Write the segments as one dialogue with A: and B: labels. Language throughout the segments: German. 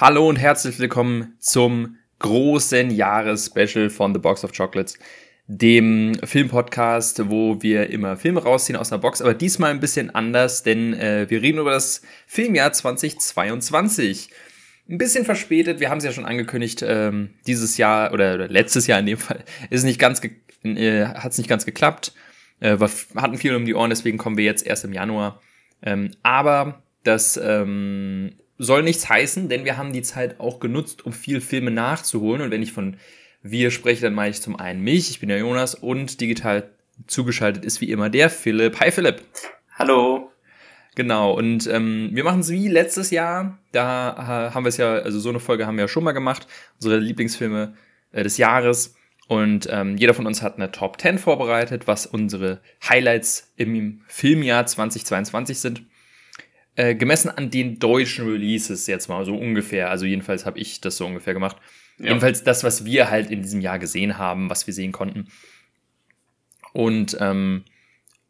A: Hallo und herzlich willkommen zum großen Jahresspecial von The Box of Chocolates, dem Filmpodcast, wo wir immer Filme rausziehen aus einer Box, aber diesmal ein bisschen anders, denn äh, wir reden über das Filmjahr 2022. Ein bisschen verspätet, wir haben es ja schon angekündigt, ähm, dieses Jahr oder, oder, letztes Jahr in dem Fall ist nicht ganz äh, hat es nicht ganz geklappt. Äh, wir hatten viel um die Ohren, deswegen kommen wir jetzt erst im Januar. Ähm, aber das ähm, soll nichts heißen, denn wir haben die Zeit auch genutzt, um viel Filme nachzuholen. Und wenn ich von wir spreche, dann meine ich zum einen mich, ich bin der Jonas und digital zugeschaltet ist wie immer der Philipp. Hi Philipp.
B: Hallo.
A: Genau, und ähm, wir machen es wie letztes Jahr. Da äh, haben wir es ja, also so eine Folge haben wir ja schon mal gemacht, unsere Lieblingsfilme äh, des Jahres. Und ähm, jeder von uns hat eine Top 10 vorbereitet, was unsere Highlights im Filmjahr 2022 sind. Äh, gemessen an den deutschen Releases jetzt mal so ungefähr. Also jedenfalls habe ich das so ungefähr gemacht. Ja. Jedenfalls das, was wir halt in diesem Jahr gesehen haben, was wir sehen konnten. Und ähm,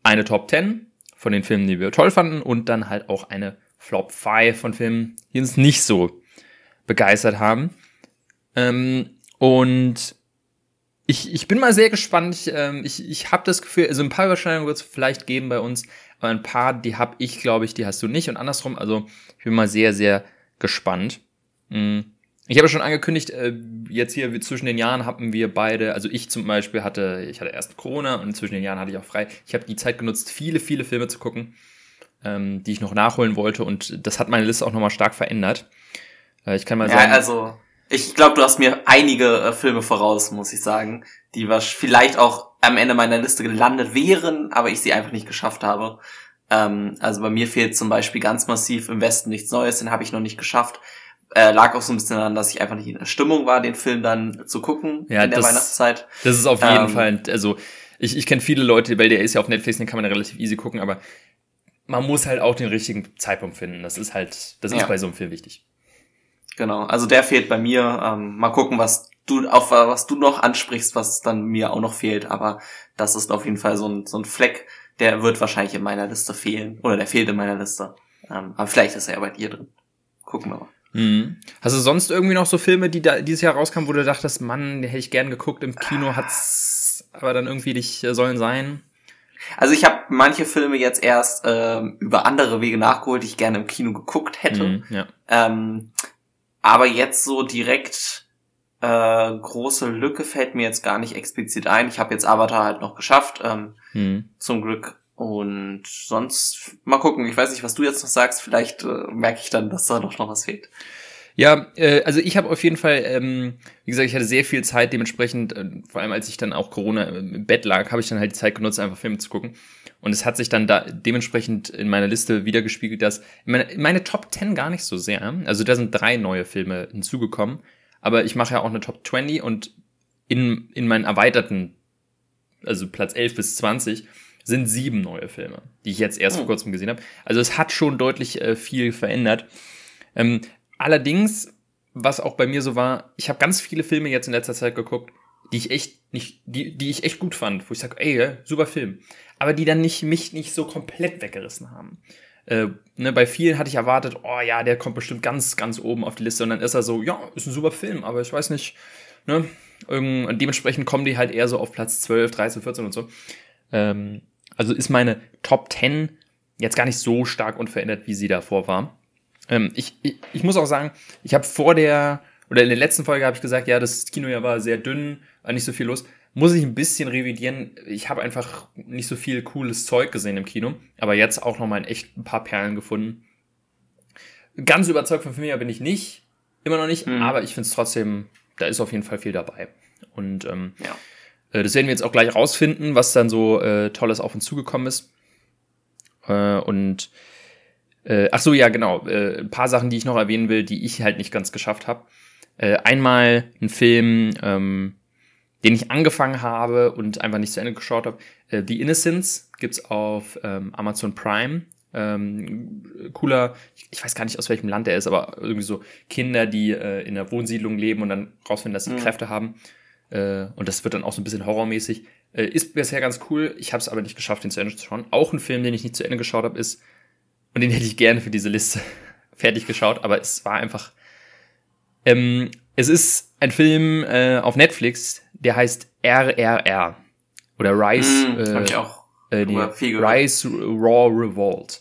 A: eine Top 10 von den Filmen, die wir toll fanden und dann halt auch eine Flop 5 von Filmen, die uns nicht so begeistert haben. Ähm, und ich, ich bin mal sehr gespannt. Ich, ähm, ich, ich habe das Gefühl, also ein paar Überschneidungen wird es vielleicht geben bei uns, aber ein paar, die habe ich, glaube ich, die hast du nicht und andersrum. Also ich bin mal sehr, sehr gespannt. Mhm. Ich habe schon angekündigt, äh, jetzt hier zwischen den Jahren hatten wir beide, also ich zum Beispiel hatte, ich hatte erst Corona und zwischen den Jahren hatte ich auch frei. Ich habe die Zeit genutzt, viele, viele Filme zu gucken, ähm, die ich noch nachholen wollte und das hat meine Liste auch nochmal stark verändert. Äh, ich kann mal
B: ja,
A: sagen.
B: Also ich glaube, du hast mir einige äh, Filme voraus, muss ich sagen, die was vielleicht auch am Ende meiner Liste gelandet wären, aber ich sie einfach nicht geschafft habe. Ähm, also bei mir fehlt zum Beispiel ganz massiv im Westen nichts Neues, den habe ich noch nicht geschafft. Äh, lag auch so ein bisschen daran, dass ich einfach nicht in der Stimmung war, den Film dann zu gucken
A: ja,
B: in der
A: das,
B: Weihnachtszeit.
A: Das ist auf jeden ähm, Fall, also ich, ich kenne viele Leute, weil der ist ja auf Netflix, den kann man ja relativ easy gucken, aber man muss halt auch den richtigen Zeitpunkt finden. Das ist halt, das ist ja. bei so einem Film wichtig.
B: Genau, also der fehlt bei mir. Ähm, mal gucken, was du auf was du noch ansprichst, was dann mir auch noch fehlt. Aber das ist auf jeden Fall so ein, so ein Fleck, der wird wahrscheinlich in meiner Liste fehlen. Oder der fehlt in meiner Liste. Ähm, aber vielleicht ist er ja bei dir drin. Gucken wir mal.
A: Mhm. Hast du sonst irgendwie noch so Filme, die da dieses Jahr rauskamen, wo du dachtest, Mann, den hätte ich gern geguckt im Kino, hat's aber dann irgendwie nicht äh, sollen sein?
B: Also ich habe manche Filme jetzt erst ähm, über andere Wege nachgeholt, die ich gerne im Kino geguckt hätte.
A: Mhm, ja.
B: ähm, aber jetzt so direkt äh, große Lücke fällt mir jetzt gar nicht explizit ein. Ich habe jetzt Avatar halt noch geschafft, ähm,
A: hm.
B: zum Glück. Und sonst mal gucken. Ich weiß nicht, was du jetzt noch sagst. Vielleicht äh, merke ich dann, dass da doch noch was fehlt.
A: Ja, äh, also ich habe auf jeden Fall, ähm, wie gesagt, ich hatte sehr viel Zeit, dementsprechend, äh, vor allem als ich dann auch Corona im Bett lag, habe ich dann halt die Zeit genutzt, einfach Filme zu gucken. Und es hat sich dann da dementsprechend in meiner Liste wiedergespiegelt, dass meine, meine Top 10 gar nicht so sehr. Also da sind drei neue Filme hinzugekommen. Aber ich mache ja auch eine Top 20 und in, in meinen erweiterten, also Platz 11 bis 20, sind sieben neue Filme, die ich jetzt erst oh. vor kurzem gesehen habe. Also es hat schon deutlich äh, viel verändert. Ähm, allerdings, was auch bei mir so war, ich habe ganz viele Filme jetzt in letzter Zeit geguckt, die ich echt nicht, die, die ich echt gut fand, wo ich sage, ey, super Film. Aber die dann nicht, mich nicht so komplett weggerissen haben. Äh, ne, bei vielen hatte ich erwartet, oh ja, der kommt bestimmt ganz, ganz oben auf die Liste und dann ist er so, ja, ist ein super Film, aber ich weiß nicht, ne, und dementsprechend kommen die halt eher so auf Platz 12, 13, 14 und so. Ähm, also ist meine Top 10 jetzt gar nicht so stark unverändert, wie sie davor war. Ähm, ich, ich, ich muss auch sagen, ich habe vor der, oder in der letzten Folge habe ich gesagt, ja, das Kino ja war sehr dünn, war nicht so viel los. Muss ich ein bisschen revidieren. Ich habe einfach nicht so viel cooles Zeug gesehen im Kino, aber jetzt auch noch mal in echt ein paar Perlen gefunden. Ganz überzeugt von Filmia bin ich nicht, immer noch nicht, mhm. aber ich finde es trotzdem, da ist auf jeden Fall viel dabei. Und ähm, ja. äh, das werden wir jetzt auch gleich rausfinden, was dann so äh, Tolles auf uns zugekommen ist. Äh, und äh, ach so, ja, genau. Äh, ein paar Sachen, die ich noch erwähnen will, die ich halt nicht ganz geschafft habe. Äh, einmal ein Film, ähm, den ich angefangen habe und einfach nicht zu Ende geschaut habe. Äh, The Innocence gibt's auf ähm, Amazon Prime. Ähm, cooler, ich, ich, weiß gar nicht aus welchem Land er ist, aber irgendwie so Kinder, die äh, in der Wohnsiedlung leben und dann rausfinden, dass sie mhm. Kräfte haben. Äh, und das wird dann auch so ein bisschen horrormäßig. Äh, ist bisher ganz cool. Ich habe es aber nicht geschafft, den zu Ende zu schauen. Auch ein Film, den ich nicht zu Ende geschaut habe, ist, und den hätte ich gerne für diese Liste fertig geschaut, aber es war einfach Ähm, es ist ein Film äh, auf Netflix, der heißt RRR. Oder Rise,
B: Mm, hab ich auch
A: äh,
B: viel gehört.
A: Rise Raw Revolt.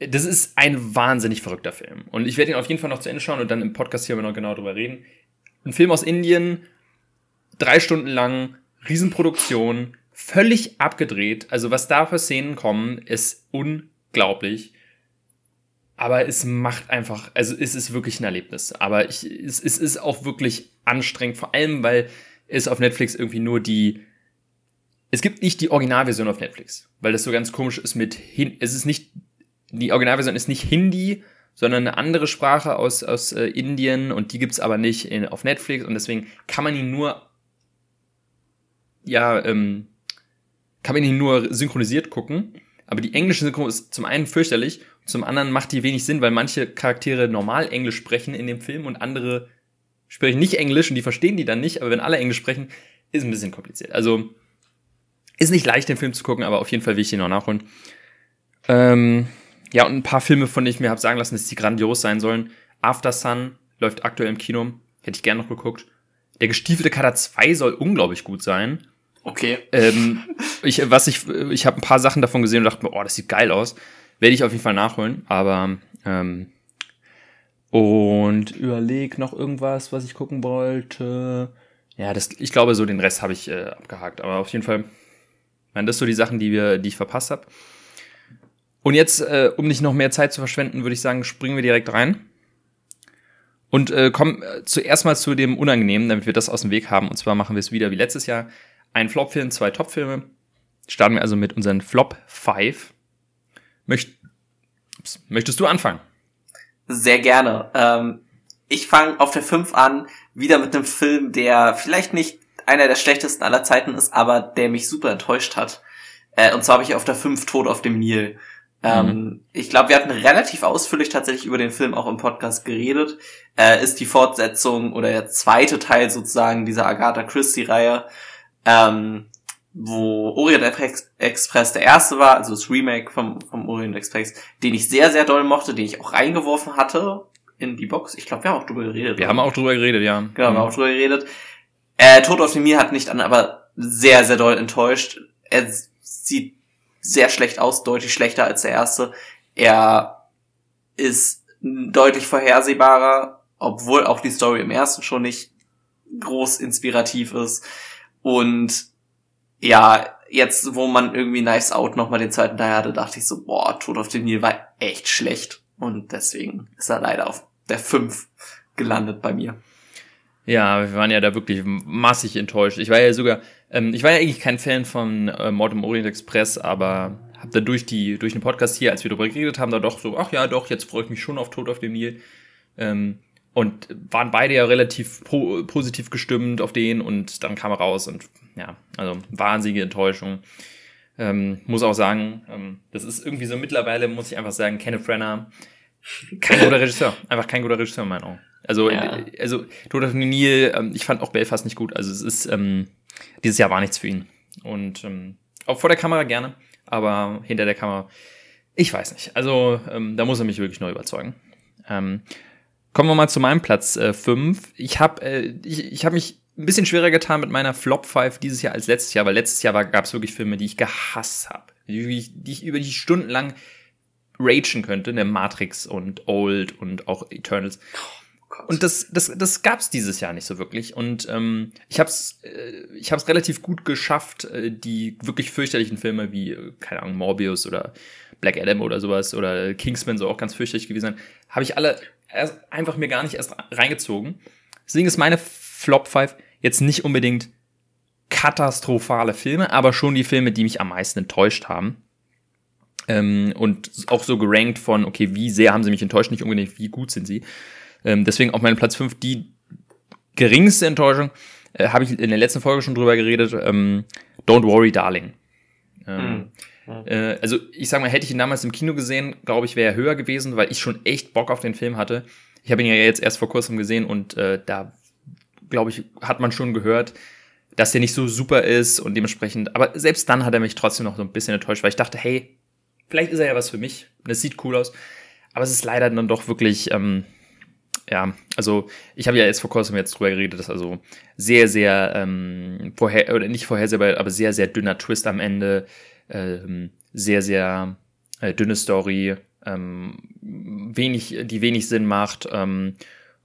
A: Das ist ein wahnsinnig verrückter Film. Und ich werde ihn auf jeden Fall noch zu Ende schauen und dann im Podcast hier noch genau drüber reden. Ein Film aus Indien, drei Stunden lang, Riesenproduktion, völlig abgedreht. Also was da für Szenen kommen, ist unglaublich. Aber es macht einfach, also es ist wirklich ein Erlebnis. Aber ich, es, es ist auch wirklich anstrengend, vor allem weil es auf Netflix irgendwie nur die, es gibt nicht die Originalversion auf Netflix, weil das so ganz komisch ist mit, Hin es ist nicht, die Originalversion ist nicht Hindi, sondern eine andere Sprache aus, aus äh, Indien und die gibt's aber nicht in, auf Netflix und deswegen kann man ihn nur, ja, ähm, kann man ihn nur synchronisiert gucken. Aber die englische Synchro ist zum einen fürchterlich, zum anderen macht die wenig Sinn, weil manche Charaktere normal Englisch sprechen in dem Film und andere sprechen nicht Englisch und die verstehen die dann nicht, aber wenn alle Englisch sprechen, ist ein bisschen kompliziert. Also ist nicht leicht, den Film zu gucken, aber auf jeden Fall will ich den noch nachholen. Ähm, ja, und ein paar Filme, von denen ich mir habe sagen lassen, dass die grandios sein sollen. After Sun läuft aktuell im Kino. Hätte ich gern noch geguckt. Der gestiefelte Kader 2 soll unglaublich gut sein.
B: Okay.
A: Ähm, ich, was ich, ich habe ein paar Sachen davon gesehen und dachte mir, oh, das sieht geil aus. Werde ich auf jeden Fall nachholen, aber ähm, und überleg noch irgendwas, was ich gucken wollte. Ja, das, ich glaube, so den Rest habe ich äh, abgehakt. Aber auf jeden Fall, meine, das so die Sachen, die wir, die ich verpasst habe. Und jetzt, äh, um nicht noch mehr Zeit zu verschwenden, würde ich sagen, springen wir direkt rein. Und äh, kommen äh, zuerst mal zu dem Unangenehmen, damit wir das aus dem Weg haben. Und zwar machen wir es wieder wie letztes Jahr. Ein Flop-Film, zwei Top-Filme. Starten wir also mit unseren Flop 5. Möcht, ups, möchtest du anfangen?
B: Sehr gerne. Ähm, ich fange auf der 5 an, wieder mit einem Film, der vielleicht nicht einer der schlechtesten aller Zeiten ist, aber der mich super enttäuscht hat. Äh, und zwar habe ich auf der 5 Tod auf dem Nil. Ähm, ich glaube, wir hatten relativ ausführlich tatsächlich über den Film auch im Podcast geredet. Äh, ist die Fortsetzung oder der zweite Teil sozusagen dieser Agatha Christie-Reihe, ähm, wo Orient Ex- Express der erste war, also das Remake vom, vom Orient Express, den ich sehr, sehr doll mochte, den ich auch reingeworfen hatte in die Box. Ich glaube, wir haben auch drüber geredet.
A: Wir
B: oder?
A: haben auch drüber geredet, ja.
B: Genau, wir haben auch drüber geredet. Äh, Tod auf dem Nil hat nicht an, aber sehr, sehr doll enttäuscht. Er sieht sehr schlecht aus, deutlich schlechter als der erste. Er ist deutlich vorhersehbarer, obwohl auch die Story im ersten schon nicht groß inspirativ ist. Und ja, jetzt, wo man irgendwie Knives Out nochmal den zweiten Teil hatte, dachte ich so, boah, Tod auf dem Nil war echt schlecht. Und deswegen ist er leider auf der 5 gelandet bei mir.
A: Ja, wir waren ja da wirklich massig enttäuscht. Ich war ja sogar, ähm, ich war ja eigentlich kein Fan von äh, Mord im Orient Express, aber hab dann durch die, durch den Podcast hier, als wir darüber geredet haben, da doch so, ach ja, doch, jetzt freue ich mich schon auf Tod auf dem Nil. Ähm, und waren beide ja relativ po positiv gestimmt auf den und dann kam er raus und ja, also wahnsinnige Enttäuschung. Ähm, muss auch sagen, ähm, das ist irgendwie so mittlerweile, muss ich einfach sagen, Kenneth Branagh, kein guter Regisseur. Einfach kein guter Regisseur in meinen Augen. Also,
B: Ja.
A: also Tod dem Nil, ähm, ich fand auch Belfast nicht gut. Also es ist, ähm, dieses Jahr war nichts für ihn. Und ähm, auch vor der Kamera gerne, aber hinter der Kamera, ich weiß nicht. Also ähm, da muss er mich wirklich neu überzeugen. Ähm, kommen wir mal zu meinem Platz 5. ich habe äh, ich, ich hab mich ein bisschen schwerer getan mit meiner Flop 5 dieses Jahr als letztes Jahr, weil letztes Jahr gab es wirklich Filme, die ich gehasst habe. Die, ich- die ich über die stundenlang ragen könnte, ne Matrix und Old und auch Eternals. Und das, das, das gab's dieses Jahr nicht so wirklich. Und ähm, ich hab's, äh, ich hab's relativ gut geschafft, äh, die wirklich fürchterlichen Filme wie, äh, keine Ahnung, Morbius oder Black Adam oder sowas oder Kingsman so auch ganz fürchterlich gewesen sein, habe ich alle einfach mir gar nicht erst reingezogen. Deswegen ist meine Flop 5 jetzt nicht unbedingt katastrophale Filme, aber schon die Filme, die mich am meisten enttäuscht haben. Ähm, und auch so gerankt von, okay, wie sehr haben sie mich enttäuscht, nicht unbedingt, wie gut sind sie. Ähm, deswegen auf meinem Platz 5 die geringste Enttäuschung, äh, habe ich in der letzten Folge schon drüber geredet, ähm, Don't Worry, Darling. Ähm, äh, also ich sag mal, hätte ich ihn damals im Kino gesehen, glaube ich, wäre er höher gewesen, weil ich schon echt Bock auf den Film hatte. Ich habe ihn ja jetzt erst vor kurzem gesehen und äh, da, glaube ich, hat man schon gehört, dass der nicht so super ist und dementsprechend, aber selbst dann hat er mich trotzdem noch so ein bisschen enttäuscht, weil ich dachte, hey, vielleicht ist er ja was für mich. Das sieht cool aus. Aber es ist leider dann doch wirklich, ähm, ja, also ich habe ja jetzt vor kurzem jetzt drüber geredet, dass also sehr, sehr ähm, vorher oder nicht vorhersehbar, aber sehr, sehr dünner Twist am Ende, ähm, sehr, sehr äh, dünne Story, ähm, wenig, die wenig Sinn macht ähm,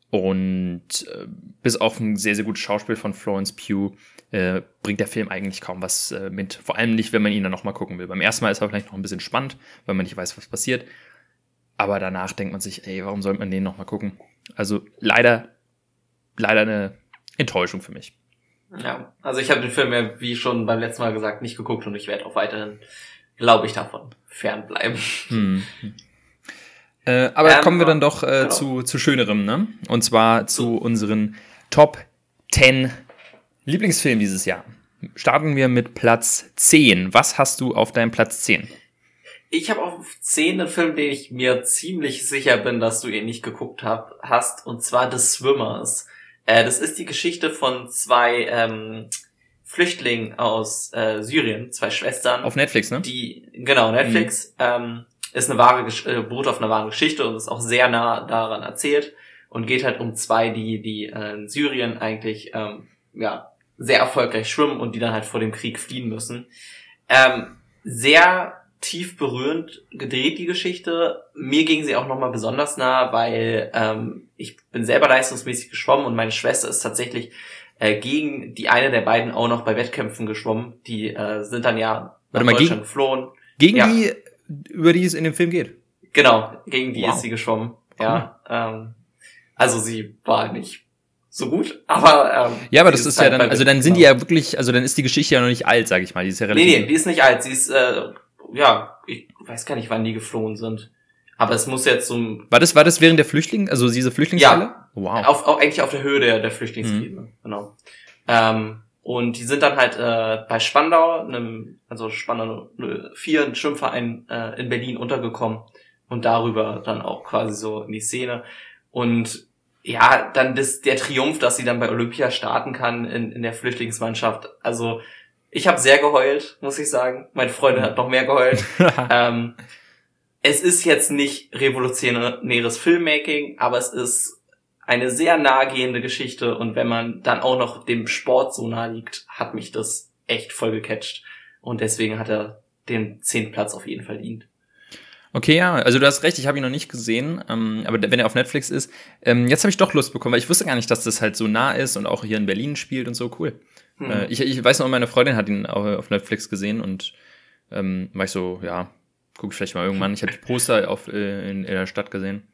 A: und äh, bis auf ein sehr, sehr gutes Schauspiel von Florence Pugh äh, bringt der Film eigentlich kaum was äh, mit. Vor allem nicht, wenn man ihn dann nochmal gucken will. Beim ersten Mal ist er vielleicht noch ein bisschen spannend, weil man nicht weiß, was passiert. Aber danach denkt man sich, ey, warum sollte man den nochmal gucken? Also leider, leider eine Enttäuschung für mich.
B: Ja, also ich habe den Film ja, wie schon beim letzten Mal gesagt, nicht geguckt und ich werde auch weiterhin, glaube ich, davon fernbleiben. Hm.
A: Äh, aber ähm, kommen wir dann doch äh, genau. zu, zu schönerem, ne? Und zwar zu unseren Top 10 Lieblingsfilmen dieses Jahr. Starten wir mit Platz 10. Was hast du auf deinem Platz 10?
B: Ich habe auf 10 einen Film, den ich mir ziemlich sicher bin, dass du ihn nicht geguckt hab, hast, und zwar The Swimmers. Äh, das ist die Geschichte von zwei ähm, Flüchtlingen aus äh, Syrien, zwei Schwestern.
A: Auf Netflix, ne?
B: Die, genau, Netflix. Mhm. Ähm, ist eine wahre, äh, beruht auf einer wahren Geschichte und ist auch sehr nah daran erzählt und geht halt um zwei, die, die äh, in Syrien eigentlich, ähm, ja, sehr erfolgreich schwimmen und die dann halt vor dem Krieg fliehen müssen. Ähm, sehr tief berührend gedreht, die Geschichte. Mir ging sie auch nochmal besonders nah, weil ähm, ich bin selber leistungsmäßig geschwommen und meine Schwester ist tatsächlich äh, gegen die eine der beiden auch noch bei Wettkämpfen geschwommen. Die äh, sind dann ja
A: nach mal, Deutschland gegen, geflohen. Gegen ja. die, über die es in dem Film geht?
B: Genau, gegen die wow. ist sie geschwommen. Cool. Ja, ähm, also sie war nicht so gut, aber ähm,
A: ja, aber das ist ja dann, also dann sind die ja wirklich, also dann ist die Geschichte ja noch nicht alt, sag ich mal, die ist ja
B: relativ. Nee, nee, die ist nicht alt, sie ist äh, ja, ich weiß gar nicht, wann die geflohen sind. Aber es muss jetzt so ein.
A: War das, war das während der Flüchtlinge, also diese Flüchtlingsfälle? Ja.
B: Wow. Auf, auf, eigentlich auf der Höhe der, der Flüchtlingsebene, mhm. genau. Ähm, und die sind dann halt äh, bei Spandau, einem, also Spandau 4, ein Schwimmverein äh, in Berlin untergekommen und darüber dann auch quasi so in die Szene. Und ja, dann das, der Triumph, dass sie dann bei Olympia starten kann in, in der Flüchtlingsmannschaft. Also ich habe sehr geheult, muss ich sagen. Meine Freundin hat noch mehr geheult. ähm, es ist jetzt nicht revolutionäres Filmmaking, aber es ist eine sehr nahegehende Geschichte und wenn man dann auch noch dem Sport so nahe liegt, hat mich das echt voll gecatcht. Und deswegen hat er den zehnten Platz auf jeden Fall verdient.
A: Okay, ja, also du hast recht, ich habe ihn noch nicht gesehen, ähm, aber wenn er auf Netflix ist, ähm, jetzt habe ich doch Lust bekommen, weil ich wusste gar nicht, dass das halt so nah ist und auch hier in Berlin spielt und so cool. Hm. Äh, ich, ich weiß noch, meine Freundin hat ihn auf Netflix gesehen und ähm, war ich so, ja, guck ich vielleicht mal irgendwann. Ich habe die Poster auf, äh, in, in, der Stadt gesehen.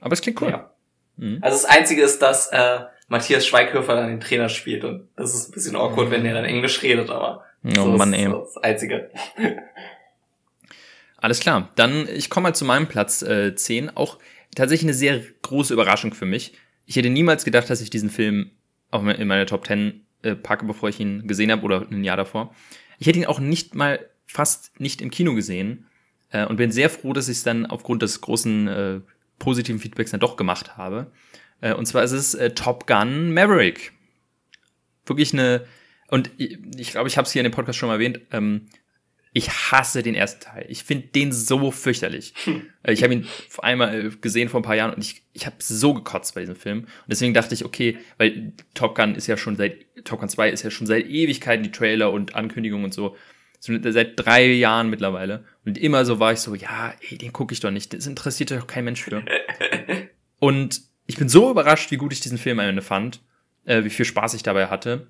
A: Aber es klingt cool. Ja.
B: Mhm. Also das Einzige ist, dass äh, Matthias Schweighöfer dann den Trainer spielt und das ist ein bisschen awkward, mhm. wenn der dann Englisch redet, aber
A: oh, so Mann, ist ey.
B: das Einzige.
A: Alles klar, dann ich komme mal zu meinem Platz äh, 10. Auch tatsächlich eine sehr große Überraschung für mich. Ich hätte niemals gedacht, dass ich diesen Film auch in meiner Top 10 äh, packe, bevor ich ihn gesehen habe oder ein Jahr davor. Ich hätte ihn auch nicht mal fast nicht im Kino gesehen äh, und bin sehr froh, dass ich es dann aufgrund des großen äh, positiven Feedbacks dann doch gemacht habe. Äh, und zwar ist es äh, Top Gun Maverick. Wirklich eine und ich glaube, ich, glaub, ich habe es hier in dem Podcast schon mal erwähnt. Ähm, ich hasse den ersten Teil. Ich finde den so fürchterlich. Hm. Ich habe ihn einmal äh, gesehen vor ein paar Jahren und ich, ich habe so gekotzt bei diesem Film. Und deswegen dachte ich, okay, weil Top Gun ist ja schon seit, Top Gun 2 ist ja schon seit Ewigkeiten die Trailer und Ankündigungen und so. so seit drei Jahren mittlerweile. Und immer so war ich so, ja, ey, den gucke ich doch nicht. Das interessiert doch kein Mensch für. und ich bin so überrascht, wie gut ich diesen Film am Ende fand, äh, wie viel Spaß ich dabei hatte.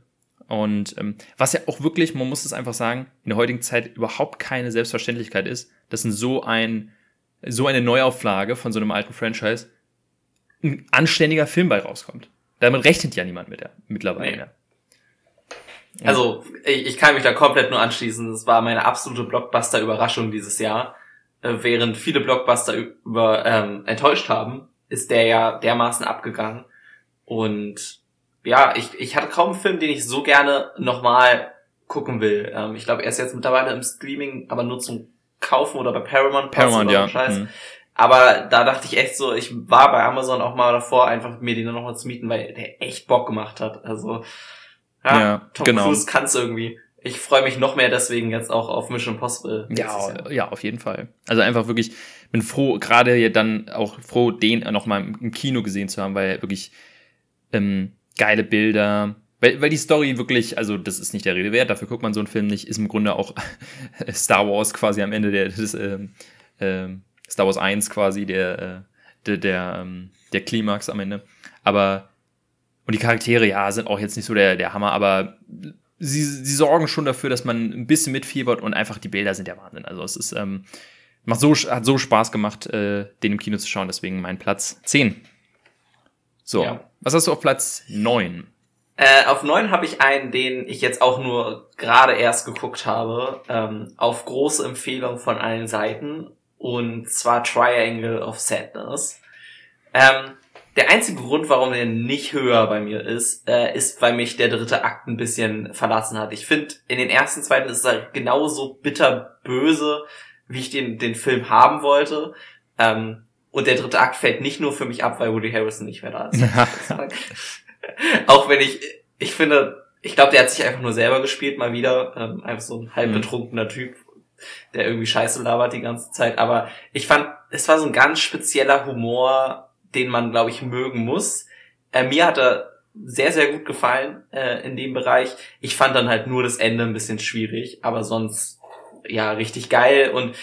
A: Und ähm, was ja auch wirklich, man muss es einfach sagen, in der heutigen Zeit überhaupt keine Selbstverständlichkeit ist, dass in so ein so eine Neuauflage von so einem alten Franchise ein anständiger Film bei rauskommt. Damit rechnet ja niemand mit der mittlerweile. Nee.
B: Ja. Also ich, ich kann mich da komplett nur anschließen. Das war meine absolute Blockbuster-Überraschung dieses Jahr. Äh, während viele Blockbuster über ähm, enttäuscht haben, ist der ja dermaßen abgegangen. Und ja, ich, ich hatte kaum einen Film, den ich so gerne nochmal gucken will. Ähm, ich glaube, er ist jetzt mittlerweile im Streaming, aber nur zum Kaufen oder bei Paramount.
A: Paramount, ja.
B: Mhm. Aber da dachte ich echt so, ich war bei Amazon auch mal davor, einfach mir den nochmal zu mieten, weil der echt Bock gemacht hat. Also, ja, ja Tom genau. Cruise kann's irgendwie. Ich freue mich noch mehr deswegen jetzt auch auf Mission Impossible.
A: Ja, ja, auf jeden Fall. Also einfach wirklich bin froh, gerade dann auch froh, den nochmal im Kino gesehen zu haben, weil wirklich ähm, geile Bilder, weil, weil die Story wirklich, also das ist nicht der Rede wert, dafür guckt man so einen Film nicht, ist im Grunde auch Star Wars quasi am Ende der, des, äh, äh, Star Wars 1 quasi, der, äh, der, der, ähm, der Klimax am Ende. Aber, und die Charaktere, ja, sind auch jetzt nicht so der, der Hammer, aber sie, sie sorgen schon dafür, dass man ein bisschen mitfiebert und einfach die Bilder sind der Wahnsinn. Also es ist, ähm, macht so, hat so Spaß gemacht, äh, den im Kino zu schauen, deswegen mein Platz 10. So, ja. was hast du auf Platz 9?
B: Äh, auf neun habe ich einen, den ich jetzt auch nur gerade erst geguckt habe, ähm, auf große Empfehlung von allen Seiten, und zwar Triangle of Sadness. Ähm, der einzige Grund, warum er nicht höher bei mir ist, äh, ist, weil mich der dritte Akt ein bisschen verlassen hat. Ich finde, in den ersten zweiten ist er genauso bitterböse, wie ich den, den Film haben wollte. Ähm, und der dritte Akt fällt nicht nur für mich ab, weil Woody Harrison nicht mehr da ist. auch wenn ich, ich finde, ich glaube, der hat sich einfach nur selber gespielt, mal wieder. Ähm, einfach so ein halb mhm. betrunkener Typ, der irgendwie Scheiße labert die ganze Zeit. Aber ich fand, es war so ein ganz spezieller Humor, den man, glaube ich, mögen muss. Äh, mir hat er sehr, sehr gut gefallen äh, in dem Bereich. Ich fand dann halt nur das Ende ein bisschen schwierig, aber sonst ja richtig geil. Und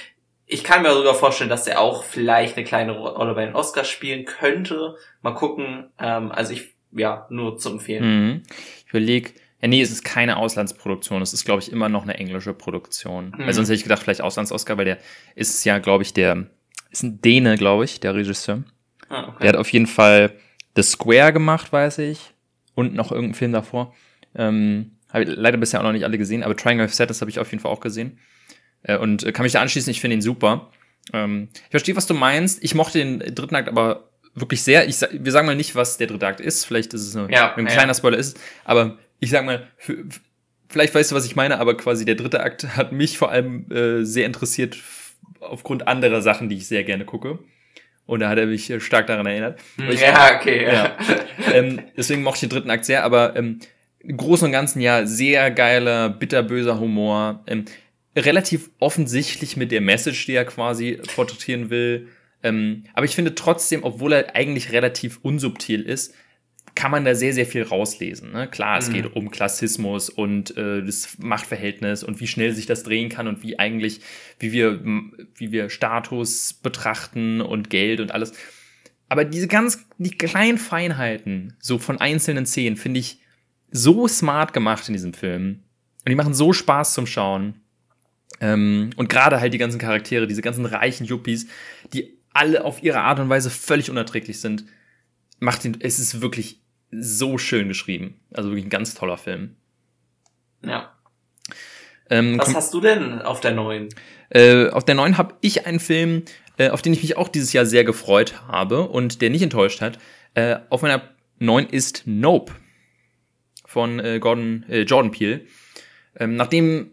B: ich kann mir sogar vorstellen, dass er auch vielleicht eine kleine Rolle bei den Oscars spielen könnte. Mal gucken. Ähm, also ich ja, nur zu empfehlen.
A: Mhm. Ich überlege, ja, nee, es ist keine Auslandsproduktion. Es ist, glaube ich, immer noch eine englische Produktion. Mhm. Weil sonst hätte ich gedacht, vielleicht Auslands-Oscar, weil der ist ja, glaube ich, der ist ein Däne, glaube ich, der Regisseur. Ah, okay. Der hat auf jeden Fall The Square gemacht, weiß ich. Und noch irgendeinen Film davor. Ähm, habe ich leider bisher auch noch nicht alle gesehen, aber Triangle of Sadness habe ich auf jeden Fall auch gesehen. Äh, und äh, kann mich da anschließen, ich finde ihn super. Ähm, ich verstehe, was du meinst. Ich mochte den dritten Akt aber wirklich sehr. Ich, wir sagen mal nicht, was der dritte Akt ist. Vielleicht ist es nur ja, ein kleiner ja. Spoiler ist. Aber ich sag mal, für, vielleicht weißt du, was ich meine, aber quasi der dritte Akt hat mich vor allem äh, sehr interessiert aufgrund anderer Sachen, die ich sehr gerne gucke. Und da hat er mich äh, stark daran erinnert.
B: Ich, ja, okay. Ja.
A: ähm, deswegen mochte ich den dritten Akt sehr, aber ähm, im Großen und Ganzen ja sehr geiler, bitterböser Humor. Ähm, relativ offensichtlich mit der Message, die er quasi porträtieren will. Ähm, aber ich finde trotzdem, obwohl er eigentlich relativ unsubtil ist, kann man da sehr, sehr viel rauslesen. Ne? Klar, es mhm. geht um Klassismus und äh, das Machtverhältnis und wie schnell sich das drehen kann und wie eigentlich, wie wir, wie wir Status betrachten und Geld und alles. Aber diese ganz, die kleinen Feinheiten, so von einzelnen Szenen, finde ich so smart gemacht in diesem Film. Und die machen so Spaß zum Schauen. Ähm, und gerade halt die ganzen Charaktere, diese ganzen reichen Yuppies, die alle auf ihre Art und Weise völlig unerträglich sind, macht ihn, es ist wirklich so schön geschrieben. Also wirklich ein ganz toller Film.
B: Ja. Ähm, Was hast du denn auf der neuen?
A: Äh, auf der neuen habe ich einen Film, äh, auf den ich mich auch dieses Jahr sehr gefreut habe und der nicht enttäuscht hat. Äh, auf meiner neuen ist Nope von äh, Gordon, äh, Jordan Peele. Ähm, nachdem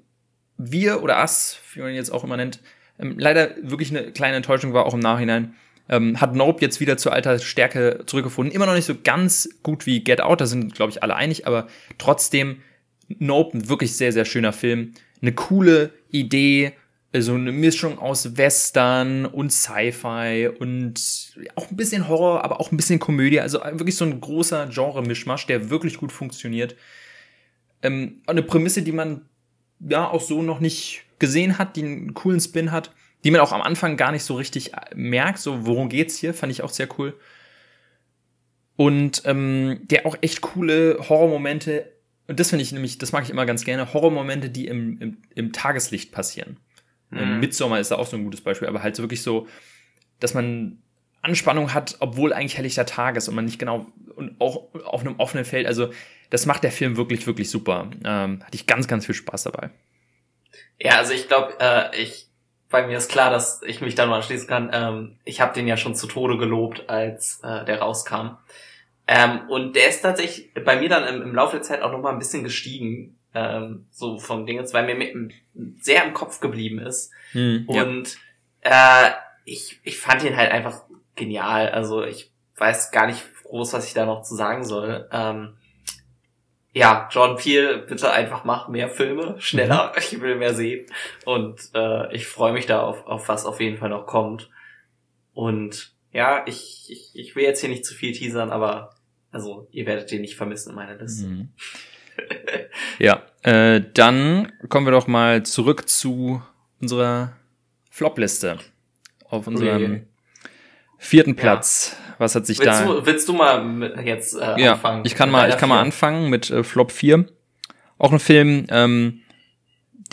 A: wir oder Us, wie man ihn jetzt auch immer nennt, ähm, leider wirklich eine kleine Enttäuschung war, auch im Nachhinein. Ähm, hat Nope jetzt wieder zur alter Stärke zurückgefunden. Immer noch nicht so ganz gut wie Get Out, da sind, glaube ich, alle einig, aber trotzdem Nope, ein wirklich sehr, sehr schöner Film. Eine coole Idee, so eine Mischung aus Western und Sci-Fi und auch ein bisschen Horror, aber auch ein bisschen Komödie. Also wirklich so ein großer Genre-Mischmasch, der wirklich gut funktioniert. Ähm, eine Prämisse, die man ja auch so noch nicht gesehen hat, die einen coolen Spin hat, die man auch am Anfang gar nicht so richtig merkt, so worum geht's hier, fand ich auch sehr cool. Und ähm, der auch echt coole Horrormomente, und das finde ich nämlich, das mag ich immer ganz gerne, Horrormomente, die im, im, im Tageslicht passieren. Mhm. Midsommar ist da auch so ein gutes Beispiel, aber halt so wirklich so, dass man Anspannung hat, obwohl eigentlich helllichter Tag ist und man nicht genau und auch auf einem offenen Feld. Also das macht der Film wirklich, wirklich super. Ähm, hatte ich ganz, ganz viel Spaß dabei.
B: Ja, also ich glaube, äh, ich bei mir ist klar, dass ich mich da nur anschließen kann. Ähm, ich habe den ja schon zu Tode gelobt, als äh, der rauskam. Ähm, und der ist tatsächlich bei mir dann im, im Laufe der Zeit auch nochmal ein bisschen gestiegen, ähm, so vom Ding, weil mir mit, sehr im Kopf geblieben ist. Hm, und ja. äh, ich, ich fand ihn halt einfach genial. Also ich weiß gar nicht groß, was ich da noch zu sagen soll. Ähm, ja, John Peel, bitte einfach mach mehr Filme, schneller, mhm. ich will mehr sehen. Und äh, ich freue mich da auf, auf was auf jeden Fall noch kommt. Und ja, ich, ich, ich will jetzt hier nicht zu viel teasern, aber also ihr werdet den nicht vermissen in meiner Liste. Mhm.
A: ja, äh, dann kommen wir doch mal zurück zu unserer Flop-Liste. Auf unserem vierten Platz. Was hat sich
B: willst
A: da?
B: Du, willst du mal jetzt äh,
A: ja, anfangen? Ich kann mal, ich kann mal anfangen mit äh, Flop 4. Auch ein Film, ähm,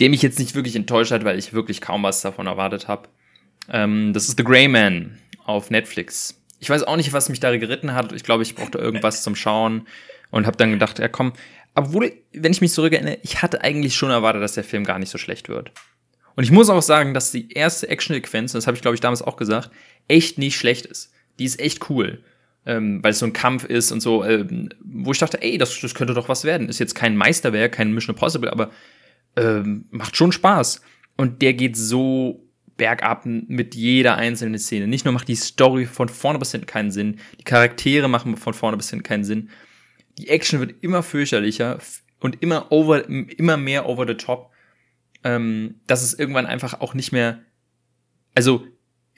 A: der mich jetzt nicht wirklich enttäuscht hat, weil ich wirklich kaum was davon erwartet habe. Ähm, das ist The Grey Man auf Netflix. Ich weiß auch nicht, was mich da geritten hat. Ich glaube, ich brauchte irgendwas zum Schauen und habe dann gedacht, ja komm. Obwohl, wenn ich mich zurückerinnere, ich hatte eigentlich schon erwartet, dass der Film gar nicht so schlecht wird. Und ich muss auch sagen, dass die erste Action-Sequenz, das habe ich glaube ich damals auch gesagt, echt nicht schlecht ist. Die ist echt cool. Ähm, weil es so ein Kampf ist und so, ähm, wo ich dachte, ey, das, das könnte doch was werden. Ist jetzt kein Meisterwerk, kein Mission Impossible, aber ähm, macht schon Spaß. Und der geht so bergab mit jeder einzelnen Szene. Nicht nur macht die Story von vorne bis hinten keinen Sinn, die Charaktere machen von vorne bis hinten keinen Sinn. Die Action wird immer fürchterlicher und immer over, immer mehr over the top. Ähm, dass es irgendwann einfach auch nicht mehr, also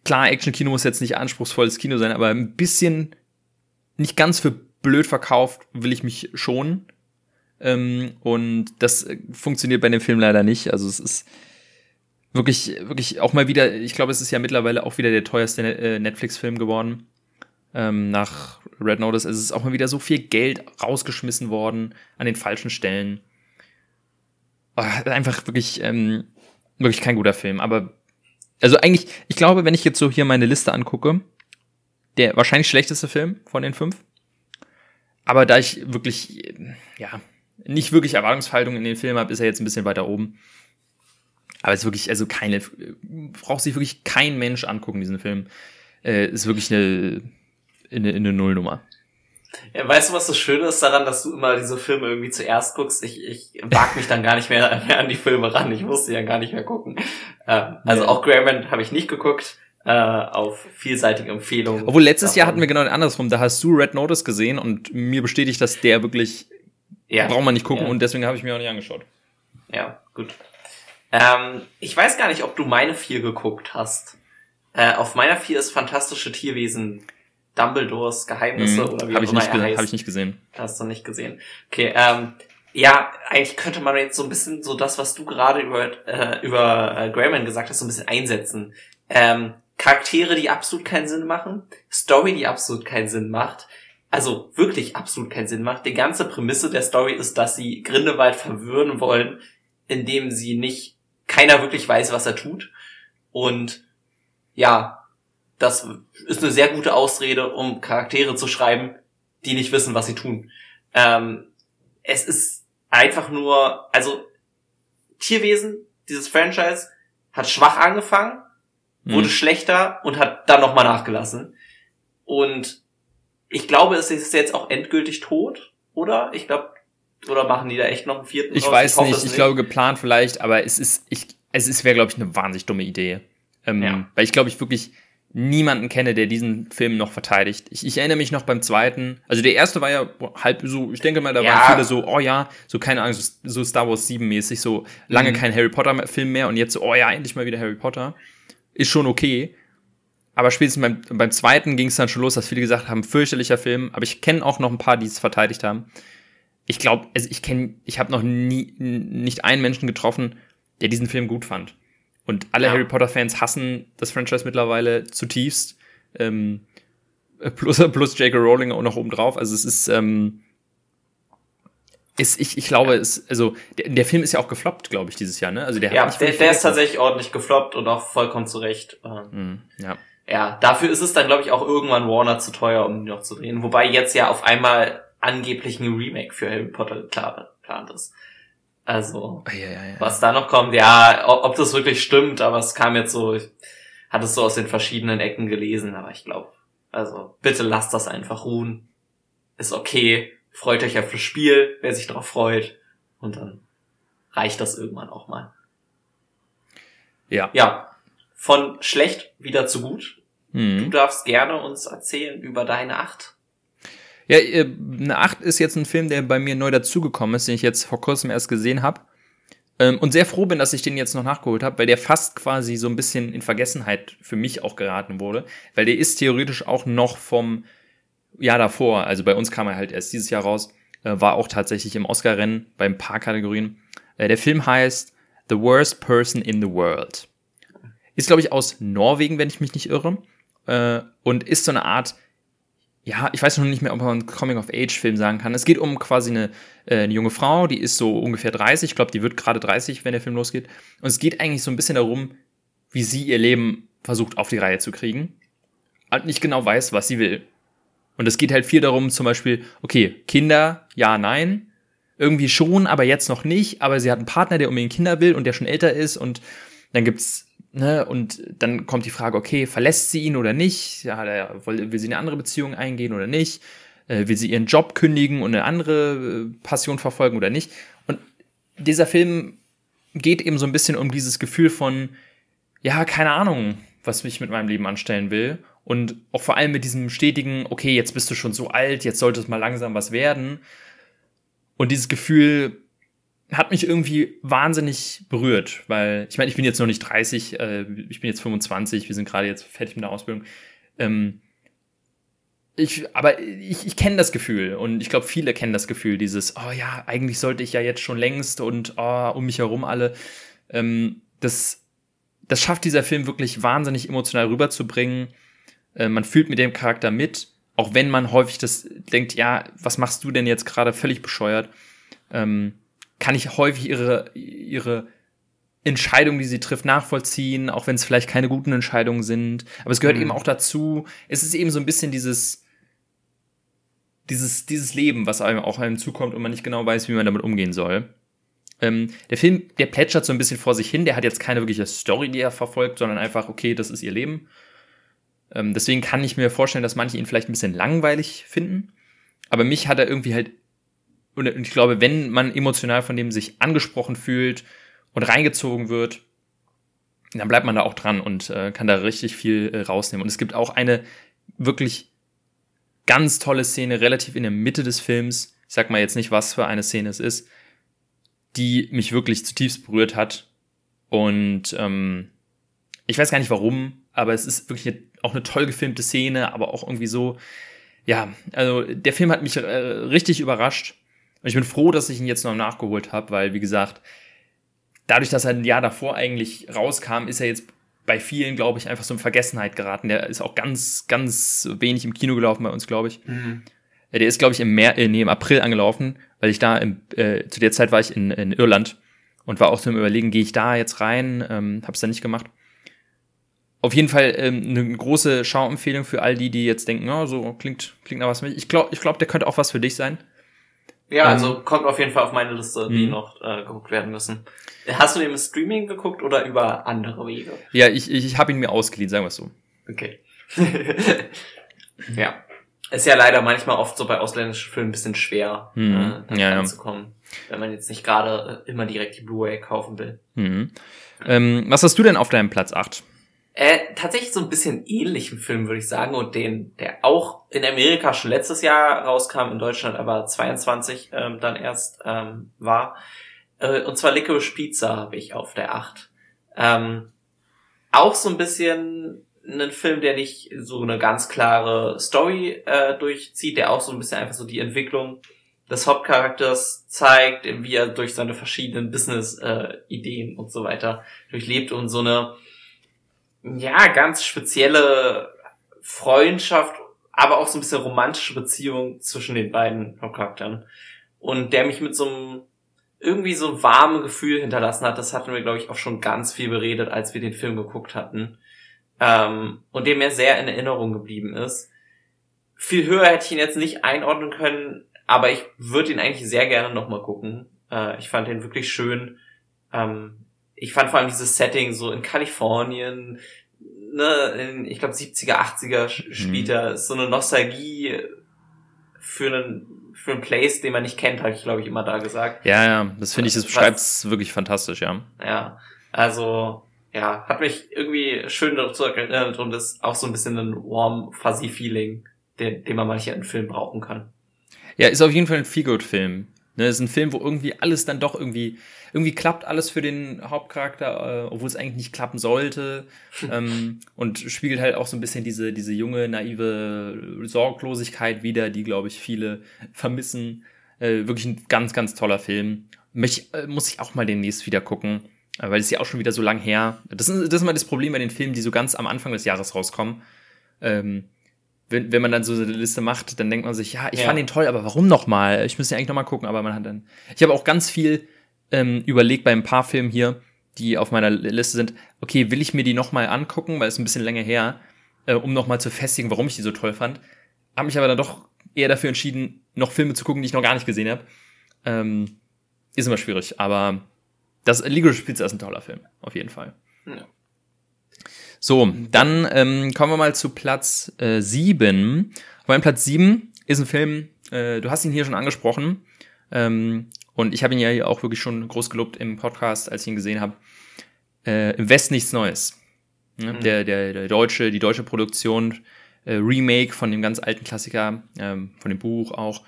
A: klar, Action-Kino muss jetzt nicht anspruchsvolles Kino sein, aber ein bisschen nicht ganz für blöd verkauft will ich mich schon. Ähm, und das äh, funktioniert bei dem Film leider nicht. Also es ist wirklich, wirklich auch mal wieder, ich glaube, es ist ja mittlerweile auch wieder der teuerste äh, Netflix-Film geworden. Ähm, nach Red Notice. Es ist auch mal wieder so viel Geld rausgeschmissen worden an den falschen Stellen. Oh, einfach wirklich, ähm, wirklich kein guter Film. Aber, also eigentlich, ich glaube, wenn ich jetzt so hier meine Liste angucke, der wahrscheinlich schlechteste Film von den fünf. Aber da ich wirklich, ja, nicht wirklich Erwartungshaltung in den Film habe, ist er jetzt ein bisschen weiter oben. Aber es ist wirklich, also keine, braucht sich wirklich kein Mensch angucken, diesen Film. Äh, ist wirklich eine, eine, eine Nullnummer.
B: Ja, weißt du, was das Schöne ist daran, dass du immer diese Filme irgendwie zuerst guckst? Ich, ich wag mich dann gar nicht mehr, mehr an die Filme ran. Ich musste ja gar nicht mehr gucken. Ähm, also ja. auch Greyman habe ich nicht geguckt. Äh, auf vielseitige Empfehlungen.
A: Obwohl letztes davon. Jahr hatten wir genau andersrum. Da hast du Red Notice gesehen und mir bestätigt, dass der wirklich ja. braucht man nicht gucken ja. und deswegen habe ich mir auch nicht angeschaut.
B: Ja, gut. Ähm, ich weiß gar nicht, ob du meine vier geguckt hast. Äh, auf meiner vier ist fantastische Tierwesen Dumbledores Geheimnisse
A: mhm, oder wie auch immer er heißt. Habe ich nicht gesehen.
B: Hast du nicht gesehen. Okay, ähm, ja, eigentlich könnte man jetzt so ein bisschen so das, was du gerade über, äh, über äh, Grayman gesagt hast, so ein bisschen einsetzen. Ähm, Charaktere, die absolut keinen Sinn machen, Story, die absolut keinen Sinn macht, also wirklich absolut keinen Sinn macht. Die ganze Prämisse der Story ist, dass sie Grindelwald verwirren wollen, indem sie nicht, keiner wirklich weiß, was er tut. Und ja, das ist eine sehr gute Ausrede, um Charaktere zu schreiben, die nicht wissen, was sie tun. Ähm, es ist einfach nur, also Tierwesen, dieses Franchise, hat schwach angefangen wurde mhm. schlechter und hat dann nochmal nachgelassen. Und ich glaube, es ist jetzt auch endgültig tot, oder? Ich glaube, oder machen die da echt noch einen vierten?
A: Ich raus? weiß ich nicht, ich nicht. glaube geplant vielleicht, aber es ist, ich, es ist, wäre, glaube ich, eine wahnsinnig dumme Idee. Ähm, ja. Weil ich glaube, ich wirklich niemanden kenne, der diesen Film noch verteidigt. Ich, ich erinnere mich noch beim zweiten, also der erste war ja halb so, ich denke mal, da ja. waren viele so, oh ja, so keine Ahnung, so, so Star Wars 7 mäßig, so lange mhm. kein Harry Potter Film mehr und jetzt so, oh ja, endlich mal wieder Harry Potter ist schon okay. Aber spätestens beim, beim zweiten ging es dann schon los, dass viele gesagt haben, fürchterlicher Film. Aber ich kenne auch noch ein paar, die es verteidigt haben. Ich glaube, also ich kenne, ich habe noch nie nicht einen Menschen getroffen, der diesen Film gut fand. Und alle ja. Harry Potter-Fans hassen das Franchise mittlerweile zutiefst. Ähm, plus, plus J.K. Rowling auch noch oben drauf. Also es ist, ähm, ist, ich, ich glaube, es, also der, der Film ist ja auch gefloppt, glaube ich, dieses Jahr, ne? Also der
B: ja, der, der ist tatsächlich ordentlich gefloppt und auch vollkommen zurecht.
A: Mhm, ja.
B: Ja, dafür ist es dann, glaube ich, auch irgendwann Warner zu teuer, um ihn noch zu drehen. Wobei jetzt ja auf einmal angeblich ein Remake für Harry Potter geplant ist. Also,
A: ja, ja, ja.
B: was da noch kommt, ja, ob, ob, das wirklich stimmt, aber es kam jetzt so, ich hatte es so aus den verschiedenen Ecken gelesen, aber ich glaube, also bitte lasst das einfach ruhen. Ist okay freut euch auf das Spiel, wer sich darauf freut. Und dann reicht das irgendwann auch mal.
A: Ja.
B: Ja. Von schlecht wieder zu gut. Mhm. Du darfst gerne uns erzählen über deine Acht.
A: Ja, äh, eine Acht ist jetzt ein Film, der bei mir neu dazugekommen ist, den ich jetzt vor kurzem erst gesehen habe. Ähm, und sehr froh bin, dass ich den jetzt noch nachgeholt habe, weil der fast quasi so ein bisschen in Vergessenheit für mich auch geraten wurde. Weil der ist theoretisch auch noch vom Jahr davor, also bei uns kam er halt erst dieses Jahr raus, äh, war auch tatsächlich im Oscar-Rennen bei ein paar Kategorien. Äh, der Film heißt The Worst Person in the World. Ist, glaube ich, aus Norwegen, wenn ich mich nicht irre. Und ist so eine Art ja, ich weiß noch nicht mehr, ob man einen Coming-of-Age-Film sagen kann. Es geht um quasi eine, äh, eine junge Frau, die ist so ungefähr 30. Ich glaube, die wird gerade 30, wenn der Film losgeht. Und es geht eigentlich so ein bisschen darum, wie sie ihr Leben versucht auf die Reihe zu kriegen. Und nicht genau weiß, was sie will. Und es geht halt viel darum, zum Beispiel, okay, Kinder, ja, nein. Irgendwie schon, aber jetzt noch nicht. Aber sie hat einen Partner, der unbedingt Kinder will und der schon älter ist. Und dann gibt's Ne, und dann kommt die Frage, okay, verlässt sie ihn oder nicht? Ja, will sie eine andere Beziehung eingehen oder nicht? Äh, will sie ihren Job kündigen und eine andere äh, Passion verfolgen oder nicht? Und dieser Film geht eben so ein bisschen um dieses Gefühl von, ja, keine Ahnung, was ich mit meinem Leben anstellen will. Und auch vor allem mit diesem stetigen, okay, jetzt bist du schon so alt, jetzt sollte es mal langsam was werden. Und dieses Gefühl, hat mich irgendwie wahnsinnig berührt, weil ich meine, ich bin jetzt noch nicht 30, äh, ich bin jetzt 25, wir sind gerade jetzt fertig mit der Ausbildung. Ähm, ich, aber ich, ich kenne das Gefühl und ich glaube, viele kennen das Gefühl, dieses, oh ja, eigentlich sollte ich ja jetzt schon längst und oh, um mich herum alle. Ähm, das, das schafft dieser Film wirklich wahnsinnig emotional rüberzubringen. Äh, man fühlt mit dem Charakter mit, auch wenn man häufig das denkt, ja, was machst du denn jetzt gerade völlig bescheuert? Ähm, kann ich häufig ihre, ihre Entscheidungen, die sie trifft, nachvollziehen, auch wenn es vielleicht keine guten Entscheidungen sind. Aber es gehört mhm. eben auch dazu. Es ist eben so ein bisschen dieses, dieses, dieses Leben, was einem auch einem zukommt und man nicht genau weiß, wie man damit umgehen soll. Ähm, der Film, der plätschert so ein bisschen vor sich hin. Der hat jetzt keine wirkliche Story, die er verfolgt, sondern einfach, okay, das ist ihr Leben. Ähm, deswegen kann ich mir vorstellen, dass manche ihn vielleicht ein bisschen langweilig finden. Aber mich hat er irgendwie halt und ich glaube, wenn man emotional von dem sich angesprochen fühlt und reingezogen wird, dann bleibt man da auch dran und äh, kann da richtig viel äh, rausnehmen. Und es gibt auch eine wirklich ganz tolle Szene relativ in der Mitte des Films. Ich sag mal jetzt nicht, was für eine Szene es ist, die mich wirklich zutiefst berührt hat. Und ähm, ich weiß gar nicht warum, aber es ist wirklich eine, auch eine toll gefilmte Szene, aber auch irgendwie so, ja, also der Film hat mich äh, richtig überrascht. Und ich bin froh, dass ich ihn jetzt noch nachgeholt habe, weil, wie gesagt, dadurch, dass er ein Jahr davor eigentlich rauskam, ist er jetzt bei vielen, glaube ich, einfach so in Vergessenheit geraten. Der ist auch ganz, ganz wenig im Kino gelaufen bei uns, glaube ich. Mhm. Der ist, glaube ich, im, Mer äh, nee, im April angelaufen, weil ich da im, äh, zu der Zeit war ich in, in Irland und war auch so im Überlegen, gehe ich da jetzt rein? Ähm, hab's dann nicht gemacht. Auf jeden Fall ähm, eine große Schauempfehlung für all die, die jetzt denken, oh, so klingt, klingt nach was für mich. Ich glaube, ich glaub, der könnte auch was für dich sein.
B: Ja, also ähm, kommt auf jeden Fall auf meine Liste, die mh. noch äh, geguckt werden müssen. Hast du den im Streaming geguckt oder über andere Wege?
A: Ja, ich, ich, ich habe ihn mir ausgeliehen, sagen wir es so.
B: Okay. ja. Ist ja leider manchmal oft so bei ausländischen Filmen ein bisschen schwer,
A: mhm. äh, da ja,
B: ranzukommen, wenn man jetzt nicht gerade äh, immer direkt die Blu-ray kaufen will.
A: Mhm. Ähm, was hast du denn auf deinem Platz 8?
B: Äh, tatsächlich so ein bisschen ähnlichen Film, würde ich sagen, und den, der auch in Amerika schon letztes Jahr rauskam, in Deutschland aber 22 ähm, dann erst ähm, war. Äh, und zwar Licorice Pizza habe ich auf der 8. Ähm, auch so ein bisschen ein Film, der nicht so eine ganz klare Story äh, durchzieht, der auch so ein bisschen einfach so die Entwicklung des Hauptcharakters zeigt, wie er durch seine verschiedenen Business-Ideen äh, und so weiter durchlebt und so eine ja, ganz spezielle Freundschaft, aber auch so ein bisschen romantische Beziehung zwischen den beiden Charakteren. Und der mich mit so einem irgendwie so warmen Gefühl hinterlassen hat. Das hatten wir, glaube ich, auch schon ganz viel beredet, als wir den Film geguckt hatten. Ähm, und dem er sehr in Erinnerung geblieben ist. Viel höher hätte ich ihn jetzt nicht einordnen können, aber ich würde ihn eigentlich sehr gerne nochmal gucken. Äh, ich fand den wirklich schön. Ähm, ich fand vor allem dieses Setting so in Kalifornien, ne, in, ich glaube 70er, 80er spielt mhm. so eine Nostalgie für einen für einen Place, den man nicht kennt, habe ich glaube ich immer da gesagt.
A: Ja, ja, das finde ich, das beschreibt es wirklich fantastisch, ja.
B: Ja, also ja, hat mich irgendwie schön dazu erinnert und ist auch so ein bisschen ein warm, fuzzy Feeling, den, den man manchmal in Film brauchen kann.
A: Ja, ist auf jeden Fall ein Feelgood-Film. Ne, ist ein Film, wo irgendwie alles dann doch irgendwie, irgendwie klappt alles für den Hauptcharakter, äh, obwohl es eigentlich nicht klappen sollte. ähm, und spiegelt halt auch so ein bisschen diese, diese junge, naive Sorglosigkeit wieder, die, glaube ich, viele vermissen. Äh, wirklich ein ganz, ganz toller Film. Mich, äh, muss ich auch mal demnächst wieder gucken, äh, weil es ja auch schon wieder so lang her. Das ist, das ist mal das Problem bei den Filmen, die so ganz am Anfang des Jahres rauskommen. Ähm, wenn, wenn man dann so eine Liste macht, dann denkt man sich, ja, ich ja. fand ihn toll, aber warum nochmal? Ich müsste ja eigentlich nochmal gucken, aber man hat dann. Ich habe auch ganz viel ähm, überlegt bei ein paar Filmen hier, die auf meiner Liste sind, okay, will ich mir die nochmal angucken, weil es ein bisschen länger her, äh, um nochmal zu festigen, warum ich die so toll fand. Habe mich aber dann doch eher dafür entschieden, noch Filme zu gucken, die ich noch gar nicht gesehen habe. Ähm, ist immer schwierig, aber das Legal Spitze ist ein toller Film, auf jeden Fall. Ja. So, dann ähm, kommen wir mal zu Platz äh, 7. Auf meinem Platz 7 ist ein Film, äh, du hast ihn hier schon angesprochen. Ähm, und ich habe ihn ja auch wirklich schon groß gelobt im Podcast, als ich ihn gesehen habe. Äh, Im West nichts Neues. Ja, mhm. der, der, der deutsche, die deutsche Produktion, äh, Remake von dem ganz alten Klassiker, ähm, von dem Buch auch.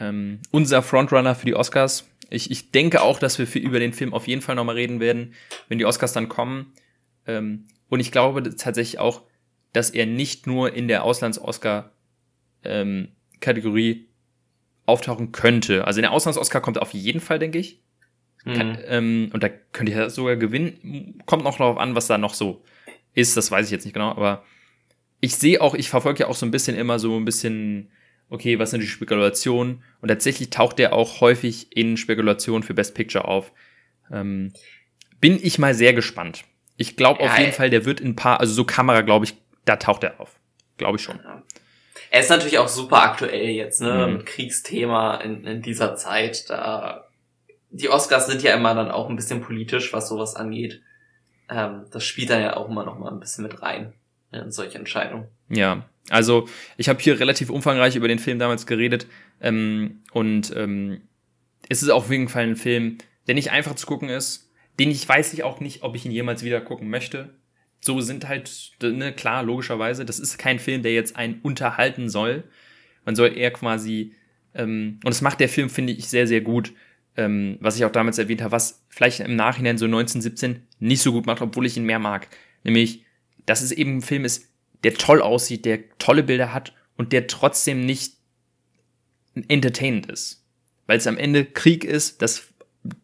A: Ähm, unser Frontrunner für die Oscars. Ich, ich denke auch, dass wir für, über den Film auf jeden Fall nochmal reden werden, wenn die Oscars dann kommen. Ähm, und ich glaube tatsächlich auch, dass er nicht nur in der Auslands-Oscar-Kategorie ähm, auftauchen könnte. Also in der Auslands-Oscar kommt er auf jeden Fall, denke ich. Mhm. Kann, ähm, und da könnte er sogar gewinnen. Kommt noch darauf an, was da noch so ist. Das weiß ich jetzt nicht genau. Aber ich sehe auch, ich verfolge ja auch so ein bisschen immer so ein bisschen, okay, was sind die Spekulationen? Und tatsächlich taucht der auch häufig in Spekulationen für Best Picture auf. Ähm, bin ich mal sehr gespannt. Ich glaube ja, auf jeden Fall, der wird in ein paar, also so Kamera, glaube ich, da taucht er auf. Glaube ich schon. Ja.
B: Er ist natürlich auch super aktuell jetzt, ne? Mhm. Kriegsthema in, in dieser Zeit. Da die Oscars sind ja immer dann auch ein bisschen politisch, was sowas angeht. Ähm, das spielt dann ja auch immer noch mal ein bisschen mit rein in solche Entscheidungen.
A: Ja, also ich habe hier relativ umfangreich über den Film damals geredet ähm, und ähm, es ist auf jeden Fall ein Film, der nicht einfach zu gucken ist, den ich weiß ich auch nicht, ob ich ihn jemals wieder gucken möchte. So sind halt, ne, klar, logischerweise, das ist kein Film, der jetzt einen unterhalten soll. Man soll eher quasi, ähm, und das macht der Film, finde ich, sehr, sehr gut, ähm, was ich auch damals erwähnt habe, was vielleicht im Nachhinein so 1917 nicht so gut macht, obwohl ich ihn mehr mag. Nämlich, dass es eben ein Film ist, der toll aussieht, der tolle Bilder hat und der trotzdem nicht entertainend ist. Weil es am Ende Krieg ist, das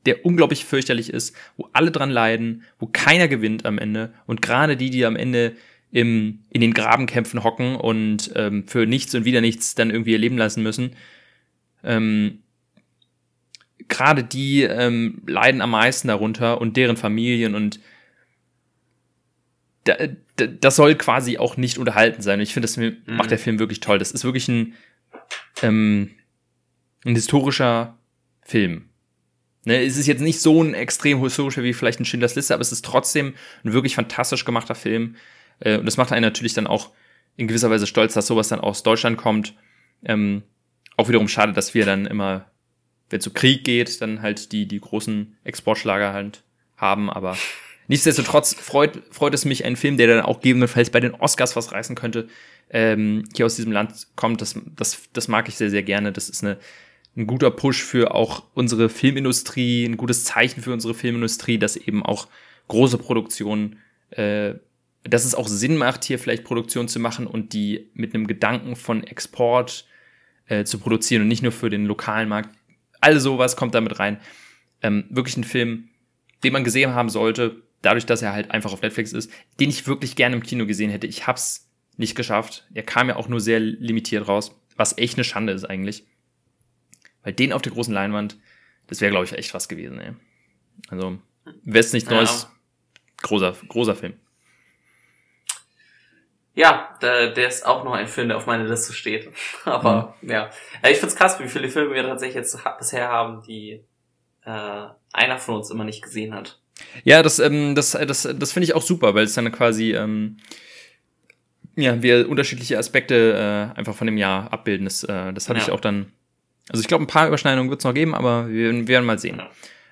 A: der unglaublich fürchterlich ist, wo alle dran leiden, wo keiner gewinnt am Ende und gerade die, die am Ende im, in den Grabenkämpfen hocken und ähm, für nichts und wieder nichts dann irgendwie ihr Leben lassen müssen, ähm, gerade die ähm, leiden am meisten darunter und deren Familien und da, da, das soll quasi auch nicht unterhalten sein. Und ich finde, das mhm. macht der Film wirklich toll. Das ist wirklich ein, ähm, ein historischer Film. Ne, es ist jetzt nicht so ein extrem historischer wie vielleicht ein Schindlers Liste, aber es ist trotzdem ein wirklich fantastisch gemachter Film. Äh, und das macht einen natürlich dann auch in gewisser Weise stolz, dass sowas dann aus Deutschland kommt. Ähm, auch wiederum schade, dass wir dann immer, wenn es zu Krieg geht, dann halt die, die großen Exportschlager halt haben, aber nichtsdestotrotz freut, freut es mich, ein Film, der dann auch gegebenenfalls bei den Oscars was reißen könnte, ähm, hier aus diesem Land kommt. Das, das, das mag ich sehr, sehr gerne. Das ist eine ein guter Push für auch unsere Filmindustrie, ein gutes Zeichen für unsere Filmindustrie, dass eben auch große Produktionen, äh, dass es auch Sinn macht, hier vielleicht Produktion zu machen und die mit einem Gedanken von Export äh, zu produzieren und nicht nur für den lokalen Markt. All sowas kommt damit rein. Ähm, wirklich ein Film, den man gesehen haben sollte, dadurch, dass er halt einfach auf Netflix ist, den ich wirklich gerne im Kino gesehen hätte. Ich hab's nicht geschafft. Er kam ja auch nur sehr limitiert raus, was echt eine Schande ist eigentlich. Weil den auf der großen Leinwand, das wäre, glaube ich, echt was gewesen, ey. Also, nichts Neues, ja. großer, großer Film.
B: Ja, der, der ist auch noch ein Film, der auf meiner Liste steht. Aber mhm. ja. ja. Ich find's krass, wie viele Filme wir tatsächlich jetzt bisher haben, die äh, einer von uns immer nicht gesehen hat.
A: Ja, das, ähm, das, das, das finde ich auch super, weil es dann quasi ähm, ja, wir unterschiedliche Aspekte äh, einfach von dem Jahr abbilden. Das, äh, das hatte ja. ich auch dann also ich glaube, ein paar Überschneidungen wird es noch geben, aber wir, wir werden mal sehen.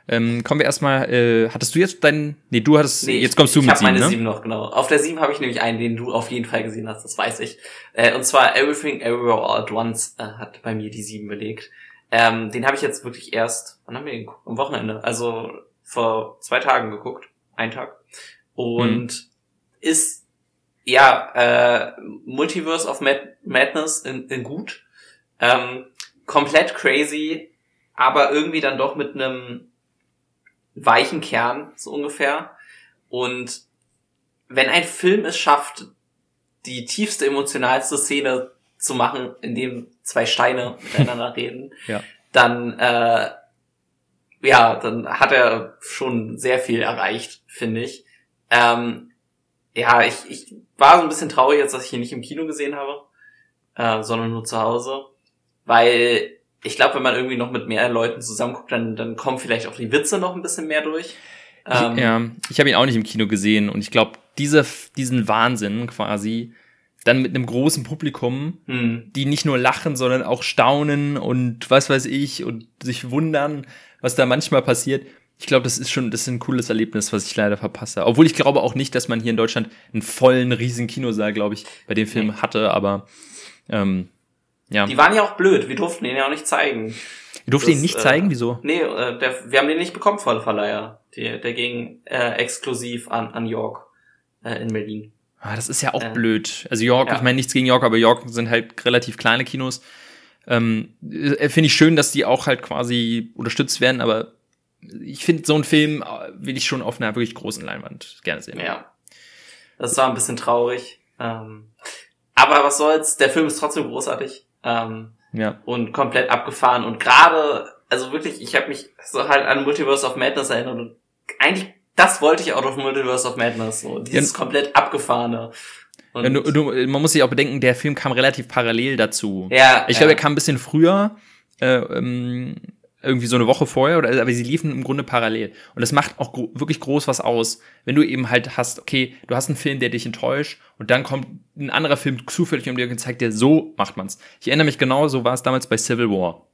A: Ähm, kommen wir erstmal, äh, hattest du jetzt deinen, nee, du hattest, nee, jetzt kommst du
B: ich
A: mit
B: sieben, meine ne? sieben noch, genau. Auf der sieben habe ich nämlich einen, den du auf jeden Fall gesehen hast, das weiß ich. Äh, und zwar Everything Everywhere All at Once äh, hat bei mir die sieben belegt. Ähm, den habe ich jetzt wirklich erst, wann haben wir den geguckt? Am Wochenende, also vor zwei Tagen geguckt, ein Tag. Und hm. ist ja äh, Multiverse of Mad Madness in, in gut. Ähm, komplett crazy, aber irgendwie dann doch mit einem weichen Kern, so ungefähr. Und wenn ein Film es schafft, die tiefste, emotionalste Szene zu machen, in dem zwei Steine miteinander reden,
A: ja.
B: dann äh, ja, dann hat er schon sehr viel erreicht, finde ich. Ähm, ja, ich, ich war so ein bisschen traurig jetzt, dass ich ihn nicht im Kino gesehen habe, äh, sondern nur zu Hause, weil ich glaube, wenn man irgendwie noch mit mehr Leuten zusammenguckt, dann, dann kommen vielleicht auch die Witze noch ein bisschen mehr durch.
A: Ähm, ich, ja, ich habe ihn auch nicht im Kino gesehen und ich glaube, diese, diesen Wahnsinn quasi, dann mit einem großen Publikum, hm. die nicht nur lachen, sondern auch staunen und was weiß ich und sich wundern, was da manchmal passiert. Ich glaube, das ist schon, das ist ein cooles Erlebnis, was ich leider verpasse. Obwohl ich glaube auch nicht, dass man hier in Deutschland einen vollen, riesen Kinosaal, glaube ich, bei dem Film hatte, aber ähm, ja.
B: Die waren ja auch blöd, wir durften ihn ja auch nicht zeigen.
A: Ihr durftet ihn nicht äh, zeigen, wieso?
B: Nee, äh, der, wir haben den nicht bekommen vor der Verleiher. Der, der ging äh, exklusiv an, an York äh, in Berlin.
A: Ah, das ist ja auch äh, blöd. Also York, ja. ich meine nichts gegen York, aber York sind halt relativ kleine Kinos. Ähm, äh, finde ich schön, dass die auch halt quasi unterstützt werden, aber ich finde, so einen Film äh, will ich schon auf einer wirklich großen Leinwand gerne sehen.
B: Ja. Das war ein bisschen traurig. Ähm, aber was soll's, der Film ist trotzdem großartig. Ähm,
A: ja.
B: Und komplett abgefahren. Und gerade, also wirklich, ich habe mich so halt an Multiverse of Madness erinnert und eigentlich das wollte ich auch auf Multiverse of Madness, so dieses ja. komplett abgefahrene.
A: Ja, du, du, man muss sich auch bedenken, der Film kam relativ parallel dazu.
B: Ja.
A: Ich glaube, er kam ein bisschen früher, äh, ähm, irgendwie so eine Woche vorher, oder, aber sie liefen im Grunde parallel. Und das macht auch gro wirklich groß was aus, wenn du eben halt hast, okay, du hast einen Film, der dich enttäuscht, und dann kommt ein anderer Film zufällig um dir und zeigt dir, so macht man's. Ich erinnere mich genau, so war es damals bei Civil War.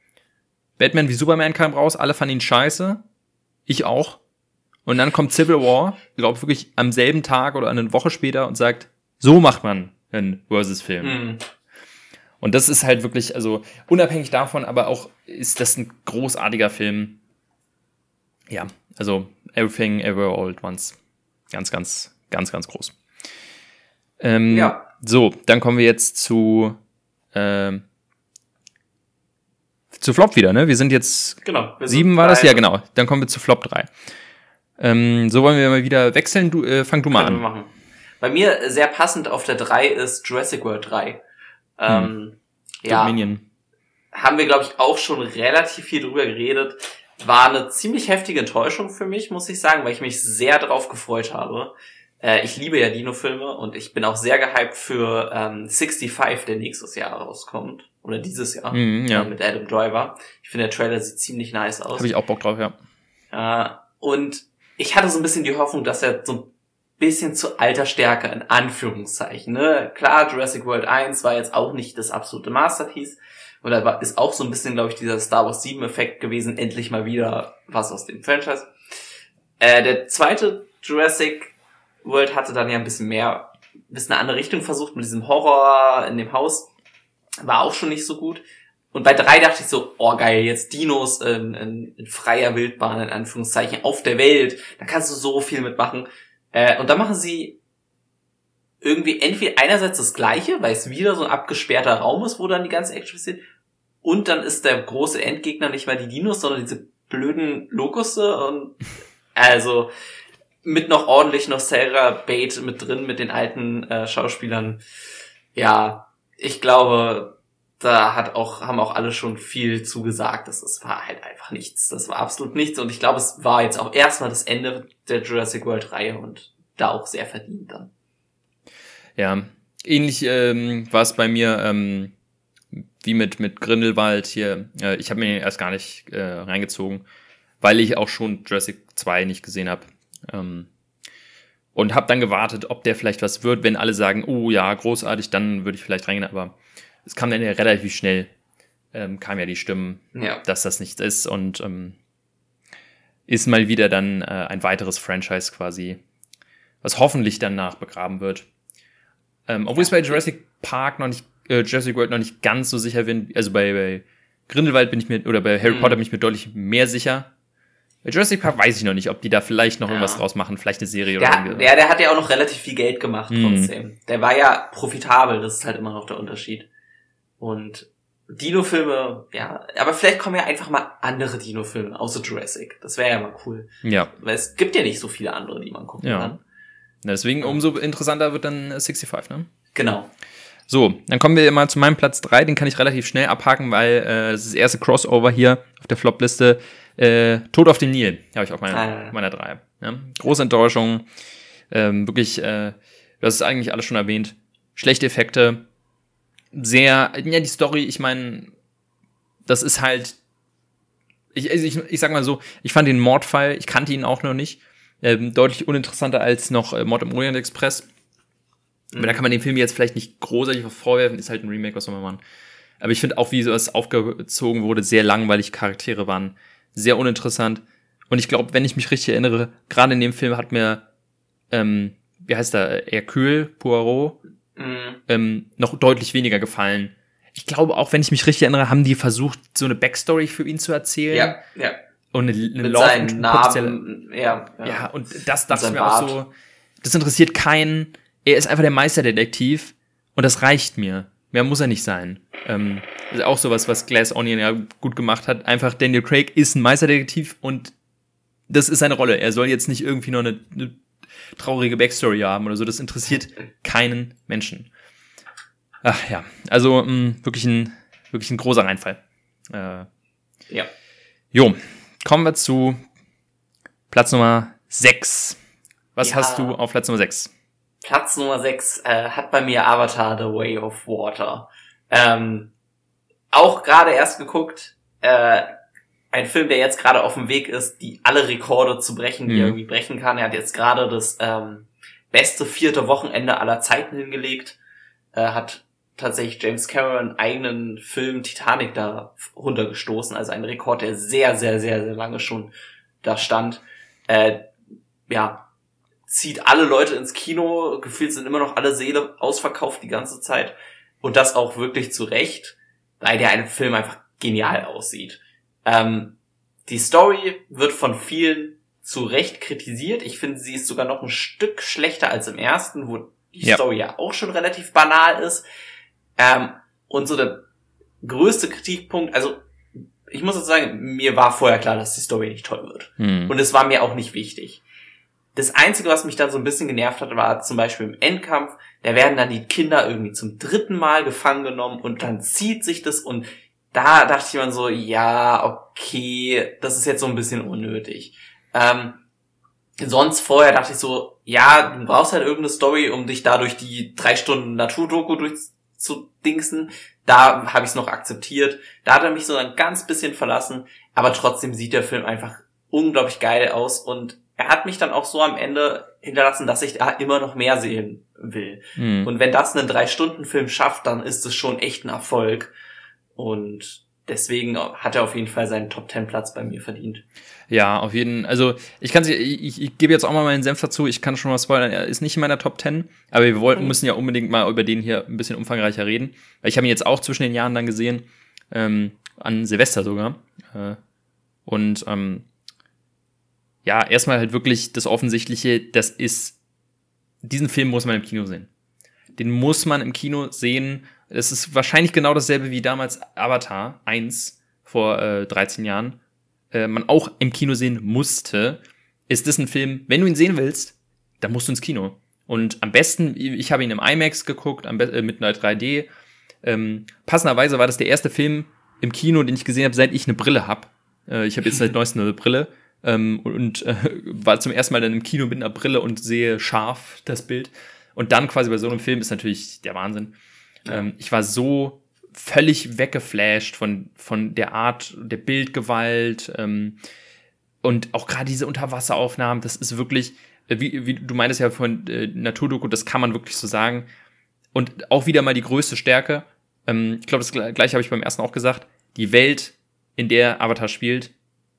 A: Batman wie Superman kam raus, alle fanden ihn scheiße. Ich auch. Und dann kommt Civil War, glaube wirklich am selben Tag oder eine Woche später und sagt, so macht man einen Versus-Film. Mhm. Und das ist halt wirklich, also unabhängig davon, aber auch ist das ein großartiger Film. Ja, also Everything Ever All at Once. Ganz, ganz, ganz, ganz groß. Ähm, ja. So, dann kommen wir jetzt zu ähm, zu Flop wieder, ne? Wir sind jetzt
B: genau,
A: wir sieben war das? Ja, genau. Dann kommen wir zu Flop 3. Ähm, so wollen wir mal wieder wechseln. Du, äh, fang du mal an.
B: Machen. Bei mir sehr passend auf der 3 ist Jurassic World 3. Ähm, hm. Ja, Dominion. Haben wir, glaube ich, auch schon relativ viel drüber geredet. War eine ziemlich heftige Enttäuschung für mich, muss ich sagen, weil ich mich sehr darauf gefreut habe. Äh, ich liebe ja Dino-Filme und ich bin auch sehr gehypt für ähm, 65, der nächstes Jahr rauskommt. Oder dieses Jahr.
A: Mm, ja.
B: Äh, mit Adam Driver. Ich finde, der Trailer sieht ziemlich nice aus.
A: Habe ich auch Bock drauf, ja.
B: Äh, und ich hatte so ein bisschen die Hoffnung, dass er so bisschen zu alter Stärke, in Anführungszeichen. Ne? Klar, Jurassic World 1 war jetzt auch nicht das absolute Masterpiece. Oder war, ist auch so ein bisschen, glaube ich, dieser Star Wars 7 Effekt gewesen, endlich mal wieder was aus dem Franchise. Äh, der zweite Jurassic World hatte dann ja ein bisschen mehr, ein bisschen eine andere Richtung versucht mit diesem Horror in dem Haus. War auch schon nicht so gut. Und bei drei dachte ich so, oh geil, jetzt Dinos in, in, in freier Wildbahn, in Anführungszeichen, auf der Welt. Da kannst du so viel mitmachen. Äh, und da machen sie irgendwie entweder einerseits das Gleiche, weil es wieder so ein abgesperrter Raum ist, wo dann die ganze Action passiert. Und dann ist der große Endgegner nicht mal die Dinos, sondern diese blöden Lokusse und also mit noch ordentlich noch Sarah Bait mit drin, mit den alten äh, Schauspielern. Ja, ich glaube, da hat auch, haben auch alle schon viel zugesagt. Das, das war halt einfach nichts. Das war absolut nichts. Und ich glaube, es war jetzt auch erstmal das Ende der Jurassic World Reihe und da auch sehr verdient dann.
A: Ja, ähnlich ähm, war es bei mir ähm, wie mit, mit Grindelwald hier. Äh, ich habe mir erst gar nicht äh, reingezogen, weil ich auch schon Jurassic 2 nicht gesehen habe. Ähm, und habe dann gewartet, ob der vielleicht was wird. Wenn alle sagen, oh ja, großartig, dann würde ich vielleicht reingehen. Aber es kam dann ja relativ schnell, ähm, kam ja die Stimmen,
B: ja.
A: dass das nichts ist und ähm, ist mal wieder dann äh, ein weiteres Franchise quasi, was hoffentlich danach begraben wird. Ähm, obwohl ja. ich bei Jurassic Park noch nicht, äh, Jurassic World noch nicht ganz so sicher bin, also bei, bei Grindelwald bin ich mir, oder bei Harry mhm. Potter bin ich mir deutlich mehr sicher. Bei Jurassic Park weiß ich noch nicht, ob die da vielleicht noch ja. irgendwas draus machen, vielleicht eine Serie
B: der,
A: oder
B: irgendwie. Ja, der hat ja auch noch relativ viel Geld gemacht mhm. trotzdem. Der war ja profitabel, das ist halt immer noch der Unterschied. Und Dino-Filme, ja, aber vielleicht kommen ja einfach mal andere Dino-Filme, außer Jurassic. Das wäre ja mal cool.
A: Ja.
B: Weil es gibt ja nicht so viele andere, die man gucken
A: ja.
B: kann.
A: Ja, deswegen umso interessanter wird dann 65, ne?
B: Genau.
A: So, dann kommen wir mal zu meinem Platz 3, den kann ich relativ schnell abhaken, weil äh, das ist das erste Crossover hier auf der Flop-Liste. Äh, Tod auf dem Nil, habe ich auf meiner, ah. meiner 3. Ja? Große Enttäuschung, ähm, wirklich, äh, das ist eigentlich alles schon erwähnt. Schlechte Effekte, sehr, ja, die Story, ich meine, das ist halt, ich, also ich, ich sag mal so, ich fand den Mordfall, ich kannte ihn auch noch nicht, ähm, deutlich uninteressanter als noch äh, Mord im Orient Express. Mhm. Aber da kann man den Film jetzt vielleicht nicht großartig vorwerfen, ist halt ein Remake, was soll man machen. Aber ich finde auch, wie sowas aufgezogen wurde, sehr langweilig, Charaktere waren sehr uninteressant. Und ich glaube, wenn ich mich richtig erinnere, gerade in dem Film hat mir, ähm, wie heißt er, Hercule Poirot, mhm. ähm, noch deutlich weniger gefallen. Ich glaube auch, wenn ich mich richtig erinnere, haben die versucht, so eine Backstory für ihn zu erzählen.
B: Ja, ja.
A: Und eine, eine
B: Mit seinen Narben, ja,
A: ja. Ja, und das dachte ich mir Bart. auch so, das interessiert keinen. Er ist einfach der Meisterdetektiv und das reicht mir. Mehr muss er nicht sein. Ähm, ist auch sowas, was Glass Onion ja gut gemacht hat. Einfach Daniel Craig ist ein Meisterdetektiv und das ist seine Rolle. Er soll jetzt nicht irgendwie noch eine, eine traurige Backstory haben oder so. Das interessiert keinen Menschen. Ach ja, also mh, mm, wirklich ein wirklich ein großer Reinfall. Äh,
B: ja.
A: Jo, kommen wir zu Platz Nummer 6. Was ja. hast du auf Platz Nummer 6?
B: Platz Nummer 6 äh, hat bei mir Avatar The Way of Water. Ähm, auch gerade erst geguckt, äh, ein Film, der jetzt gerade auf dem Weg ist, die alle Rekorde zu brechen, die mhm. er irgendwie brechen kann. Er hat jetzt gerade das ähm, beste vierte Wochenende aller Zeiten hingelegt, äh, hat tatsächlich James Cameron eigenen Film Titanic da runtergestoßen, also ein Rekord, der sehr, sehr, sehr, sehr lange schon da stand. Äh, ja, zieht alle Leute ins Kino, gefühlt sind immer noch alle Seele ausverkauft die ganze Zeit. Und das auch wirklich zu Recht, weil der ein Film einfach genial aussieht. Ähm, die Story wird von vielen zu Recht kritisiert. Ich finde, sie ist sogar noch ein Stück schlechter als im ersten, wo die ja. Story ja auch schon relativ banal ist. Ähm, und so der größte Kritikpunkt, also ich muss jetzt sagen, mir war vorher klar, dass die Story nicht toll wird. Hm. Und es war mir auch nicht wichtig. Das Einzige, was mich dann so ein bisschen genervt hat, war zum Beispiel im Endkampf, da werden dann die Kinder irgendwie zum dritten Mal gefangen genommen und dann zieht sich das und da dachte ich mir so, ja, okay, das ist jetzt so ein bisschen unnötig. Ähm, sonst vorher dachte ich so, ja, du brauchst halt irgendeine Story, um dich da durch die drei Stunden Naturdoku durchzudingsen. Da habe ich es noch akzeptiert. Da hat er mich so ein ganz bisschen verlassen, aber trotzdem sieht der Film einfach unglaublich geil aus und er hat mich dann auch so am Ende hinterlassen, dass ich da immer noch mehr sehen will. Mhm. Und wenn das einen Drei-Stunden-Film schafft, dann ist es schon echt ein Erfolg. Und deswegen hat er auf jeden Fall seinen Top-Ten-Platz bei mir verdient.
A: Ja, auf jeden Also ich kann ich, ich, ich gebe jetzt auch mal meinen Senf dazu, ich kann schon mal spoilern, er ist nicht in meiner Top 10, aber wir wollten, mhm. müssen ja unbedingt mal über den hier ein bisschen umfangreicher reden. Weil ich habe ihn jetzt auch zwischen den Jahren dann gesehen, ähm, an Silvester sogar. Äh, und ähm, ja, erstmal halt wirklich das Offensichtliche, das ist, diesen Film muss man im Kino sehen. Den muss man im Kino sehen. Es ist wahrscheinlich genau dasselbe wie damals Avatar 1 vor äh, 13 Jahren. Äh, man auch im Kino sehen musste. Ist das ein Film, wenn du ihn sehen willst, dann musst du ins Kino. Und am besten, ich habe ihn im IMAX geguckt, am äh, mit einer 3D. Ähm, passenderweise war das der erste Film im Kino, den ich gesehen habe, seit ich eine Brille habe. Äh, ich habe jetzt seit neuestem eine Brille ähm, und äh, war zum ersten Mal dann im Kino mit einer Brille und sehe scharf das Bild. Und dann quasi bei so einem Film ist natürlich der Wahnsinn. Ähm, ich war so völlig weggeflasht von, von der Art der Bildgewalt ähm, und auch gerade diese Unterwasseraufnahmen, das ist wirklich, äh, wie, wie du meintest ja von äh, Naturdoku, das kann man wirklich so sagen. Und auch wieder mal die größte Stärke. Ähm, ich glaube, das gleiche habe ich beim ersten auch gesagt. Die Welt, in der Avatar spielt,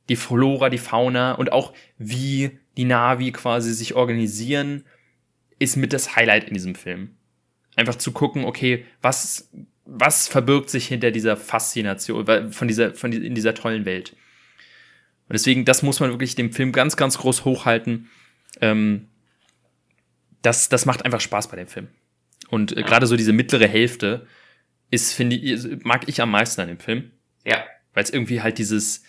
A: die Flora, die Fauna und auch wie die Navi quasi sich organisieren, ist mit das Highlight in diesem Film. Einfach zu gucken, okay, was, was verbirgt sich hinter dieser Faszination, von dieser, von in dieser tollen Welt. Und deswegen, das muss man wirklich dem Film ganz, ganz groß hochhalten. Ähm, das, das macht einfach Spaß bei dem Film. Und äh, ja. gerade so diese mittlere Hälfte ist, finde ich, mag ich am meisten an dem Film.
B: Ja.
A: Weil es irgendwie halt dieses,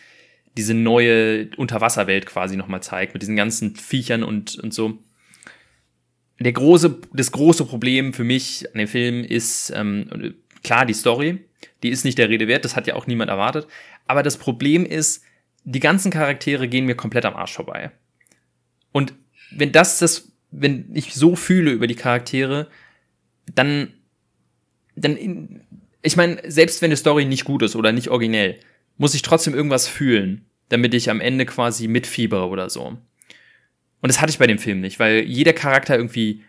A: diese neue Unterwasserwelt quasi nochmal zeigt, mit diesen ganzen Viechern und, und so. Der große, das große Problem für mich an dem Film ist, ähm, klar, die Story, die ist nicht der Rede wert, das hat ja auch niemand erwartet. Aber das Problem ist, die ganzen Charaktere gehen mir komplett am Arsch vorbei. Und wenn das das, wenn ich so fühle über die Charaktere, dann, dann, in, ich meine, selbst wenn die Story nicht gut ist oder nicht originell, muss ich trotzdem irgendwas fühlen, damit ich am Ende quasi mitfiebere oder so. Und das hatte ich bei dem Film nicht, weil jeder Charakter irgendwie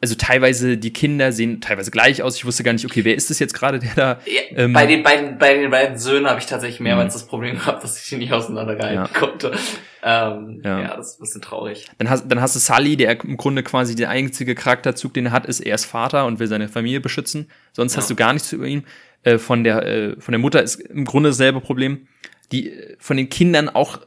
A: also teilweise die Kinder sehen teilweise gleich aus. Ich wusste gar nicht, okay, wer ist das jetzt gerade, der da.
B: Ähm, bei den beiden, bei den beiden Söhnen habe ich tatsächlich mehrmals mhm. das Problem gehabt, dass ich die nicht auseinandergehalten ja. konnte. Ähm, ja. ja. das ist ein bisschen traurig.
A: Dann hast, dann hast du Sully, der im Grunde quasi der einzige Charakterzug, den er hat, ist, er ist Vater und will seine Familie beschützen. Sonst ja. hast du gar nichts über ihn. Äh, von der, äh, von der Mutter ist im Grunde dasselbe Problem. Die, äh, von den Kindern auch,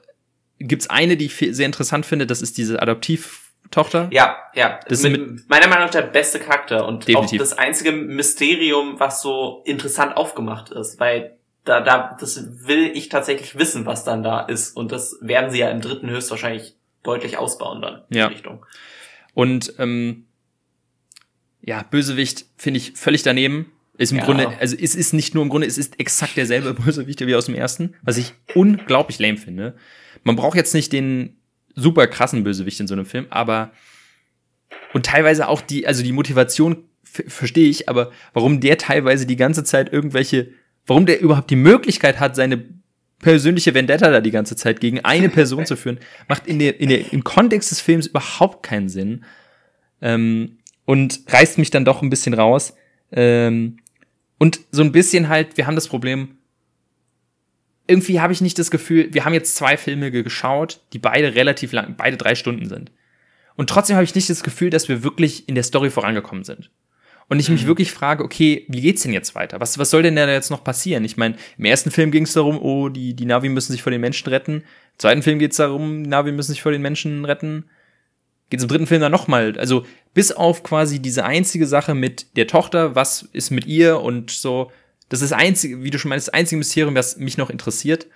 A: gibt's eine, die ich sehr interessant finde, das ist diese Adoptiv- Tochter.
B: Ja, ja. Das ist mit, meiner Meinung nach der beste Charakter und definitiv. auch das einzige Mysterium, was so interessant aufgemacht ist, weil da, da, das will ich tatsächlich wissen, was dann da ist und das werden sie ja im dritten höchstwahrscheinlich deutlich ausbauen dann
A: ja. Richtung. Und ähm, ja, Bösewicht finde ich völlig daneben. Ist im ja. Grunde, also es ist nicht nur im Grunde, es ist exakt derselbe Bösewicht wie aus dem ersten, was ich unglaublich lame finde. Man braucht jetzt nicht den super krassen Bösewicht in so einem Film, aber und teilweise auch die, also die Motivation verstehe ich, aber warum der teilweise die ganze Zeit irgendwelche, warum der überhaupt die Möglichkeit hat, seine persönliche Vendetta da die ganze Zeit gegen eine Person zu führen, macht in der, in der, im Kontext des Films überhaupt keinen Sinn. Ähm, und reißt mich dann doch ein bisschen raus. Ähm, und so ein bisschen halt, wir haben das Problem, irgendwie habe ich nicht das Gefühl, wir haben jetzt zwei Filme geschaut, die beide relativ lang, beide drei Stunden sind. Und trotzdem habe ich nicht das Gefühl, dass wir wirklich in der Story vorangekommen sind. Und ich mich mhm. wirklich frage, okay, wie geht's denn jetzt weiter? Was, was soll denn da jetzt noch passieren? Ich meine, im ersten Film ging es darum, oh, die, die Navi müssen sich vor den Menschen retten. Im zweiten Film geht es darum, die Navi müssen sich vor den Menschen retten. Geht es im dritten Film dann nochmal. Also, bis auf quasi diese einzige Sache mit der Tochter, was ist mit ihr und so, das ist das einzige, wie du schon meinst, das einzige Mysterium, was mich noch interessiert.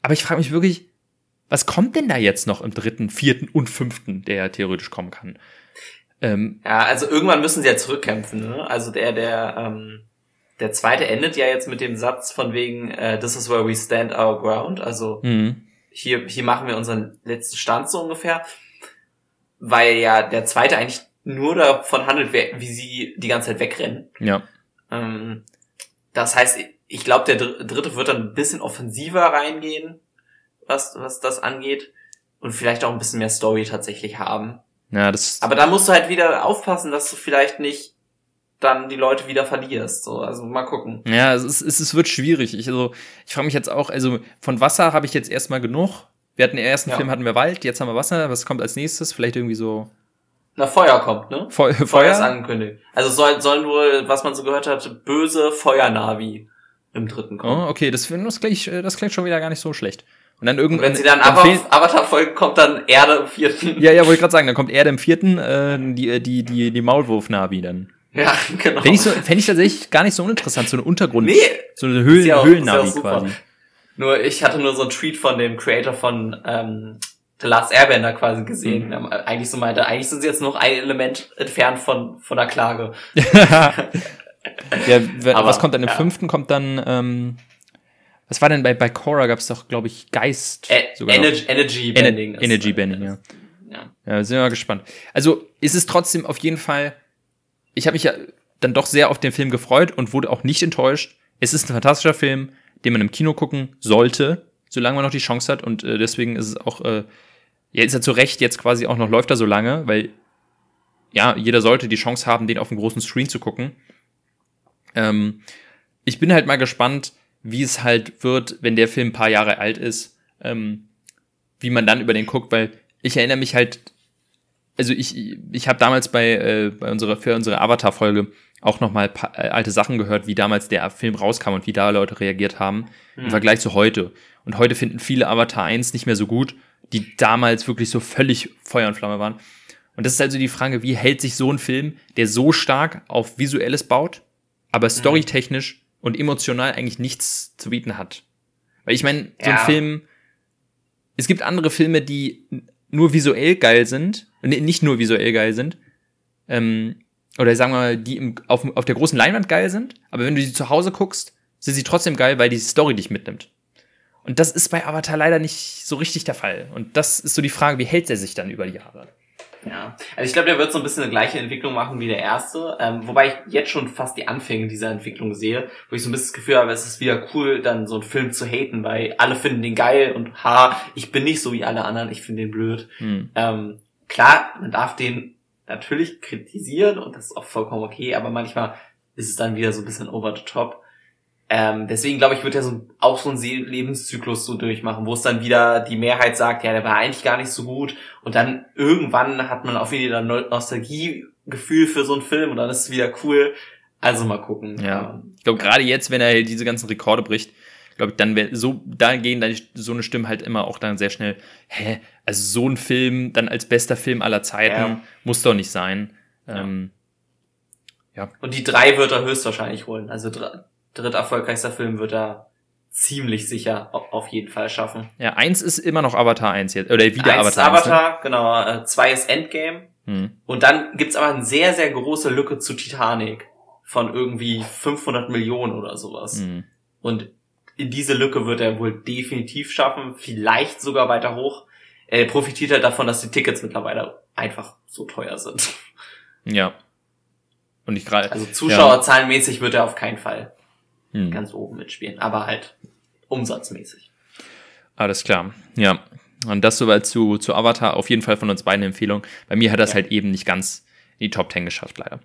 A: Aber ich frage mich wirklich, was kommt denn da jetzt noch im dritten, vierten und fünften, der ja theoretisch kommen kann?
B: Ähm, ja, also irgendwann müssen sie ja zurückkämpfen. Ne? Also der, der, ähm, der zweite endet ja jetzt mit dem Satz von wegen äh, This is where we stand our ground. Also mhm. hier, hier machen wir unseren letzten Stand so ungefähr, weil ja der zweite eigentlich nur davon handelt, wie sie die ganze Zeit wegrennen.
A: Ja.
B: Ähm, das heißt, ich glaube, der dritte wird dann ein bisschen offensiver reingehen, was, was das angeht. Und vielleicht auch ein bisschen mehr Story tatsächlich haben.
A: Ja, das.
B: Aber da musst du halt wieder aufpassen, dass du vielleicht nicht dann die Leute wieder verlierst. So, also mal gucken.
A: Ja, es, ist, es, wird schwierig. Ich, also, ich frage mich jetzt auch, also von Wasser habe ich jetzt erstmal genug. Wir hatten im ersten ja. Film hatten wir Wald, jetzt haben wir Wasser. Was kommt als nächstes? Vielleicht irgendwie so
B: na, Feuer kommt, ne?
A: Feu Feuer? Feuer
B: ist angekündigt. Also soll, sollen wohl, was man so gehört hat, böse Feuernavi im dritten kommen.
A: Oh, okay, das, das, klingt, das klingt schon wieder gar nicht so schlecht. Und dann irgendwann.
B: Wenn sie dann, dann Avatar folgen, kommt dann Erde im vierten.
A: Ja, ja, wollte ich gerade sagen, dann kommt Erde im vierten, äh, die, die, die, die Maulwurf-Navi dann.
B: Ja, genau.
A: Fände ich, so, fänd ich tatsächlich gar nicht so uninteressant, so eine Untergrund. Nee. So eine Höhlen, ja Höhlen-Navi ja quasi.
B: Nur ich hatte nur so einen Tweet von dem Creator von ähm, The Last Airbender quasi gesehen. Mhm. Eigentlich so meinte, eigentlich sind sie jetzt noch ein Element entfernt von, von der Klage.
A: ja, Aber, was kommt dann im ja. fünften? Kommt dann, ähm, was war denn bei, bei Cora gab es doch, glaube ich, Geist.
B: E sogar Energy, Energy Bending.
A: Ener Energy Bending, ja. ja. Ja, sind wir mal gespannt. Also, ist es trotzdem auf jeden Fall, ich habe mich ja dann doch sehr auf den Film gefreut und wurde auch nicht enttäuscht. Es ist ein fantastischer Film, den man im Kino gucken sollte, solange man noch die Chance hat und äh, deswegen ist es auch äh, ja, ist ja zu Recht jetzt quasi auch noch läuft er so lange, weil ja, jeder sollte die Chance haben, den auf dem großen Screen zu gucken. Ähm, ich bin halt mal gespannt, wie es halt wird, wenn der Film ein paar Jahre alt ist, ähm, wie man dann über den guckt, weil ich erinnere mich halt also ich, ich habe damals bei, äh, bei unserer, für unsere Avatar-Folge auch nochmal äh, alte Sachen gehört, wie damals der Film rauskam und wie da Leute reagiert haben hm. im Vergleich zu heute. Und heute finden viele Avatar 1 nicht mehr so gut, die damals wirklich so völlig Feuer und Flamme waren. Und das ist also die Frage, wie hält sich so ein Film, der so stark auf Visuelles baut, aber hm. storytechnisch und emotional eigentlich nichts zu bieten hat. Weil ich meine, so ein Film, es gibt andere Filme, die nur visuell geil sind, nicht nur visuell geil sind, ähm, oder sagen wir mal, die im, auf, auf der großen Leinwand geil sind, aber wenn du sie zu Hause guckst, sind sie trotzdem geil, weil die Story dich mitnimmt. Und das ist bei Avatar leider nicht so richtig der Fall. Und das ist so die Frage, wie hält er sich dann über die Jahre?
B: Ja, also ich glaube, der wird so ein bisschen eine gleiche Entwicklung machen wie der erste, ähm, wobei ich jetzt schon fast die Anfänge dieser Entwicklung sehe, wo ich so ein bisschen das Gefühl habe, es ist wieder cool, dann so einen Film zu haten, weil alle finden den geil und ha, ich bin nicht so wie alle anderen, ich finde den blöd. Hm. Ähm, klar, man darf den natürlich kritisieren und das ist auch vollkommen okay, aber manchmal ist es dann wieder so ein bisschen over the top. Ähm, deswegen glaube ich, wird er so, auch so einen Lebenszyklus so durchmachen, wo es dann wieder die Mehrheit sagt, ja, der war eigentlich gar nicht so gut. Und dann irgendwann hat man auch wieder ein Nostalgiegefühl für so einen Film und dann ist es wieder cool. Also mal gucken.
A: Ja. Ich glaube, gerade jetzt, wenn er diese ganzen Rekorde bricht, glaube ich, dann wäre so, da gehen dann so eine Stimme halt immer auch dann sehr schnell, hä, also so ein Film dann als bester Film aller Zeiten ja. muss doch nicht sein. Ja. Ähm,
B: ja. Und die drei wird er höchstwahrscheinlich holen. Also dritt erfolgreichster Film wird er ziemlich sicher auf jeden Fall schaffen.
A: Ja, eins ist immer noch Avatar 1 jetzt, oder wieder
B: eins Avatar 1. Avatar, ne? genau. Äh, zwei ist Endgame. Hm. Und dann gibt's aber eine sehr, sehr große Lücke zu Titanic von irgendwie 500 Millionen oder sowas. Hm. Und in diese Lücke wird er wohl definitiv schaffen, vielleicht sogar weiter hoch. Er profitiert halt davon, dass die Tickets mittlerweile einfach so teuer sind.
A: Ja. Und ich gerade.
B: Also Zuschauerzahlenmäßig ja. wird er auf keinen Fall hm. ganz oben mitspielen, aber halt umsatzmäßig.
A: Alles klar. Ja. Und das soweit zu, zu Avatar. Auf jeden Fall von uns beiden eine Empfehlung. Bei mir hat das ja. halt eben nicht ganz in die Top 10 geschafft, leider.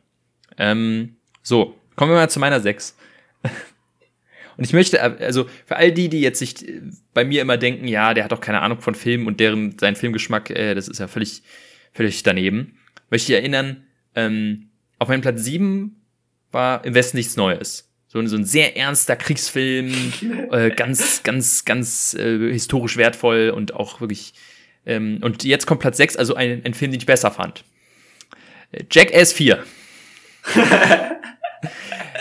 A: Ähm, so, kommen wir mal zu meiner 6. Und ich möchte, also für all die, die jetzt sich bei mir immer denken, ja, der hat doch keine Ahnung von Filmen und deren sein Filmgeschmack, äh, das ist ja völlig, völlig daneben, möchte ich erinnern, ähm, auf meinem Platz 7 war Im Westen nichts Neues. So, so ein sehr ernster Kriegsfilm, äh, ganz, ganz, ganz äh, historisch wertvoll und auch wirklich. Ähm, und jetzt kommt Platz 6, also ein, ein Film, den ich besser fand. Jackass 4.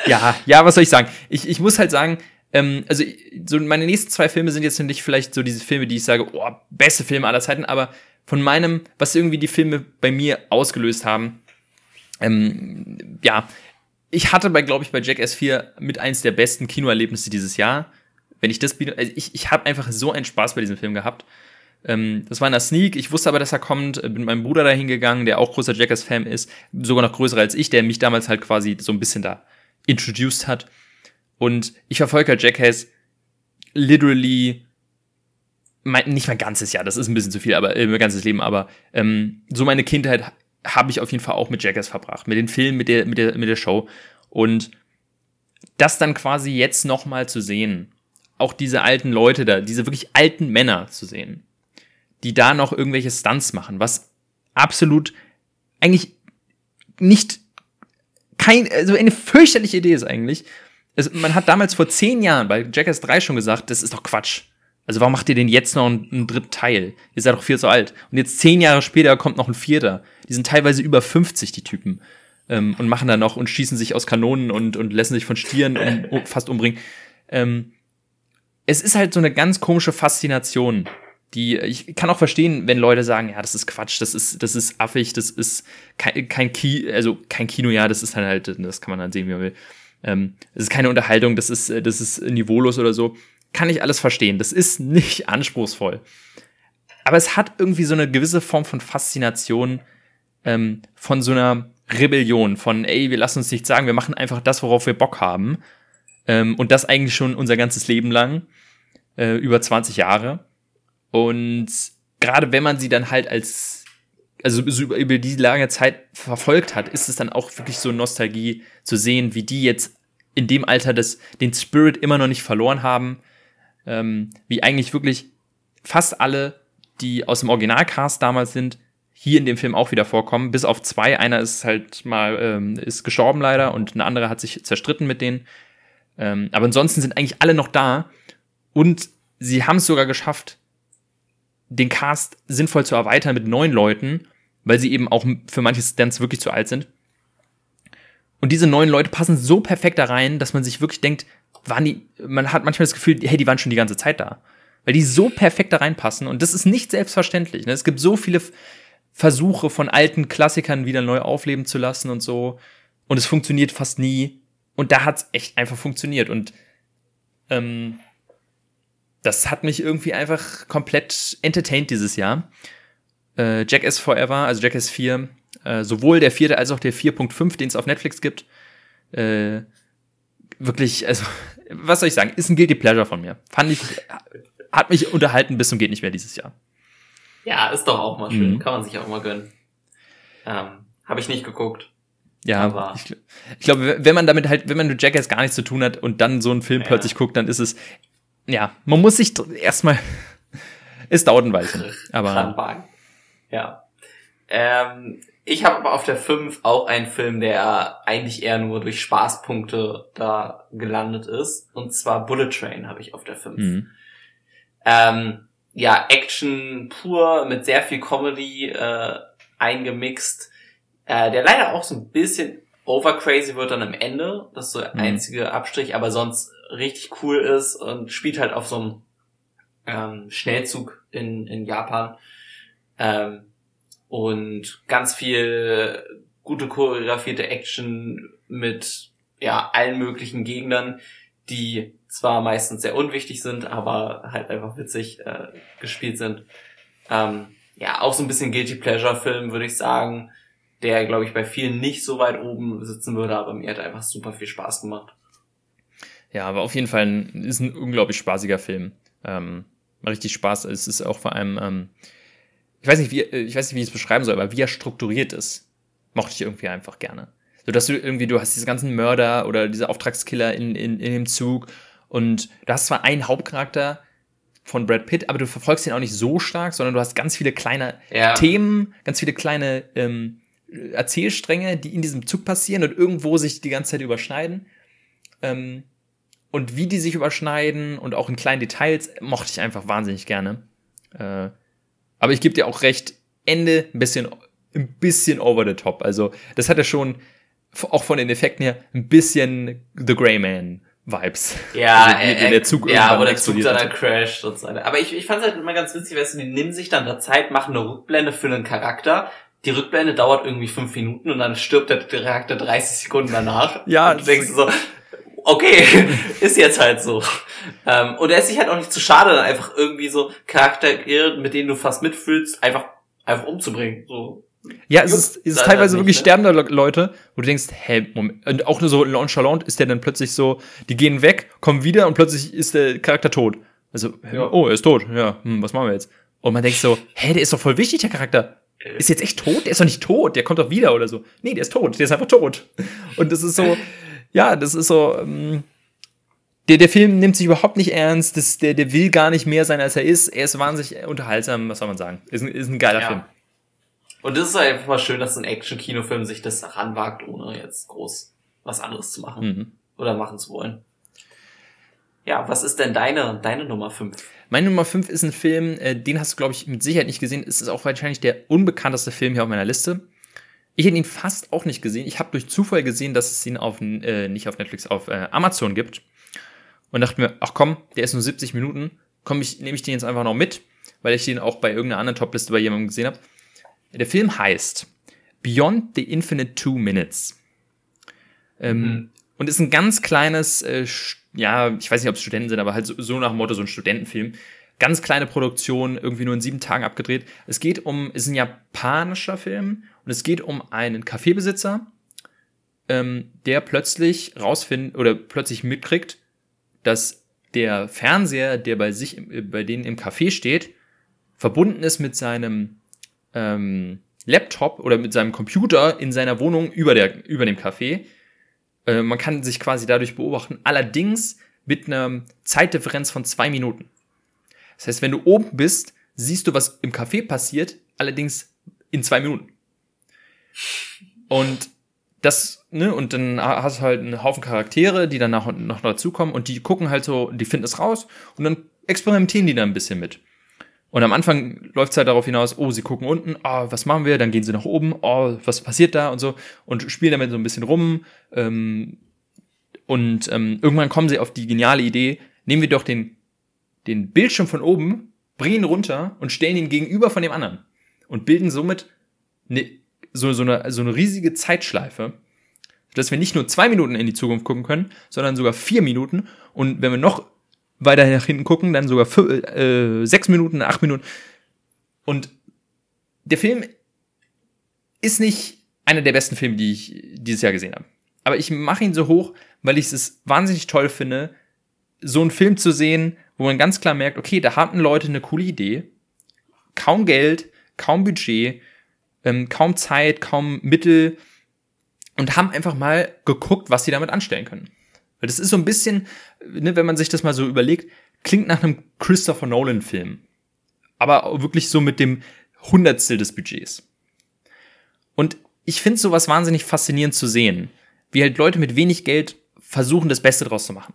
A: ja, ja, was soll ich sagen? Ich, ich muss halt sagen, ähm, also so meine nächsten zwei Filme sind jetzt nicht vielleicht so diese Filme, die ich sage, oh, beste Filme aller Zeiten, aber von meinem, was irgendwie die Filme bei mir ausgelöst haben, ähm, ja, ich hatte bei, glaube ich, bei Jackass 4 mit eins der besten Kinoerlebnisse dieses Jahr. Wenn ich das biete, also ich, ich habe einfach so einen Spaß bei diesem Film gehabt. Ähm, das war in der Sneak, ich wusste aber, dass er kommt, bin mit meinem Bruder dahin gegangen, der auch großer Jackass-Fan ist, sogar noch größer als ich, der mich damals halt quasi so ein bisschen da introduced hat. Und ich verfolge halt Jackass literally mein, nicht mein ganzes Jahr, das ist ein bisschen zu viel, aber äh, mein ganzes Leben, aber ähm, so meine Kindheit habe ich auf jeden Fall auch mit Jackass verbracht, mit den Filmen, mit der, mit der, mit der Show. Und das dann quasi jetzt nochmal zu sehen, auch diese alten Leute da, diese wirklich alten Männer zu sehen, die da noch irgendwelche Stunts machen, was absolut eigentlich nicht kein, also eine fürchterliche Idee ist eigentlich. Es, man hat damals vor zehn Jahren bei Jackass 3 schon gesagt, das ist doch Quatsch. Also warum macht ihr denn jetzt noch einen, einen dritten Teil? Ihr seid doch viel zu alt. Und jetzt zehn Jahre später kommt noch ein vierter. Die sind teilweise über 50, die Typen. Ähm, und machen da noch und schießen sich aus Kanonen und, und lassen sich von Stieren um, fast umbringen. Ähm, es ist halt so eine ganz komische Faszination, die ich kann auch verstehen, wenn Leute sagen, ja, das ist Quatsch, das ist das ist affig, das ist kein, kein Ki also kein Kino, ja, das ist dann halt, das kann man dann sehen, wie man will. Ähm, das ist keine Unterhaltung, das ist das ist niveaulos oder so. Kann ich alles verstehen. Das ist nicht anspruchsvoll. Aber es hat irgendwie so eine gewisse Form von Faszination, ähm, von so einer Rebellion, von, ey, wir lassen uns nichts sagen, wir machen einfach das, worauf wir Bock haben. Ähm, und das eigentlich schon unser ganzes Leben lang, äh, über 20 Jahre. Und gerade wenn man sie dann halt als, also so über, über die lange Zeit verfolgt hat, ist es dann auch wirklich so Nostalgie zu sehen, wie die jetzt in dem Alter das, den Spirit immer noch nicht verloren haben. Ähm, wie eigentlich wirklich fast alle, die aus dem Originalcast damals sind, hier in dem Film auch wieder vorkommen, bis auf zwei. Einer ist halt mal, ähm, ist gestorben leider und eine andere hat sich zerstritten mit denen. Ähm, aber ansonsten sind eigentlich alle noch da und sie haben es sogar geschafft, den Cast sinnvoll zu erweitern mit neun Leuten, weil sie eben auch für manche Stunts wirklich zu alt sind. Und diese neun Leute passen so perfekt da rein, dass man sich wirklich denkt, waren die, man hat manchmal das Gefühl, hey, die waren schon die ganze Zeit da. Weil die so perfekt da reinpassen und das ist nicht selbstverständlich. Ne? Es gibt so viele Versuche von alten Klassikern wieder neu aufleben zu lassen und so. Und es funktioniert fast nie. Und da hat es echt einfach funktioniert. Und ähm, das hat mich irgendwie einfach komplett entertained dieses Jahr. Äh, Jackass Forever, also Jackass 4, äh, sowohl der vierte als auch der 4.5, den es auf Netflix gibt, äh, wirklich, also, was soll ich sagen, ist ein Guilty Pleasure von mir. Fand ich, hat mich unterhalten bis zum geht nicht mehr dieses Jahr.
B: Ja, ist doch auch mal schön. Mhm. Kann man sich auch mal gönnen. Ähm, Habe ich nicht geguckt.
A: Ja, aber ich, ich glaube, wenn man damit halt, wenn man mit Jackass gar nichts zu tun hat und dann so einen Film ja. plötzlich guckt, dann ist es, ja, man muss sich erstmal, es dauert ein Weilchen. Aber.
B: Ja. Ähm, ich habe aber auf der 5 auch einen Film, der eigentlich eher nur durch Spaßpunkte da gelandet ist. Und zwar Bullet Train habe ich auf der 5. Mhm. Ähm, ja, Action pur mit sehr viel Comedy äh, eingemixt, äh, der leider auch so ein bisschen overcrazy wird dann am Ende. Das ist so der mhm. einzige Abstrich, aber sonst richtig cool ist und spielt halt auf so einem ähm, Schnellzug in, in Japan. Ähm, und ganz viel gute choreografierte Action mit ja allen möglichen Gegnern, die zwar meistens sehr unwichtig sind, aber halt einfach witzig äh, gespielt sind. Ähm, ja, auch so ein bisschen Guilty Pleasure Film, würde ich sagen, der, glaube ich, bei vielen nicht so weit oben sitzen würde, aber mir hat einfach super viel Spaß gemacht.
A: Ja, aber auf jeden Fall ein, ist ein unglaublich spaßiger Film. Ähm, richtig Spaß. Es ist auch vor allem, ähm, ich weiß nicht, wie, ich weiß nicht, wie ich es beschreiben soll, aber wie er strukturiert ist, mochte ich irgendwie einfach gerne. So dass du irgendwie, du hast diese ganzen Mörder oder diese Auftragskiller in, in, in dem Zug und du hast zwar einen Hauptcharakter von Brad Pitt, aber du verfolgst ihn auch nicht so stark, sondern du hast ganz viele kleine ja. Themen, ganz viele kleine ähm, Erzählstränge, die in diesem Zug passieren und irgendwo sich die ganze Zeit überschneiden. Ähm, und wie die sich überschneiden und auch in kleinen Details mochte ich einfach wahnsinnig gerne. Äh, aber ich gebe dir auch recht, Ende ein bisschen, ein bisschen over the top. Also, das hat er schon, auch von den Effekten her, ein bisschen The Grey Man Vibes.
B: Ja, also, äh, der Zug ja, wo der Zug dann crasht und so weiter. Aber ich, ich fand es halt immer ganz witzig, weißt du, die nehmen sich dann der Zeit, machen eine Rückblende für einen Charakter. Die Rückblende dauert irgendwie fünf Minuten und dann stirbt der Charakter 30 Sekunden danach.
A: ja.
B: Und du denkst so, okay, ist jetzt halt so. Ähm, und er ist sich halt auch nicht zu schade, dann einfach irgendwie so Charaktere, mit denen du fast mitfühlst, einfach, einfach umzubringen. So,
A: ja, es ist, es ist teilweise wirklich ne? sterbende Leute, wo du denkst, hä, Moment, und auch nur so nonchalant ist der dann plötzlich so, die gehen weg, kommen wieder und plötzlich ist der Charakter tot. Also, ja. oh, er ist tot, ja, hm, was machen wir jetzt? Und man denkt so, hä, der ist doch voll wichtig, der Charakter. Ist jetzt echt tot? Der ist doch nicht tot, der kommt doch wieder oder so. Nee, der ist tot, der ist einfach tot. Und das ist so, ja, das ist so, ähm, der, der Film nimmt sich überhaupt nicht ernst, das, der, der will gar nicht mehr sein, als er ist. Er ist wahnsinnig unterhaltsam, was soll man sagen. Ist ein, ist ein geiler ja. Film.
B: Und das ist halt einfach mal schön, dass ein Action-Kinofilm sich das ranwagt, ohne jetzt groß was anderes zu machen mhm. oder machen zu wollen. Ja, was ist denn deine, deine Nummer 5?
A: Meine Nummer 5 ist ein Film, äh, den hast du, glaube ich, mit Sicherheit nicht gesehen. Es ist auch wahrscheinlich der unbekannteste Film hier auf meiner Liste. Ich hätte ihn fast auch nicht gesehen. Ich habe durch Zufall gesehen, dass es ihn auf, äh, nicht auf Netflix, auf äh, Amazon gibt. Und dachte mir, ach komm, der ist nur 70 Minuten. Komm, ich, nehme ich den jetzt einfach noch mit, weil ich den auch bei irgendeiner anderen Topliste bei jemandem gesehen habe. Der Film heißt Beyond the Infinite Two Minutes. Ähm, mhm. Und ist ein ganz kleines, äh, ja, ich weiß nicht, ob es Studenten sind, aber halt so, so nach dem Motto so ein Studentenfilm. Ganz kleine Produktion, irgendwie nur in sieben Tagen abgedreht. Es geht um, es ist ein japanischer Film und es geht um einen Kaffeebesitzer, ähm, der plötzlich rausfindet oder plötzlich mitkriegt, dass der Fernseher, der bei sich, bei denen im Café steht, verbunden ist mit seinem ähm, Laptop oder mit seinem Computer in seiner Wohnung über, der, über dem Café. Äh, man kann sich quasi dadurch beobachten, allerdings mit einer Zeitdifferenz von zwei Minuten. Das heißt, wenn du oben bist, siehst du, was im Café passiert, allerdings in zwei Minuten. Und das, ne, und dann hast du halt einen Haufen Charaktere, die dann noch, noch dazukommen und die gucken halt so, die finden es raus und dann experimentieren die da ein bisschen mit. Und am Anfang läuft es halt darauf hinaus, oh, sie gucken unten, oh, was machen wir? Dann gehen sie nach oben, oh, was passiert da und so und spielen damit so ein bisschen rum. Ähm, und ähm, irgendwann kommen sie auf die geniale Idee, nehmen wir doch den, den Bildschirm von oben, bringen ihn runter und stellen ihn gegenüber von dem anderen und bilden somit eine, so, so, eine, so eine riesige Zeitschleife, dass wir nicht nur zwei Minuten in die Zukunft gucken können, sondern sogar vier Minuten. Und wenn wir noch weiter nach hinten gucken, dann sogar fünf, äh, sechs Minuten, acht Minuten. Und der Film ist nicht einer der besten Filme, die ich dieses Jahr gesehen habe. Aber ich mache ihn so hoch, weil ich es wahnsinnig toll finde, so einen Film zu sehen, wo man ganz klar merkt, okay, da hatten Leute eine coole Idee, kaum Geld, kaum Budget, ähm, kaum Zeit, kaum Mittel und haben einfach mal geguckt, was sie damit anstellen können. Weil das ist so ein bisschen, ne, wenn man sich das mal so überlegt, klingt nach einem Christopher Nolan-Film. Aber wirklich so mit dem Hundertstel des Budgets. Und ich finde sowas wahnsinnig faszinierend zu sehen, wie halt Leute mit wenig Geld versuchen, das Beste draus zu machen.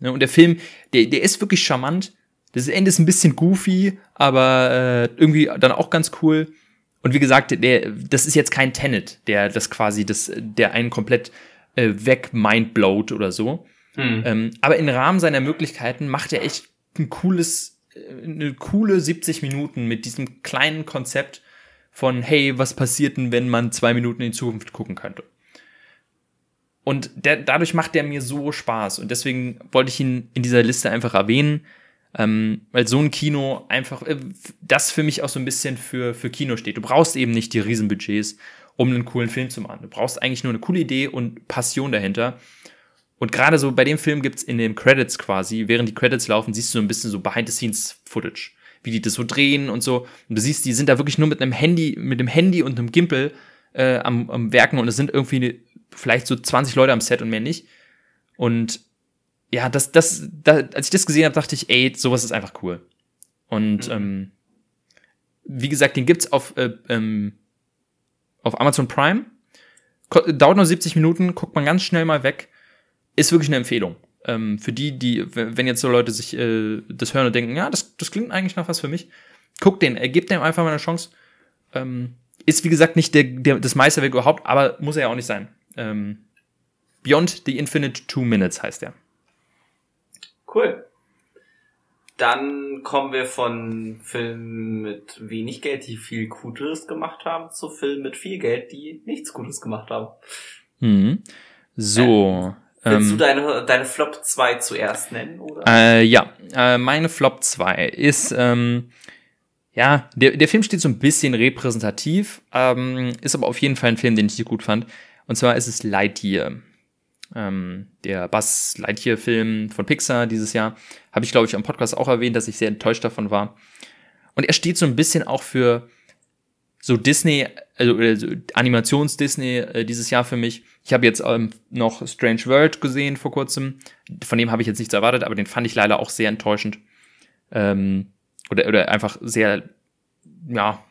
A: Ne, und der Film, der, der ist wirklich charmant. Das Ende ist ein bisschen goofy, aber äh, irgendwie dann auch ganz cool. Und wie gesagt, der, das ist jetzt kein Tenet, der das quasi, das, der einen komplett äh, weg mindblowt oder so. Hm. Ähm, aber im Rahmen seiner Möglichkeiten macht er echt ein cooles, äh, eine coole 70 Minuten mit diesem kleinen Konzept von, hey, was passiert denn, wenn man zwei Minuten in die Zukunft gucken könnte? Und der, dadurch macht der mir so Spaß. Und deswegen wollte ich ihn in dieser Liste einfach erwähnen, ähm, weil so ein Kino einfach, äh, das für mich auch so ein bisschen für, für Kino steht. Du brauchst eben nicht die Riesenbudgets um einen coolen Film zu machen. Du brauchst eigentlich nur eine coole Idee und Passion dahinter. Und gerade so bei dem Film gibt's in den Credits quasi, während die Credits laufen, siehst du so ein bisschen so Behind-the-Scenes-Footage, wie die das so drehen und so. Und du siehst, die sind da wirklich nur mit einem Handy, mit dem Handy und einem Gimpel äh, am, am Werken und es sind irgendwie eine, vielleicht so 20 Leute am Set und mehr nicht. Und ja, das, das, das als ich das gesehen habe, dachte ich, ey, sowas ist einfach cool. Und mhm. ähm, wie gesagt, den gibt's auf äh, ähm, auf Amazon Prime. Dauert nur 70 Minuten, guckt man ganz schnell mal weg. Ist wirklich eine Empfehlung. Ähm, für die, die, wenn jetzt so Leute sich äh, das hören und denken, ja, das, das klingt eigentlich nach was für mich, guckt den, er gibt dem einfach mal eine Chance. Ähm, ist wie gesagt nicht der, der, das Meisterwerk überhaupt, aber muss er ja auch nicht sein. Ähm, Beyond the Infinite Two Minutes heißt er.
B: Cool. Dann kommen wir von Filmen mit wenig Geld, die viel Gutes gemacht haben, zu Filmen mit viel Geld, die nichts Gutes gemacht haben.
A: Mhm. So.
B: Äh, willst ähm, du deine, deine Flop 2 zuerst nennen, oder?
A: Äh, ja, äh, meine Flop 2 ist, ähm, ja, der, der Film steht so ein bisschen repräsentativ, ähm, ist aber auf jeden Fall ein Film, den ich gut fand. Und zwar ist es Lightyear ähm, der Buzz Lightyear-Film von Pixar dieses Jahr. Habe ich, glaube ich, am Podcast auch erwähnt, dass ich sehr enttäuscht davon war. Und er steht so ein bisschen auch für so Disney, also, also Animations-Disney äh, dieses Jahr für mich. Ich habe jetzt ähm, noch Strange World gesehen vor kurzem. Von dem habe ich jetzt nichts erwartet, aber den fand ich leider auch sehr enttäuschend. Ähm, oder, oder einfach sehr, ja,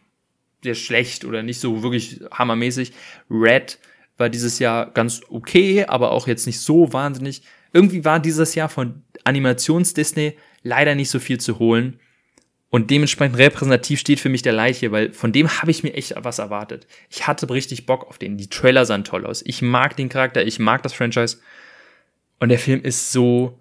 A: sehr schlecht oder nicht so wirklich hammermäßig. Red war dieses Jahr ganz okay, aber auch jetzt nicht so wahnsinnig. Irgendwie war dieses Jahr von Animations-Disney leider nicht so viel zu holen. Und dementsprechend repräsentativ steht für mich der Leiche, weil von dem habe ich mir echt was erwartet. Ich hatte richtig Bock auf den. Die Trailer sahen toll aus. Ich mag den Charakter, ich mag das Franchise. Und der Film ist so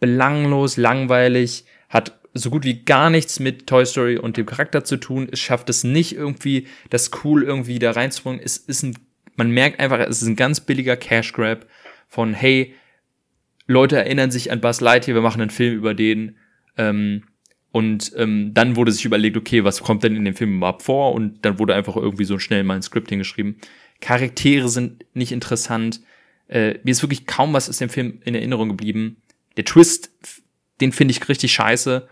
A: belanglos, langweilig, hat so gut wie gar nichts mit Toy Story und dem Charakter zu tun. Es schafft es nicht irgendwie, das cool irgendwie da reinzubringen. Es ist ein man merkt einfach, es ist ein ganz billiger Cash Grab von, hey, Leute erinnern sich an Buzz Lightyear, wir machen einen Film über den. Ähm, und ähm, dann wurde sich überlegt, okay, was kommt denn in dem Film überhaupt vor? Und dann wurde einfach irgendwie so schnell mal ein Skript hingeschrieben. Charaktere sind nicht interessant. Äh, mir ist wirklich kaum was aus dem Film in Erinnerung geblieben. Der Twist, den finde ich richtig scheiße.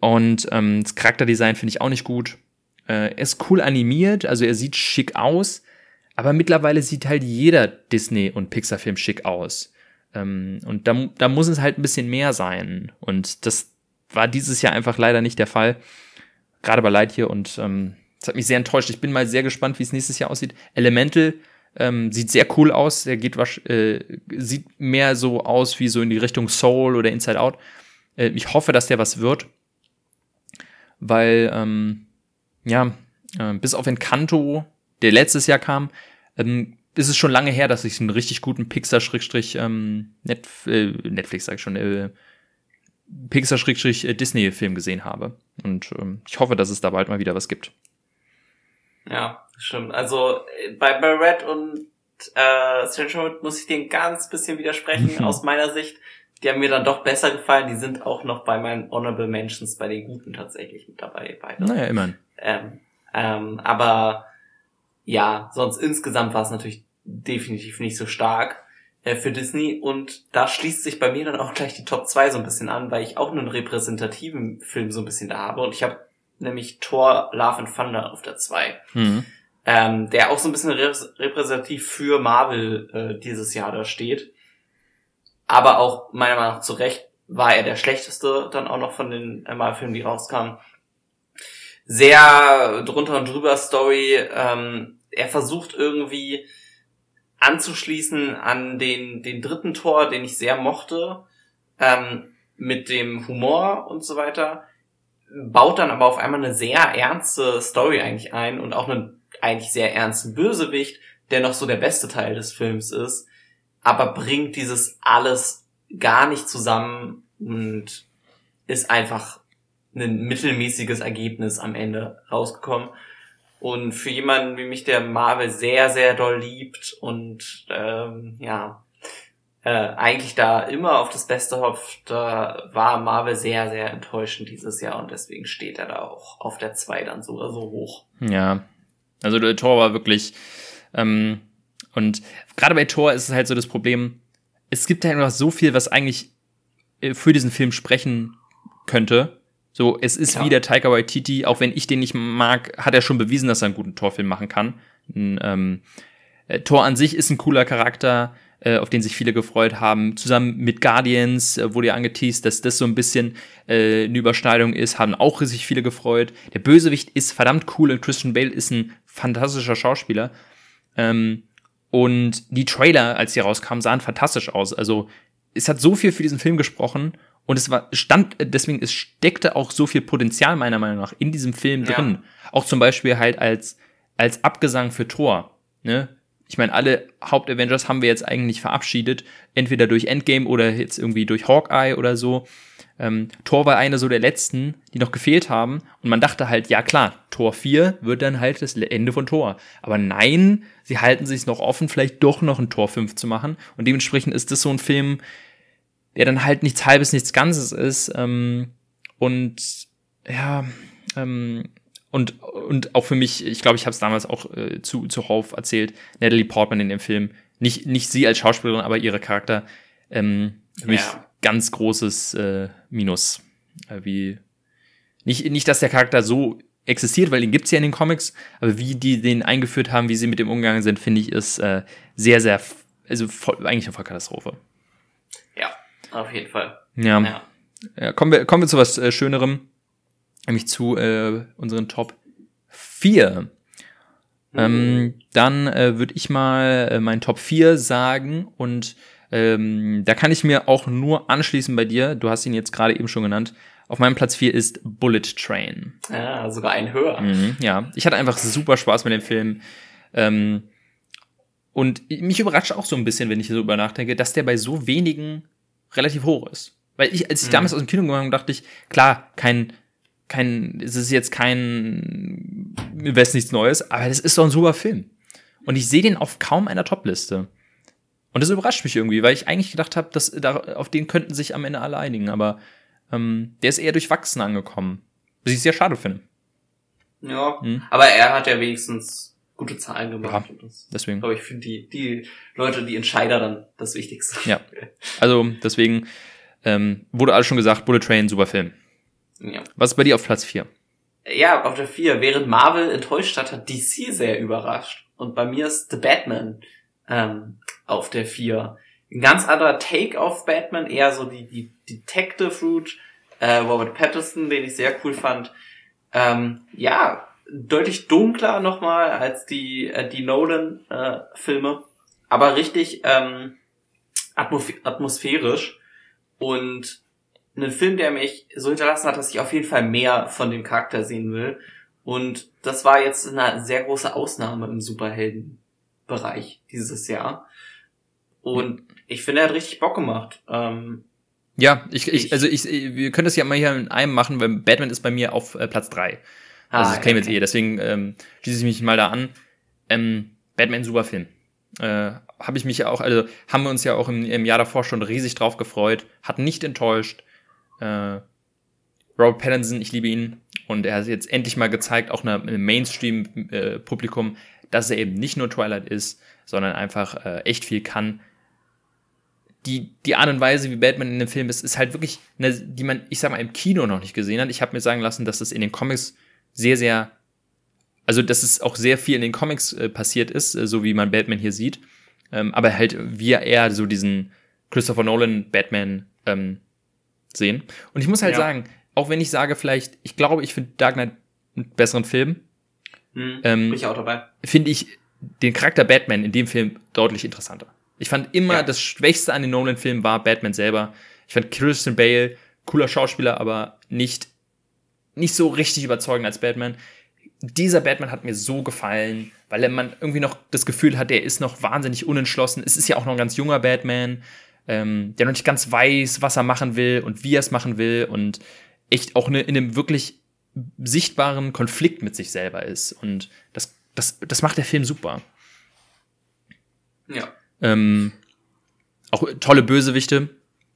A: Und ähm, das Charakterdesign finde ich auch nicht gut. Äh, er ist cool animiert, also er sieht schick aus, aber mittlerweile sieht halt jeder Disney- und Pixar-Film schick aus. Ähm, und da, da muss es halt ein bisschen mehr sein. Und das war dieses Jahr einfach leider nicht der Fall. Gerade bei Lightyear und ähm, Das hat mich sehr enttäuscht. Ich bin mal sehr gespannt, wie es nächstes Jahr aussieht. Elemental ähm, sieht sehr cool aus. Der geht äh, sieht mehr so aus wie so in die Richtung Soul oder Inside Out. Äh, ich hoffe, dass der was wird. Weil, ähm, ja, äh, bis auf Encanto, der letztes Jahr kam, ähm, ist es schon lange her, dass ich einen richtig guten Pixar-Netflix, ähm, äh, Netflix sag ich schon, äh, Pixar-Disney-Film gesehen habe. Und ähm, ich hoffe, dass es da bald mal wieder was gibt.
B: Ja, stimmt. Also äh, bei, bei Red und äh, Stranger muss ich dir ein ganz bisschen widersprechen mhm. aus meiner Sicht. Die haben mir dann doch besser gefallen. Die sind auch noch bei meinen Honorable Mentions bei den Guten tatsächlich mit dabei. Beide.
A: Naja, immerhin.
B: Ähm, ähm, aber ja, sonst insgesamt war es natürlich definitiv nicht so stark äh, für Disney. Und da schließt sich bei mir dann auch gleich die Top 2 so ein bisschen an, weil ich auch einen repräsentativen Film so ein bisschen da habe. Und ich habe nämlich Thor Love and Thunder auf der 2. Mhm. Ähm, der auch so ein bisschen repräsentativ für Marvel äh, dieses Jahr da steht. Aber auch meiner Meinung nach zu Recht war er der schlechteste dann auch noch von den äh, Marvel-Filmen, die rauskamen. Sehr drunter und drüber Story. Ähm, er versucht irgendwie anzuschließen an den, den dritten Tor, den ich sehr mochte, ähm, mit dem Humor und so weiter, baut dann aber auf einmal eine sehr ernste Story eigentlich ein und auch einen eigentlich sehr ernsten Bösewicht, der noch so der beste Teil des Films ist, aber bringt dieses alles gar nicht zusammen und ist einfach ein mittelmäßiges Ergebnis am Ende rausgekommen. Und für jemanden wie mich, der Marvel sehr, sehr doll liebt und ähm, ja, äh, eigentlich da immer auf das Beste hofft, da war Marvel sehr, sehr enttäuschend dieses Jahr und deswegen steht er da auch auf der 2 dann so so hoch.
A: Ja, also der Tor war wirklich ähm, und gerade bei Tor ist es halt so das Problem, es gibt ja einfach so viel, was eigentlich äh, für diesen Film sprechen könnte, so, es ist ja. wie der Taika Waititi, auch wenn ich den nicht mag, hat er schon bewiesen, dass er einen guten Torfilm machen kann. Ein, ähm, äh, Tor an sich ist ein cooler Charakter, äh, auf den sich viele gefreut haben. Zusammen mit Guardians äh, wurde ja angeteased, dass das so ein bisschen äh, eine Überschneidung ist, haben auch sich viele gefreut. Der Bösewicht ist verdammt cool und Christian Bale ist ein fantastischer Schauspieler. Ähm, und die Trailer, als sie rauskamen, sahen fantastisch aus. Also es hat so viel für diesen Film gesprochen und es war, stand, deswegen, es steckte auch so viel Potenzial meiner Meinung nach in diesem Film ja. drin. Auch zum Beispiel halt als, als Abgesang für Thor, ne? Ich meine, alle Haupt-Avengers haben wir jetzt eigentlich verabschiedet, entweder durch Endgame oder jetzt irgendwie durch Hawkeye oder so. Ähm, Thor war einer so der letzten, die noch gefehlt haben. Und man dachte halt, ja klar, Tor 4 wird dann halt das Ende von Tor. Aber nein, sie halten sich noch offen, vielleicht doch noch ein Tor 5 zu machen. Und dementsprechend ist das so ein Film, der dann halt nichts Halbes, nichts Ganzes ist. Ähm, und ja, ähm, und, und auch für mich, ich glaube, ich habe es damals auch äh, zu, zu Hauf erzählt, Natalie Portman in dem Film, nicht, nicht sie als Schauspielerin, aber ihre Charakter, ähm, für mich ja. ganz großes äh, Minus. Äh, wie, nicht, nicht, dass der Charakter so existiert, weil den gibt's ja in den Comics, aber wie die den eingeführt haben, wie sie mit dem umgegangen sind, finde ich, ist äh, sehr, sehr, also voll, eigentlich eine Vollkatastrophe.
B: Auf jeden Fall.
A: Ja. ja. ja kommen, wir, kommen wir zu was äh, Schönerem, nämlich zu äh, unseren Top 4. Mhm. Ähm, dann äh, würde ich mal äh, meinen Top 4 sagen und ähm, da kann ich mir auch nur anschließen bei dir. Du hast ihn jetzt gerade eben schon genannt. Auf meinem Platz 4 ist Bullet Train.
B: Ja, sogar ein höher.
A: Mhm, ja, ich hatte einfach super Spaß mit dem Film. Ähm, und mich überrascht auch so ein bisschen, wenn ich so über nachdenke, dass der bei so wenigen relativ hoch ist. Weil ich, als ich mhm. damals aus dem Kino gegangen bin, dachte ich, klar, kein, kein, es ist jetzt kein, mir weiß nichts Neues, aber das ist doch ein super Film. Und ich sehe den auf kaum einer Topliste. Und das überrascht mich irgendwie, weil ich eigentlich gedacht habe, dass da, auf den könnten sich am Ende alle einigen, aber ähm, der ist eher durchwachsen angekommen. Was ich sehr schade finde.
B: Ja, hm? aber er hat ja wenigstens gute Zahlen gemacht.
A: Ja, das, deswegen.
B: Aber ich finde die, die Leute, die Entscheider dann das Wichtigste.
A: Ja. Also deswegen ähm, wurde alles schon gesagt, Bullet Train, super Film. Ja. Was ist bei dir auf Platz 4?
B: Ja, auf der 4. Während Marvel enttäuscht hat, hat DC sehr überrascht. Und bei mir ist The Batman ähm, auf der 4. Ein ganz anderer Take auf Batman, eher so die, die Detective Route. Äh, Robert Pattinson, den ich sehr cool fand. Ähm, ja, deutlich dunkler nochmal als die, äh, die Nolan-Filme, äh, aber richtig ähm, atmos atmosphärisch und ein Film, der mich so hinterlassen hat, dass ich auf jeden Fall mehr von dem Charakter sehen will. Und das war jetzt eine sehr große Ausnahme im Superheldenbereich dieses Jahr. Und ich finde, er hat richtig Bock gemacht. Ähm,
A: ja, ich, ich, also ich, wir können das ja mal hier in einem machen, weil Batman ist bei mir auf äh, Platz drei. Ah, also das käme jetzt eh, deswegen ähm, schließe ich mich mal da an. Ähm, Batman, super Film. Äh, habe ich mich auch, also haben wir uns ja auch im, im Jahr davor schon riesig drauf gefreut, hat nicht enttäuscht. Äh, Robert Pattinson, ich liebe ihn. Und er hat jetzt endlich mal gezeigt, auch einem Mainstream-Publikum, dass er eben nicht nur Twilight ist, sondern einfach äh, echt viel kann. Die, die Art und Weise, wie Batman in dem Film ist, ist halt wirklich eine, die man, ich sag mal, im Kino noch nicht gesehen hat. Ich habe mir sagen lassen, dass das in den Comics sehr, sehr, also dass es auch sehr viel in den Comics äh, passiert ist, äh, so wie man Batman hier sieht. Ähm, aber halt, wie er so diesen Christopher Nolan Batman ähm, sehen. Und ich muss halt ja. sagen, auch wenn ich sage vielleicht, ich glaube, ich finde Dark Knight einen besseren Film,
B: hm, ähm, bin ich auch dabei.
A: Finde ich den Charakter Batman in dem Film deutlich interessanter. Ich fand immer, ja. das Schwächste an den Nolan-Filmen war Batman selber. Ich fand Christian Bale cooler Schauspieler, aber nicht, nicht so richtig überzeugend als Batman. Dieser Batman hat mir so gefallen, weil man irgendwie noch das Gefühl hat, er ist noch wahnsinnig unentschlossen. Es ist ja auch noch ein ganz junger Batman, ähm, der noch nicht ganz weiß, was er machen will und wie er es machen will und echt auch ne, in einem wirklich sichtbaren Konflikt mit sich selber ist. Und das, das, das macht der Film super.
B: Ja.
A: Ähm, auch tolle Bösewichte.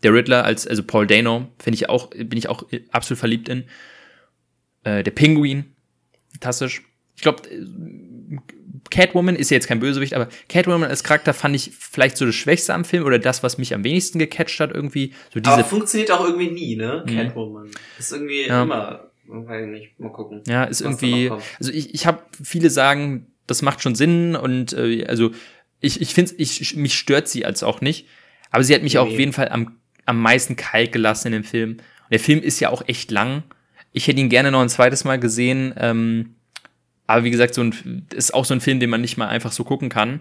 A: Der Riddler als, also Paul Dano, finde ich auch, bin ich auch absolut verliebt in. Äh, der Pinguin, fantastisch. Ich glaube, Catwoman ist ja jetzt kein Bösewicht, aber Catwoman als Charakter fand ich vielleicht so das Schwächste am Film oder das, was mich am wenigsten gecatcht hat irgendwie. So diese
B: aber funktioniert auch irgendwie nie, ne? Mhm. Catwoman. Ist irgendwie ja. immer, weiß nicht, mal gucken.
A: Ja, ist irgendwie, also ich, ich habe viele sagen, das macht schon Sinn und äh, also ich, ich finde, ich, mich stört sie als auch nicht, aber sie hat mich nee. auf jeden Fall am, am meisten kalt gelassen in dem Film. Und der Film ist ja auch echt lang. Ich hätte ihn gerne noch ein zweites Mal gesehen. Ähm, aber wie gesagt, so ein, ist auch so ein Film, den man nicht mal einfach so gucken kann,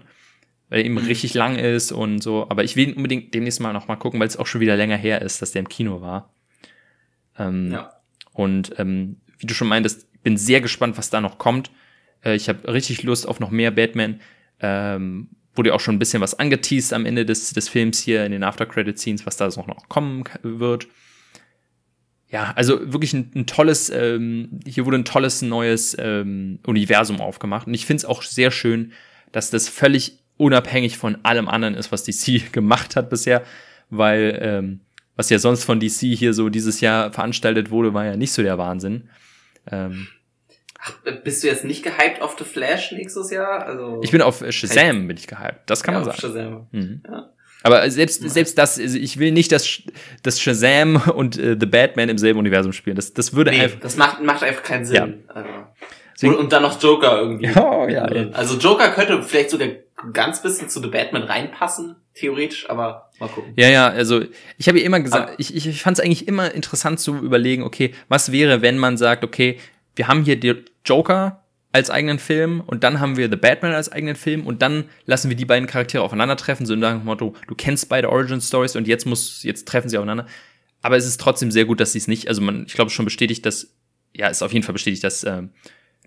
A: weil er eben mhm. richtig lang ist und so. Aber ich will ihn unbedingt demnächst mal noch mal gucken, weil es auch schon wieder länger her ist, dass der im Kino war. Ähm, ja. Und ähm, wie du schon meintest, bin sehr gespannt, was da noch kommt. Äh, ich habe richtig Lust auf noch mehr Batman. Ähm, wurde auch schon ein bisschen was angeteased am Ende des, des Films hier in den After-Credit-Scenes, was da noch kommen wird ja, also wirklich ein, ein tolles, ähm, hier wurde ein tolles neues ähm, Universum aufgemacht. Und ich finde es auch sehr schön, dass das völlig unabhängig von allem anderen ist, was DC gemacht hat bisher, weil ähm, was ja sonst von DC hier so dieses Jahr veranstaltet wurde, war ja nicht so der Wahnsinn. Ähm,
B: Ach, bist du jetzt nicht gehyped auf The Flash nächstes Jahr? Also
A: ich bin auf Shazam bin ich gehyped. Das kann ja, man sagen. Shazam. Mhm. Ja. Aber selbst, selbst das, also ich will nicht, dass, dass Shazam und äh, The Batman im selben Universum spielen. Das, das würde nee, einfach.
B: Das macht, macht einfach keinen Sinn. Ja. Also. Und, und, dann noch Joker irgendwie.
A: Oh, ja, ja.
B: Also Joker könnte vielleicht sogar ganz bisschen zu The Batman reinpassen, theoretisch, aber mal gucken.
A: Ja, ja, also ich habe ja immer gesagt, aber ich, ich, ich fand es eigentlich immer interessant zu überlegen, okay, was wäre, wenn man sagt, okay, wir haben hier die Joker, als eigenen Film und dann haben wir The Batman als eigenen Film und dann lassen wir die beiden Charaktere aufeinandertreffen, so nach dem Motto, du kennst beide Origin Stories und jetzt muss, jetzt treffen sie aufeinander. Aber es ist trotzdem sehr gut, dass sie es nicht, also man, ich glaube schon bestätigt, dass, ja, ist auf jeden Fall bestätigt, dass, äh,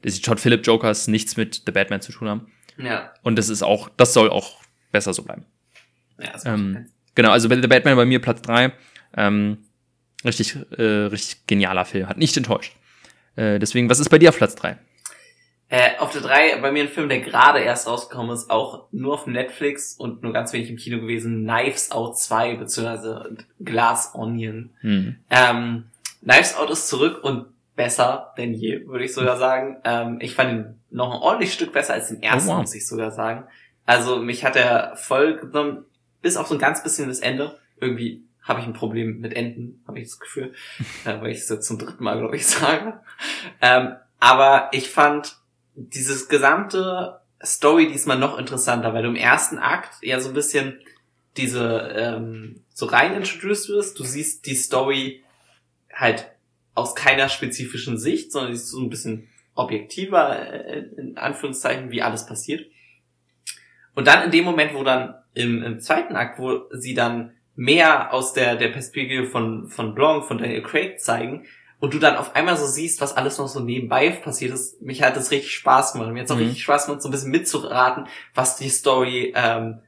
A: dass die Todd Phillip Jokers nichts mit The Batman zu tun haben.
B: Ja.
A: Und das ist auch, das soll auch besser so bleiben. Ja, das ähm, genau, also The Batman bei mir Platz drei ähm, richtig, äh, richtig genialer Film, hat nicht enttäuscht. Äh, deswegen, was ist bei dir auf Platz drei
B: äh, auf der 3 bei mir ein Film, der gerade erst rausgekommen ist, auch nur auf Netflix und nur ganz wenig im Kino gewesen, Knives Out 2, beziehungsweise Glass Onion. Hm. Ähm, Knives Out ist zurück und besser denn je, würde ich sogar sagen. Ähm, ich fand ihn noch ein ordentliches Stück besser als den ersten, oh, wow. muss ich sogar sagen. Also mich hat er voll genommen, bis auf so ein ganz bisschen das Ende. Irgendwie habe ich ein Problem mit Enden, habe ich das Gefühl, äh, weil ich es jetzt zum dritten Mal, glaube ich, sage. Ähm, aber ich fand dieses gesamte Story diesmal noch interessanter, weil du im ersten Akt ja so ein bisschen diese ähm, so rein introduced wirst. Du siehst die Story halt aus keiner spezifischen Sicht, sondern sie ist so ein bisschen objektiver, äh, in Anführungszeichen, wie alles passiert. Und dann in dem Moment, wo dann im, im zweiten Akt, wo sie dann mehr aus der, der Perspektive von, von Blanc, von Daniel Craig zeigen, und du dann auf einmal so siehst, was alles noch so nebenbei passiert ist, mich hat das richtig Spaß gemacht. Mir hat es auch mhm. richtig Spaß gemacht, so ein bisschen mitzuraten, was die Story, ähm,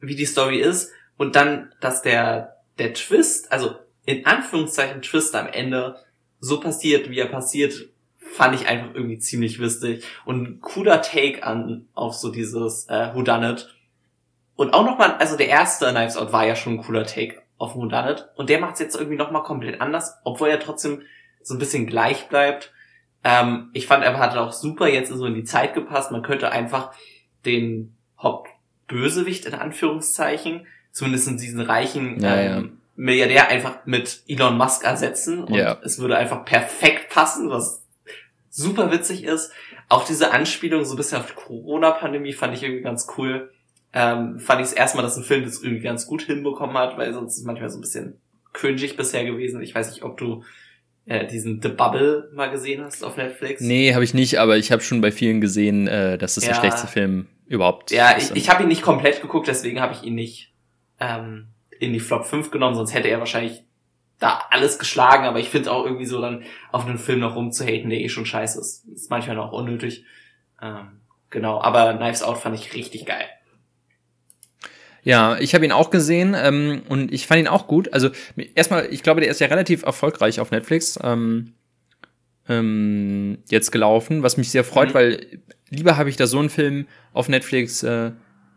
B: wie die Story ist. Und dann, dass der, der Twist, also in Anführungszeichen Twist am Ende so passiert, wie er passiert, fand ich einfach irgendwie ziemlich lustig. Und ein cooler Take an, auf so dieses äh, Whodunit. Und auch nochmal, also der erste Knives Out war ja schon ein cooler Take auf Whodunit. Und der macht es jetzt irgendwie nochmal komplett anders, obwohl er trotzdem so ein bisschen gleich bleibt. Ähm, ich fand, er hat auch super jetzt so in die Zeit gepasst. Man könnte einfach den Hauptbösewicht in Anführungszeichen, zumindest in diesen reichen ja, ähm, ja. Milliardär einfach mit Elon Musk ersetzen und ja. es würde einfach perfekt passen, was super witzig ist. Auch diese Anspielung so ein bisschen auf die Corona-Pandemie fand ich irgendwie ganz cool. Ähm, fand ich es erstmal, dass ein Film das irgendwie ganz gut hinbekommen hat, weil sonst ist es manchmal so ein bisschen cringig bisher gewesen. Ich weiß nicht, ob du äh, diesen The Bubble mal gesehen hast auf Netflix?
A: Nee, habe ich nicht, aber ich habe schon bei vielen gesehen, äh, dass das ja. der schlechteste Film überhaupt
B: ja, ist. Ja, ich, ich habe ihn nicht komplett geguckt, deswegen habe ich ihn nicht ähm, in die Flop 5 genommen, sonst hätte er wahrscheinlich da alles geschlagen, aber ich finde auch irgendwie so dann auf einen Film noch rumzuhaten, der eh schon scheiße ist. Ist manchmal noch unnötig. Ähm, genau, aber Knives Out fand ich richtig geil.
A: Ja, ich habe ihn auch gesehen ähm, und ich fand ihn auch gut. Also erstmal, ich glaube, der ist ja relativ erfolgreich auf Netflix ähm, ähm, jetzt gelaufen, was mich sehr freut, mhm. weil lieber habe ich da so einen Film auf Netflix äh,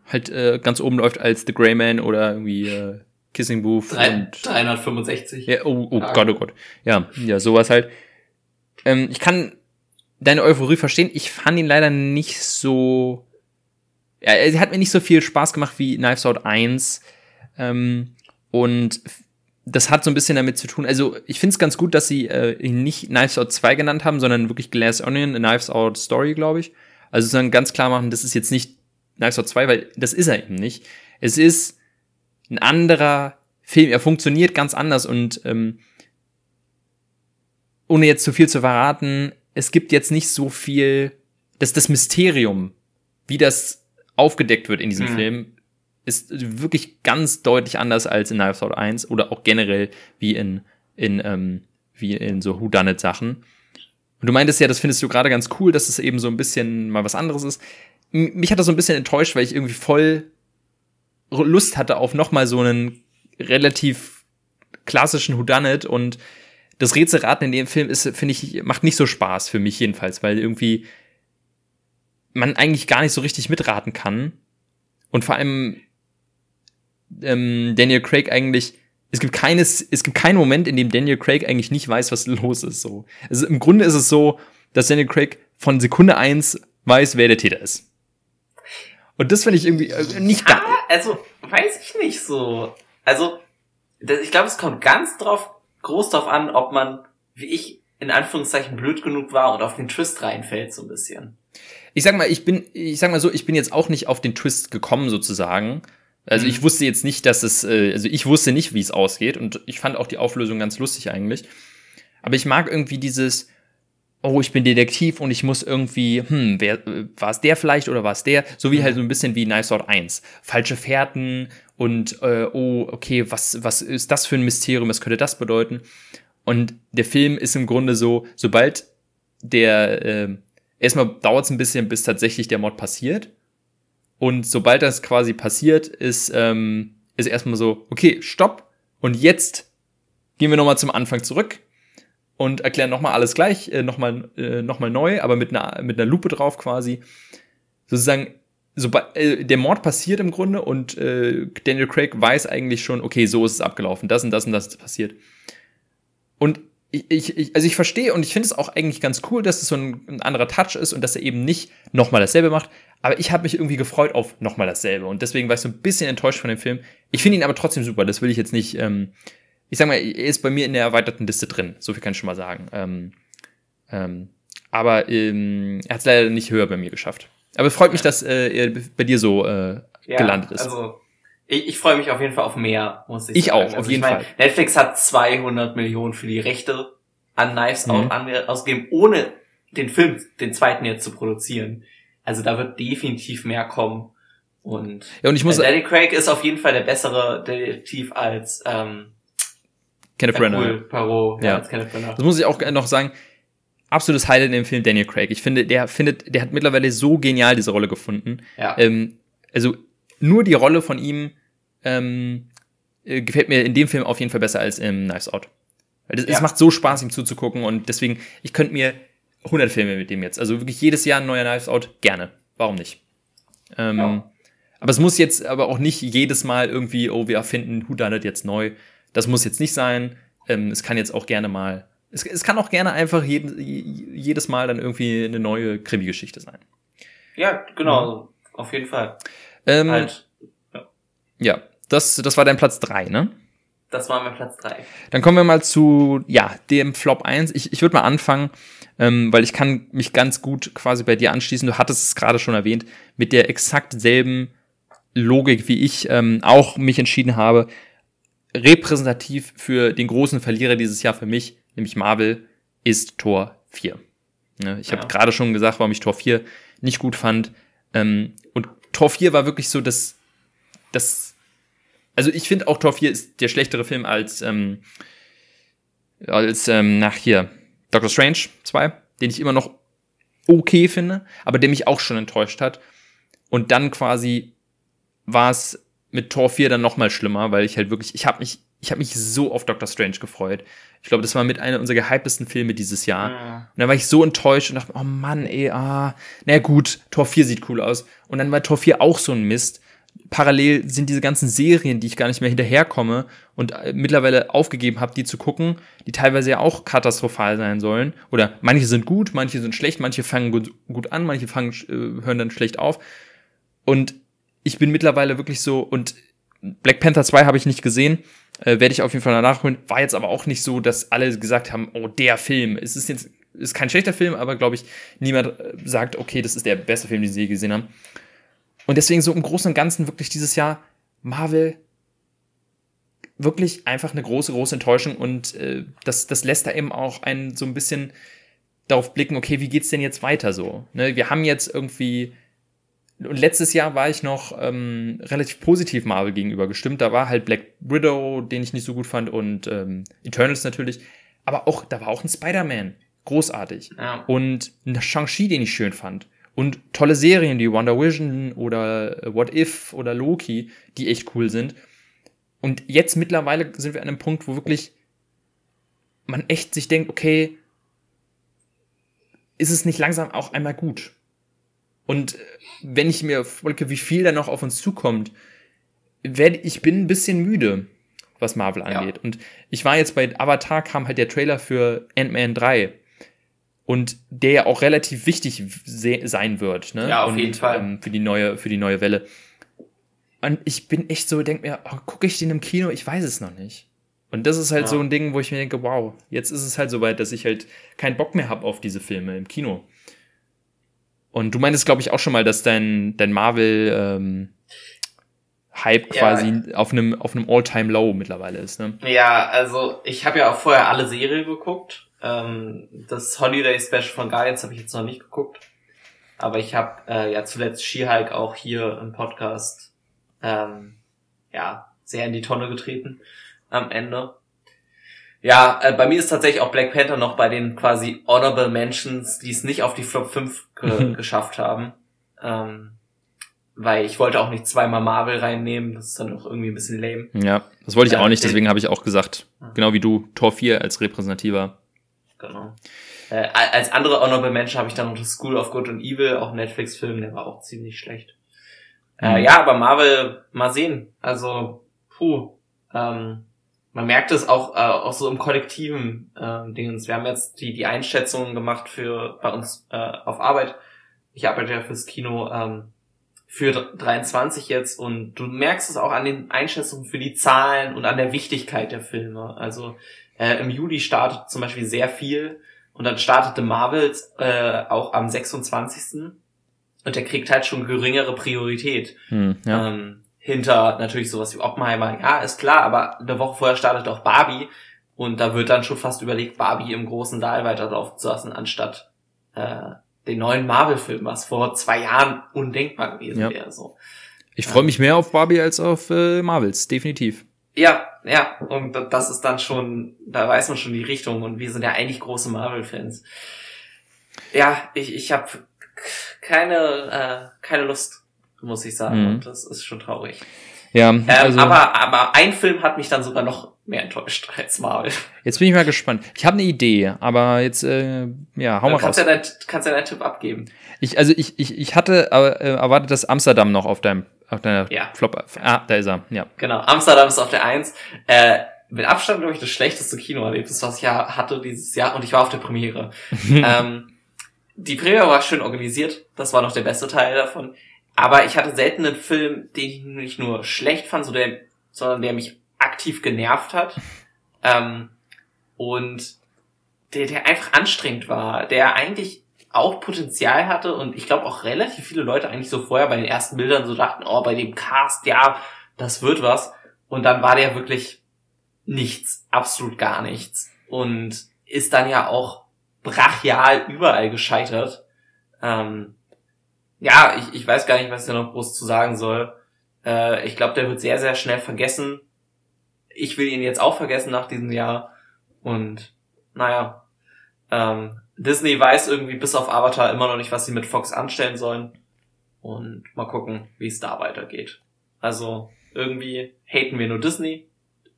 A: halt äh, ganz oben läuft als The Grey Man oder irgendwie äh, Kissing Booth.
B: Drei, und, 365.
A: Ja, oh, oh Gott, oh Gott. Ja, ja, sowas halt. Ähm, ich kann deine Euphorie verstehen. Ich fand ihn leider nicht so ja, er hat mir nicht so viel Spaß gemacht wie Knives Out 1. Ähm, und das hat so ein bisschen damit zu tun. Also, ich finde es ganz gut, dass sie äh, ihn nicht Knives Out 2 genannt haben, sondern wirklich Glass Onion, Knives Out Story, glaube ich. Also, dann ganz klar machen, das ist jetzt nicht Knives Out 2, weil das ist er eben nicht. Es ist ein anderer Film. Er funktioniert ganz anders und ähm, ohne jetzt zu viel zu verraten, es gibt jetzt nicht so viel, dass das Mysterium, wie das aufgedeckt wird in diesem mhm. Film, ist wirklich ganz deutlich anders als in Knives Out 1 oder auch generell wie in, in, ähm, wie in so Whodunit-Sachen. Und du meintest ja, das findest du gerade ganz cool, dass es eben so ein bisschen mal was anderes ist. Mich hat das so ein bisschen enttäuscht, weil ich irgendwie voll Lust hatte auf nochmal so einen relativ klassischen Whodunit und das Rätselraten in dem Film ist, finde ich, macht nicht so Spaß für mich jedenfalls, weil irgendwie man eigentlich gar nicht so richtig mitraten kann. Und vor allem ähm, Daniel Craig eigentlich, es gibt keines, es gibt keinen Moment, in dem Daniel Craig eigentlich nicht weiß, was los ist. So. Also im Grunde ist es so, dass Daniel Craig von Sekunde eins weiß, wer der Täter ist. Und das finde ich irgendwie äh, nicht
B: ja, Also, weiß ich nicht so. Also, ich glaube, es kommt ganz drauf, groß drauf an, ob man, wie ich, in Anführungszeichen blöd genug war und auf den Twist reinfällt, so ein bisschen
A: ich sag mal, ich bin, ich sag mal so, ich bin jetzt auch nicht auf den Twist gekommen sozusagen. Also mhm. ich wusste jetzt nicht, dass es, äh, also ich wusste nicht, wie es ausgeht und ich fand auch die Auflösung ganz lustig eigentlich. Aber ich mag irgendwie dieses, oh, ich bin Detektiv und ich muss irgendwie, hm, wer, war es der vielleicht oder war es der? So wie mhm. halt so ein bisschen wie Knives Out 1. Falsche Fährten und, äh, oh, okay, was, was ist das für ein Mysterium, was könnte das bedeuten? Und der Film ist im Grunde so, sobald der, äh, erstmal dauert es ein bisschen, bis tatsächlich der Mod passiert. Und sobald das quasi passiert, ist, ähm, ist erstmal so, okay, stopp. Und jetzt gehen wir nochmal zum Anfang zurück und erklären nochmal alles gleich, äh, nochmal äh, noch neu, aber mit einer, mit einer Lupe drauf quasi. Sozusagen, sobald äh, der Mord passiert im Grunde und äh, Daniel Craig weiß eigentlich schon, okay, so ist es abgelaufen, das und das und das ist passiert. Und ich, ich, also ich verstehe und ich finde es auch eigentlich ganz cool, dass es so ein, ein, anderer Touch ist und dass er eben nicht nochmal dasselbe macht. Aber ich habe mich irgendwie gefreut auf nochmal dasselbe und deswegen war ich so ein bisschen enttäuscht von dem Film. Ich finde ihn aber trotzdem super. Das will ich jetzt nicht. Ähm, ich sag mal, er ist bei mir in der erweiterten Liste drin. So viel kann ich schon mal sagen. Ähm, ähm, aber ähm, er hat es leider nicht höher bei mir geschafft. Aber es freut mich, dass äh, er bei dir so äh, ja, gelandet ist.
B: Also ich, ich freue mich auf jeden Fall auf mehr,
A: muss ich, ich sagen. Ich auch, auf also jeden ich mein, Fall.
B: Netflix hat 200 Millionen für die Rechte an Knives mhm. Out ausgegeben, ohne den Film, den zweiten jetzt zu produzieren. Also da wird definitiv mehr kommen. Und,
A: ja, und ich muss,
B: äh, Danny Craig ist auf jeden Fall der bessere Detektiv als ähm,
A: Kenneth.
B: Cool, Poirot,
A: Ja.
B: ja. als Kenneth Brenner.
A: Das muss ich auch noch sagen. Absolutes Highlight in dem Film Daniel Craig. Ich finde, der findet, der hat mittlerweile so genial diese Rolle gefunden.
B: Ja.
A: Ähm, also nur die Rolle von ihm ähm, äh, gefällt mir in dem Film auf jeden Fall besser als im Knives Out. Weil das,
B: Ja.
A: Es macht so Spaß, ihm zuzugucken und deswegen, ich könnte mir 100 Filme mit dem jetzt, also wirklich jedes Jahr ein neuer Knives Out, gerne. Warum nicht? Ähm,
B: Ja.
A: Aber es muss jetzt aber auch nicht jedes Mal irgendwie, oh, wir erfinden Who Done It jetzt neu. Das muss jetzt nicht sein. Ähm, es kann jetzt auch gerne mal, es, es kann auch gerne einfach jeden, jedes Mal dann irgendwie eine neue Krimi-Geschichte sein.
B: ja, genau, auf jeden Fall.
A: Ähm,
B: Halt,
A: Ja, das, das war dein Platz drei, ne?
B: das war mein Platz drei.
A: Dann kommen wir mal zu, ja, dem Flop 1. Ich, ich würde mal anfangen, ähm, weil ich kann mich ganz gut quasi bei dir anschließen. Du hattest es gerade schon erwähnt, mit der exakt selben Logik, wie ich ähm, auch mich entschieden habe, repräsentativ für den großen Verlierer dieses Jahr für mich, nämlich Marvel, ist Tor 4. Ne, ich habe
B: Ja.
A: gerade schon gesagt, warum ich Tor 4 nicht gut fand. Ähm, und Tor 4 war wirklich so das, das also ich finde auch Tor 4 ist der schlechtere Film als, ähm, als ähm, nach hier Doctor Strange 2, den ich immer noch okay finde, aber der mich auch schon enttäuscht hat. Und dann quasi war es mit Tor 4 dann noch mal schlimmer, weil ich halt wirklich, ich habe mich, ich habe mich so auf Doctor Strange gefreut. Ich glaube, das war mit einer unserer gehyptesten Filme dieses Jahr.
B: Ja.
A: Und dann war ich so enttäuscht und dachte, oh Mann, ey, ah, na gut, Tor 4 sieht cool aus. Und dann war Tor 4 auch so ein Mist. Parallel sind diese ganzen Serien, die ich gar nicht mehr hinterherkomme und äh, mittlerweile aufgegeben habe, die zu gucken, die teilweise ja auch katastrophal sein sollen. Oder manche sind gut, manche sind schlecht, manche fangen gut, gut an, manche fangen, äh, hören dann schlecht auf. Und ich bin mittlerweile wirklich so, und Black Panther 2 habe ich nicht gesehen, äh, werde ich auf jeden Fall danach holen. War jetzt aber auch nicht so, dass alle gesagt haben, oh, der Film. Es ist jetzt, ist kein schlechter Film, aber glaube ich, niemand äh, sagt, okay, das ist der beste Film, den sie je gesehen haben. Und deswegen so im Großen und Ganzen wirklich dieses Jahr Marvel wirklich einfach eine große, große Enttäuschung und äh, das, das lässt da eben auch einen so ein bisschen darauf blicken, okay, wie geht's denn jetzt weiter so? Ne, wir haben jetzt irgendwie und letztes Jahr war ich noch ähm, relativ positiv Marvel gegenüber gestimmt. Da war halt Black Widow, den ich nicht so gut fand, und ähm, Eternals natürlich. Aber auch, da war auch ein Spider-Man. Großartig.
B: Ja.
A: Und ein Shang-Chi, den ich schön fand. Und tolle Serien, wie Wonder Vision oder äh, What If oder Loki, die echt cool sind. Und jetzt mittlerweile sind wir an einem Punkt, wo wirklich man echt sich denkt, okay, ist es nicht langsam auch einmal gut? Und äh, wenn ich mir folge, wie viel da noch auf uns zukommt, werde ich bin ein bisschen müde, was Marvel
B: Ja.
A: angeht. Und ich war jetzt bei Avatar, kam halt der Trailer für Ant-Man 3. Und der ja auch relativ wichtig se sein wird, ne?
B: Ja, auf
A: Und,
B: jeden Fall.
A: Ähm, für die neue, für die neue Welle. Und ich bin echt so, denk mir, oh, gucke ich den im Kino? Ich weiß es noch nicht. Und das ist halt
B: Ja.
A: so ein Ding, wo ich mir denke, wow, jetzt ist es halt soweit, dass ich halt keinen Bock mehr habe auf diese Filme im Kino. Und du meintest, glaube ich, auch schon mal, dass dein, dein Marvel ähm, Hype
B: Ja.
A: quasi auf einem auf einem All-Time-Low mittlerweile ist, ne?
B: Ja, also ich habe ja auch vorher alle Serien geguckt. Ähm, das Holiday Special von Guardians habe ich jetzt noch nicht geguckt. Aber ich habe äh, ja zuletzt She-Hulk auch hier im Podcast ähm, ja sehr in die Tonne getreten am Ende. Ja, äh, bei mir ist tatsächlich auch Black Panther noch bei den quasi Honorable Mentions, die es nicht auf die Flop 5 ge geschafft haben. Ähm, weil ich wollte auch nicht zweimal Marvel reinnehmen, das ist dann auch irgendwie ein bisschen lame.
A: Ja, das wollte ich
B: Ja,
A: auch nicht, deswegen habe ich auch gesagt, genau wie du, Tor 4 als repräsentativer.
B: Genau. Äh, als andere Honorable Mention habe ich dann noch School of Good and Evil, auch Netflix-Film, der war auch ziemlich schlecht. Äh,
A: Mhm.
B: ja, aber Marvel, mal sehen. Also, puh. Ähm, man merkt es auch, äh, auch so im kollektiven äh, Dingens. Wir haben jetzt die, die Einschätzungen gemacht für bei uns äh, auf Arbeit. Ich arbeite ja fürs Kino ähm, für 23 jetzt und du merkst es auch an den Einschätzungen für die Zahlen und an der Wichtigkeit der Filme. Also äh, im Juli startet zum Beispiel sehr viel und dann startete Marvels äh, auch am 26. Und der kriegt halt schon geringere Priorität.
A: Hm, ja.
B: Ähm, hinter natürlich sowas wie Oppenheimer, ja, ist klar, aber eine Woche vorher startet auch Barbie und da wird dann schon fast überlegt, Barbie im großen Saal weiterlaufen zu lassen, anstatt äh, den neuen Marvel-Film, was vor zwei Jahren undenkbar gewesen ja. wäre. So.
A: Ich freue mich mehr auf Barbie als auf äh, Marvels, definitiv.
B: Ja, ja, und das ist dann schon, da weiß man schon die Richtung und wir sind ja eigentlich große Marvel-Fans. Ja, ich, ich habe keine, äh, keine Lust, muss ich sagen. Mhm. Und das ist schon traurig.
A: Ja,
B: ähm, also, aber, aber ein Film hat mich dann sogar noch mehr enttäuscht als Marvel.
A: Jetzt bin ich mal gespannt. Ich habe eine Idee, aber jetzt, äh, ja, hau mal
B: kannst
A: raus.
B: Ja dein, kannst ja deinen Tipp abgeben.
A: Ich, also ich, ich, ich hatte äh, erwartet, dass Amsterdam noch auf deinem auf deiner
B: ja.
A: Flop. Ah, da ist er. Ja.
B: Genau. Amsterdam ist auf der Eins. Äh, mit Abstand, glaube ich, das schlechteste Kinoerlebnis, was ich ja hatte dieses Jahr. Und ich war auf der Premiere. ähm, die Premiere war schön organisiert. Das war noch der beste Teil davon. Aber ich hatte selten einen Film, den ich nicht nur schlecht fand, so der, sondern der mich aktiv genervt hat. Ähm, und der, der einfach anstrengend war, der eigentlich auch Potenzial hatte und ich glaube auch relativ viele Leute eigentlich so vorher bei den ersten Bildern so dachten, oh, bei dem Cast, ja, das wird was. Und dann war der wirklich nichts, absolut gar nichts. Und ist dann ja auch brachial überall gescheitert. Ähm, ja, ich, ich weiß gar nicht, was ich da noch groß zu sagen soll. Äh, ich glaube, der wird sehr, sehr schnell vergessen. Ich will ihn jetzt auch vergessen nach diesem Jahr. Und naja, ähm, Disney weiß irgendwie bis auf Avatar immer noch nicht, was sie mit Fox anstellen sollen. Und mal gucken, wie es da weitergeht. Also irgendwie haten wir nur Disney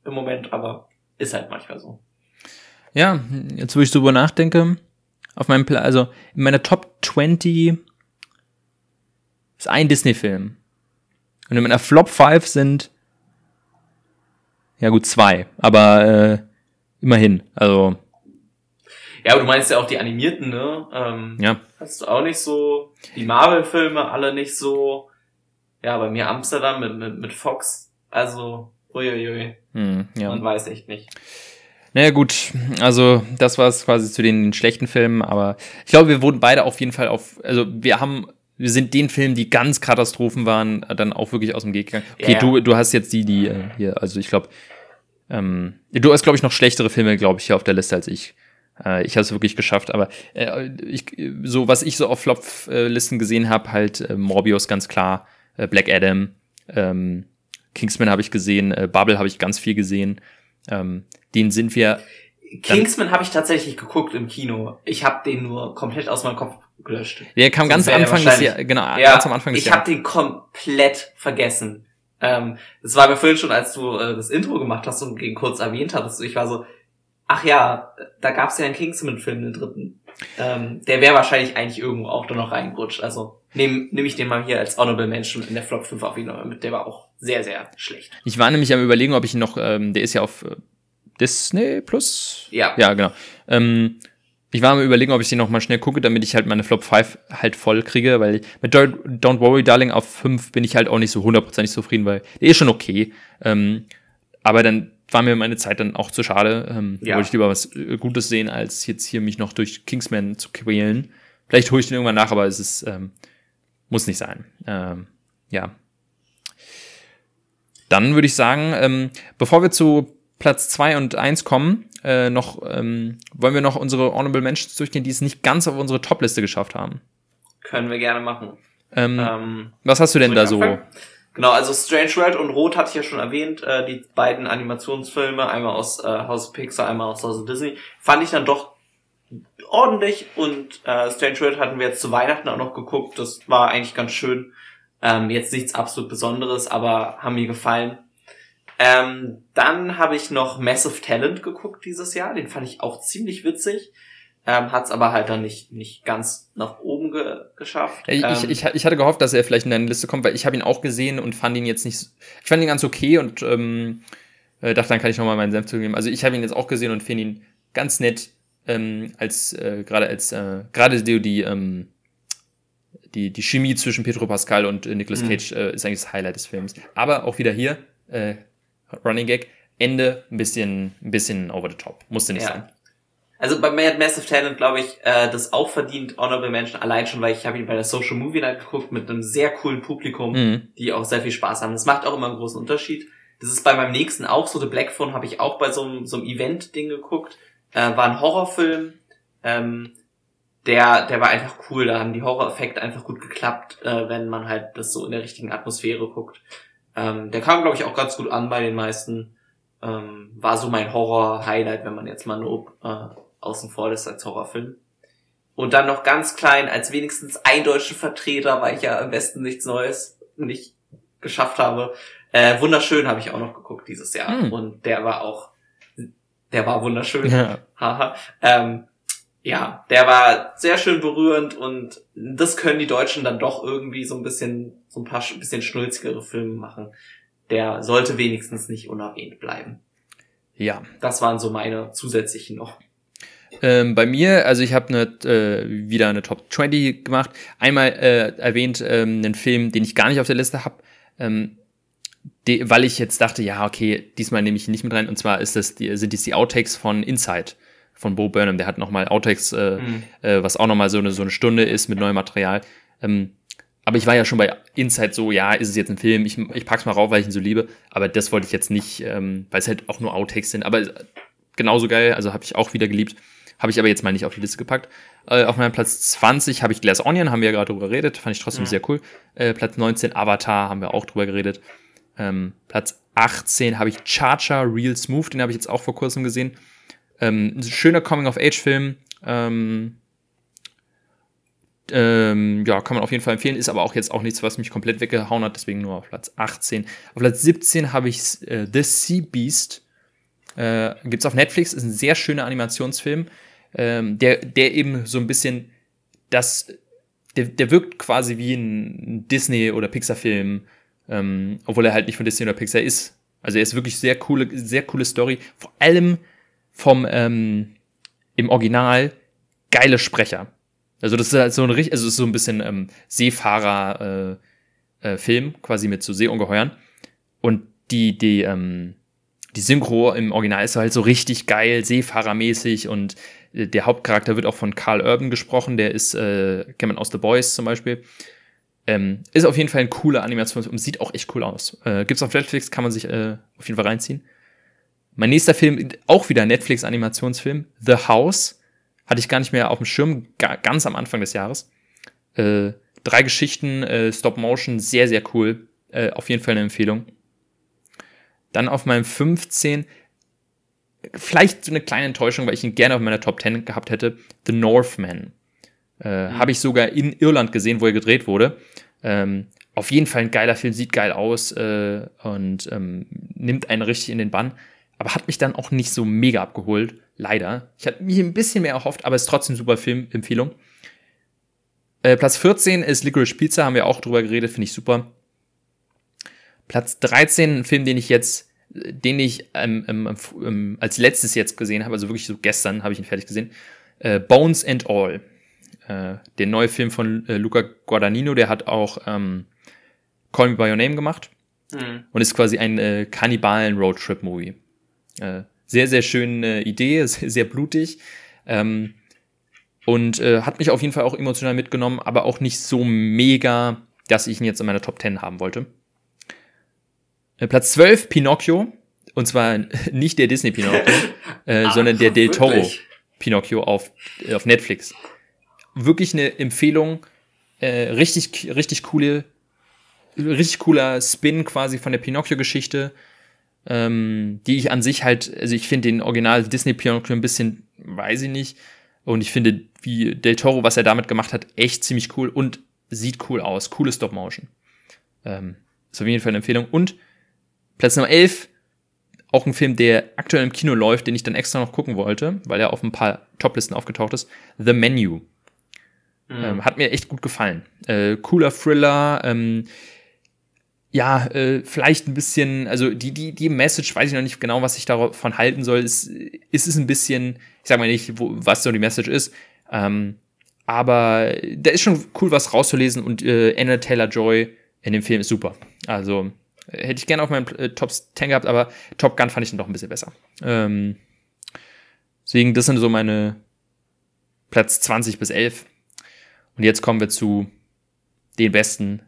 B: im Moment, aber ist halt manchmal so.
A: Ja, jetzt wo ich drüber nachdenke, auf meinem Plan, also in meiner Top 20 ist ein Disney-Film. Und in meiner Flop 5 sind ja gut zwei, aber äh, immerhin. Also
B: ja, aber du meinst ja auch die animierten, ne? Ähm,
A: ja.
B: Hast du auch nicht so. Die Marvel-Filme alle nicht so. Ja, bei mir Amsterdam mit, mit, mit Fox. Also, uiuiui.
A: Hm, ja.
B: Man weiß echt nicht.
A: Naja gut, also das war es quasi zu den schlechten Filmen, aber ich glaube, wir wurden beide auf jeden Fall auf, also wir haben, wir sind den Filmen, die ganz Katastrophen waren, dann auch wirklich aus dem Weg gegangen. Okay, ja. du, du hast jetzt die, die äh, hier, also ich glaube, ähm, du hast, glaube ich, noch schlechtere Filme, glaube ich, hier auf der Liste als ich. Äh, ich habe es wirklich geschafft, aber äh, ich, so was ich so auf Flop-Listen gesehen habe, halt äh, Morbius ganz klar, äh, Black Adam, ähm, Kingsman habe ich gesehen, äh, Bubble habe ich ganz viel gesehen. Ähm, den sind wir.
B: Kingsman habe ich tatsächlich geguckt im Kino. Ich habe den nur komplett aus meinem Kopf gelöscht.
A: Der kam ganz am Anfang des Jahres, genau,
B: ja, ganz am Anfang des. Ich habe den komplett vergessen. Ähm, das war mir vorhin schon, als du äh, das Intro gemacht hast und ihn kurz erwähnt hattest. Ich war so, ach ja, da gab es ja einen Kingsman-Film, den dritten. Ähm, der wäre wahrscheinlich eigentlich irgendwo auch da noch reingerutscht. Also nehme nehm ich den mal hier als Honorable Mention in der Flop 5 auf jeden Fall mit. Der war auch sehr, sehr schlecht.
A: Ich war nämlich am überlegen, ob ich ihn noch, ähm, der ist ja auf äh, Disney Plus.
B: Ja.
A: Ja, genau. Ähm, ich war am überlegen, ob ich den noch mal schnell gucke, damit ich halt meine Flop 5 halt voll kriege, weil mit Don't Worry Darling auf 5 bin ich halt auch nicht so hundertprozentig zufrieden, weil der ist schon okay. Ähm, aber dann war mir meine Zeit dann auch zu schade. Ähm, ja. Wollte ich lieber was äh, Gutes sehen, als jetzt hier mich noch durch Kingsman zu quälen. Vielleicht hole ich den irgendwann nach, aber es ist, ähm, muss nicht sein. Ähm, ja. Dann würde ich sagen, ähm, bevor wir zu Platz zwei und eins kommen, äh, noch ähm, wollen wir noch unsere Honorable Mentions durchgehen, die es nicht ganz auf unsere Top-Liste geschafft haben.
B: Können wir gerne machen.
A: Ähm, ähm, was hast du denn da so? Anfangen?
B: Genau, also Strange World und Rot hatte ich ja schon erwähnt, äh, die beiden Animationsfilme, einmal aus äh, House Pixar, einmal aus House Disney, fand ich dann doch ordentlich und äh, Strange World hatten wir jetzt zu Weihnachten auch noch geguckt, das war eigentlich ganz schön. Ähm, jetzt nichts absolut Besonderes, aber haben mir gefallen. Ähm, dann habe ich noch Massive Talent geguckt dieses Jahr, den fand ich auch ziemlich witzig ähm, hat es aber halt dann nicht, nicht ganz nach oben ge geschafft.
A: Ich, ähm, ich, ich hatte gehofft, dass er vielleicht in deine Liste kommt, weil ich habe ihn auch gesehen und fand ihn jetzt nicht, ich fand ihn ganz okay und ähm, äh, dachte, dann kann ich nochmal meinen Senf zugeben. Also ich habe ihn jetzt auch gesehen und finde ihn ganz nett, ähm, als äh, gerade als äh, gerade die, die, ähm, die, die Chemie zwischen Pedro Pascal und äh, Nicolas mhm. Cage äh, ist eigentlich das Highlight des Films. Aber auch wieder hier, äh, Running Gag, Ende ein bisschen, ein bisschen over the top. Musste nicht ja. sein.
B: Also bei Massive Talent glaube ich, äh, das auch verdient Honorable Mention, allein schon, weil ich habe ihn bei der Social Movie Night geguckt mit einem sehr coolen Publikum, mhm. die auch sehr viel Spaß haben. Das macht auch immer einen großen Unterschied. Das ist bei meinem nächsten auch so. The Black Phone habe ich auch bei so einem, so einem Event-Ding geguckt. Äh, war ein Horrorfilm. Ähm, der, der war einfach cool. Da haben die Horror-Effekte einfach gut geklappt, äh, wenn man halt das so in der richtigen Atmosphäre guckt. Ähm, der kam, glaube ich, auch ganz gut an bei den meisten. Ähm, war so mein Horror-Highlight, wenn man jetzt mal nur äh, außen vor lässt als Horrorfilm. Und dann noch ganz klein, als wenigstens ein deutscher Vertreter, weil ich ja am besten nichts Neues nicht geschafft habe. Äh, wunderschön habe ich auch noch geguckt dieses Jahr. Mm. Und der war auch, der war wunderschön. Ja. Haha. ähm, ja, der war sehr schön berührend und das können die Deutschen dann doch irgendwie so ein bisschen, so ein paar bisschen schnulzigere Filme machen. Der sollte wenigstens nicht unerwähnt bleiben.
A: Ja.
B: Das waren so meine zusätzlichen noch.
A: Ähm, bei mir, also ich habe ne, äh, wieder eine Top 20 gemacht. Einmal äh, erwähnt ähm, einen Film, den ich gar nicht auf der Liste habe, ähm, weil ich jetzt dachte, ja, okay, diesmal nehme ich ihn nicht mit rein. Und zwar ist das die, sind dies die Outtakes von Inside von Bo Burnham. Der hat nochmal Outtakes, äh, mhm. äh, was auch nochmal so eine, so eine Stunde ist mit neuem Material. Ähm, aber ich war ja schon bei Inside so, ja, ist es jetzt ein Film? Ich, ich pack's mal rauf, weil ich ihn so liebe. Aber das wollte ich jetzt nicht, ähm, weil es halt auch nur Outtakes sind. Aber genauso geil, also habe ich auch wieder geliebt. Habe ich aber jetzt mal nicht auf die Liste gepackt. Äh, auf meinem Platz 20 habe ich Glass Onion, haben wir ja gerade drüber geredet. Fand ich trotzdem ja. sehr cool. Äh, Platz 19 Avatar, haben wir auch drüber geredet. Ähm, Platz 18 habe ich Charger Real Smooth, den habe ich jetzt auch vor kurzem gesehen. Ähm, ein schöner Coming-of-Age-Film. Ähm, ähm, ja, kann man auf jeden Fall empfehlen, ist aber auch jetzt auch nichts, was mich komplett weggehauen hat, deswegen nur auf Platz 18. Auf Platz 17 habe ich äh, The Sea Beast. Äh, gibt's auf Netflix, ist ein sehr schöner Animationsfilm, ähm, der, der eben so ein bisschen das, der, der wirkt quasi wie ein Disney- oder Pixar-Film, ähm, obwohl er halt nicht von Disney oder Pixar ist. Also er ist wirklich sehr coole, sehr coole Story. Vor allem vom ähm, im Original geile Sprecher. Also das ist halt so ein richtig, also ist so ein bisschen ähm, Seefahrer äh, äh, Film quasi mit so Seeungeheuern und die die ähm, die Synchro im Original ist halt so richtig geil, Seefahrermäßig und äh, der Hauptcharakter wird auch von Carl Urban gesprochen, der ist, äh, kennt man aus The Boys zum Beispiel. Ähm, ist auf jeden Fall ein cooler Animationsfilm und sieht auch echt cool aus. Äh, gibt's auf Netflix, kann man sich äh, auf jeden Fall reinziehen. Mein nächster Film, auch wieder Netflix-Animationsfilm, The House. Hatte ich gar nicht mehr auf dem Schirm, ganz am Anfang des Jahres. Äh, drei Geschichten, äh, Stop-Motion, sehr, sehr cool. Äh, auf jeden Fall eine Empfehlung. Dann auf meinem 15, vielleicht so eine kleine Enttäuschung, weil ich ihn gerne auf meiner Top 10 gehabt hätte, The Northman. Äh, mhm. Habe ich sogar in Irland gesehen, wo er gedreht wurde. Ähm, auf jeden Fall ein geiler Film, sieht geil aus äh, und ähm, nimmt einen richtig in den Bann aber hat mich dann auch nicht so mega abgeholt, leider. Ich hatte mich ein bisschen mehr erhofft, aber ist trotzdem super Filmempfehlung. Äh, Platz 14 ist Licorice Pizza, haben wir auch drüber geredet, finde ich super. Platz 13, ein Film, den ich jetzt, den ich ähm, ähm, ähm, als letztes jetzt gesehen habe, also wirklich so gestern habe ich ihn fertig gesehen. Äh, Bones and All. Äh, der neue Film von äh, Luca Guadagnino, der hat auch ähm, Call Me By Your Name gemacht. Mhm. Und ist quasi ein äh, Kannibalen-Roadtrip-Movie. Äh, sehr, sehr schöne Idee, sehr blutig. Ähm, und äh, hat mich auf jeden Fall auch emotional mitgenommen, aber auch nicht so mega, dass ich ihn jetzt in meiner Top 10 haben wollte. Äh, Platz 12, Pinocchio. Und zwar nicht der Disney Pinocchio, äh, sondern der Del Toro wirklich? Pinocchio auf, äh, auf Netflix. Wirklich eine Empfehlung. Äh, richtig, richtig coole, richtig cooler Spin quasi von der Pinocchio-Geschichte ähm, die ich an sich halt, also ich finde den Original Disney Pinocchio ein bisschen, weiß ich nicht. Und ich finde, wie Del Toro, was er damit gemacht hat, echt ziemlich cool und sieht cool aus. Coole Stop-Motion. Ähm, ist auf jeden Fall eine Empfehlung. Und Platz Nummer 11, auch ein Film, der aktuell im Kino läuft, den ich dann extra noch gucken wollte, weil er auf ein paar Toplisten aufgetaucht ist. The Menu. Mhm. Ähm, hat mir echt gut gefallen. Äh, cooler Thriller, ähm, ja, äh, vielleicht ein bisschen, also die, die, die Message, weiß ich noch nicht genau, was ich davon halten soll. Es, es ist ein bisschen, ich sag mal nicht, wo, was so die Message ist. Ähm, aber da ist schon cool, was rauszulesen und äh, Anna Taylor Joy in dem Film ist super. Also hätte ich gerne auf meinem äh, Top 10 gehabt, aber Top Gun fand ich dann doch ein bisschen besser. Ähm, deswegen, das sind so meine Platz 20 bis 11. Und jetzt kommen wir zu den besten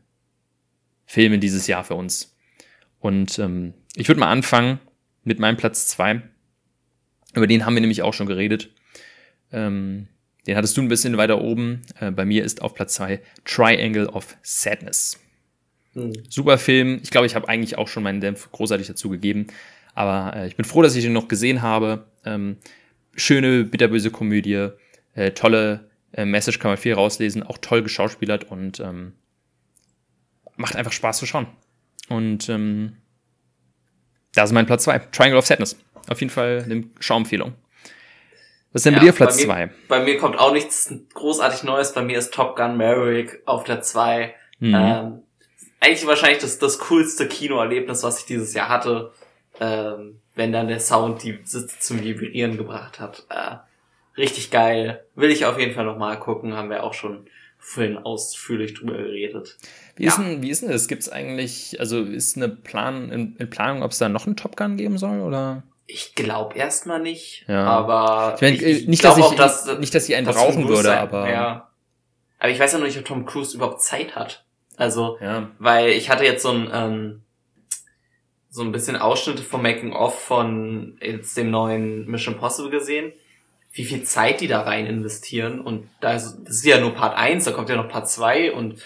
A: Filme dieses Jahr für uns. Und ähm, ich würde mal anfangen mit meinem Platz zwei. Über den haben wir nämlich auch schon geredet. Ähm, Den hattest du ein bisschen weiter oben. Äh, bei mir ist auf Platz zwei Triangle of Sadness. Mhm. Super Film. Ich glaube, ich habe eigentlich auch schon meinen Dämpf großartig dazu gegeben. Aber äh, ich bin froh, dass ich ihn noch gesehen habe. Ähm, schöne, bitterböse Komödie. Äh, tolle äh, Message kann man viel rauslesen. Auch toll geschauspielert und ähm, macht einfach Spaß zu schauen. Und ähm, da ist mein Platz zwei Triangle of Sadness. Auf jeden Fall eine Schauempfehlung. Was ist denn ja, bei dir Platz 2?
B: Bei mir kommt auch nichts großartig Neues. Bei mir ist Top Gun Maverick auf der 2. Mhm. Ähm, eigentlich wahrscheinlich das, das coolste Kinoerlebnis, was ich dieses Jahr hatte. Ähm, wenn dann der Sound die Sitze zum Vibrieren gebracht hat. Äh, richtig geil. Will ich auf jeden Fall nochmal gucken. Haben wir auch schon vorhin ausführlich drüber geredet.
A: Wie, ja. ist denn, wie ist denn das? Gibt es eigentlich, also ist eine Plan, in, in Planung, ob es da noch einen Top Gun geben soll, oder?
B: Ich glaube erstmal nicht, ja. aber
A: ich, mein, ich, ich nicht, dass ich, auch, dass, nicht, dass ich einen brauchen würde, sein. aber
B: ja. Aber ich weiß ja noch nicht, ob Tom Cruise überhaupt Zeit hat. Also, ja. weil ich hatte jetzt so ein ähm, so ein bisschen Ausschnitte vom Making of von jetzt dem neuen Mission Possible gesehen, wie viel Zeit die da rein investieren und da ist, das ist ja nur Part 1, da kommt ja noch Part 2 und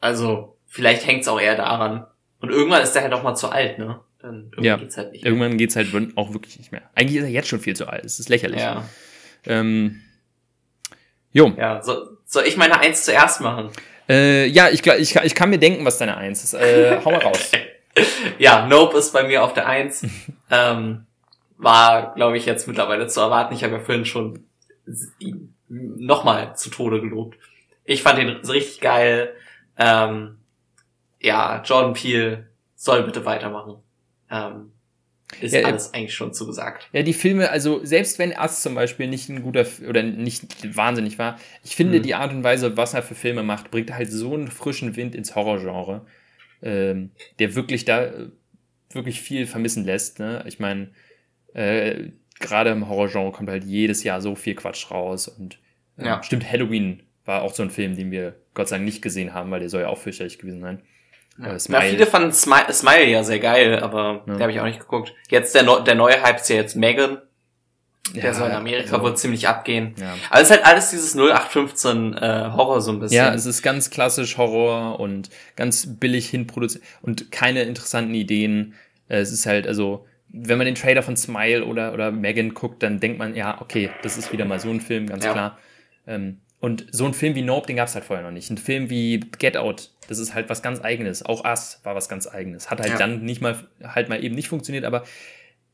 B: also vielleicht hängt's auch eher daran. Und irgendwann ist der halt auch mal zu alt, ne?
A: Dann irgendwann ja, geht's halt nicht mehr. Irgendwann geht's halt auch wirklich nicht mehr. Eigentlich ist er jetzt schon viel zu alt. Es ist lächerlich. Ja. Ähm,
B: jo. Ja, so, soll ich meine Eins zuerst machen?
A: Äh, ja, ich, ich, ich kann mir denken, was deine Eins ist. Äh, hau mal raus.
B: ja, Nope ist bei mir auf der Eins. ähm, war, glaube ich, jetzt mittlerweile zu erwarten. Ich habe ja vorhin schon nochmal zu Tode gelobt. Ich fand den richtig geil. Ähm, ja, Jordan Peele soll bitte weitermachen ähm, ist ja, alles eigentlich schon zugesagt.
A: Ja, die Filme, also selbst wenn Ass zum Beispiel nicht ein guter oder nicht wahnsinnig war, ich finde mhm. die Art und Weise, was er für Filme macht, bringt halt so einen frischen Wind ins Horrorgenre, ähm, der wirklich da wirklich viel vermissen lässt. Ne? Ich meine, äh, gerade im Horrorgenre kommt halt jedes Jahr so viel Quatsch raus und äh, ja. stimmt, Halloween war auch so ein Film, den wir Gott sei Dank nicht gesehen haben, weil der soll ja auch fürchterlich gewesen sein.
B: Ja, ja viele fanden Smile, Smile ja sehr geil, aber ja. der habe ich auch nicht geguckt. Jetzt der, der neue Hype ist ja jetzt Megan. Der ja, soll in Amerika also, wohl ziemlich abgehen. Ja. Aber es ist halt alles dieses 0815 äh, Horror so ein bisschen.
A: Ja, es ist ganz klassisch Horror und ganz billig hinproduziert und keine interessanten Ideen. Äh, es ist halt, also, wenn man den Trailer von Smile oder, oder Megan guckt, dann denkt man, ja, okay, das ist wieder mal so ein Film, ganz ja. klar. Ähm, und so ein Film wie Nope, den gab es halt vorher noch nicht. Ein Film wie Get Out, das ist halt was ganz Eigenes. Auch Us war was ganz Eigenes. Hat halt ja. dann nicht mal, halt mal eben nicht funktioniert, aber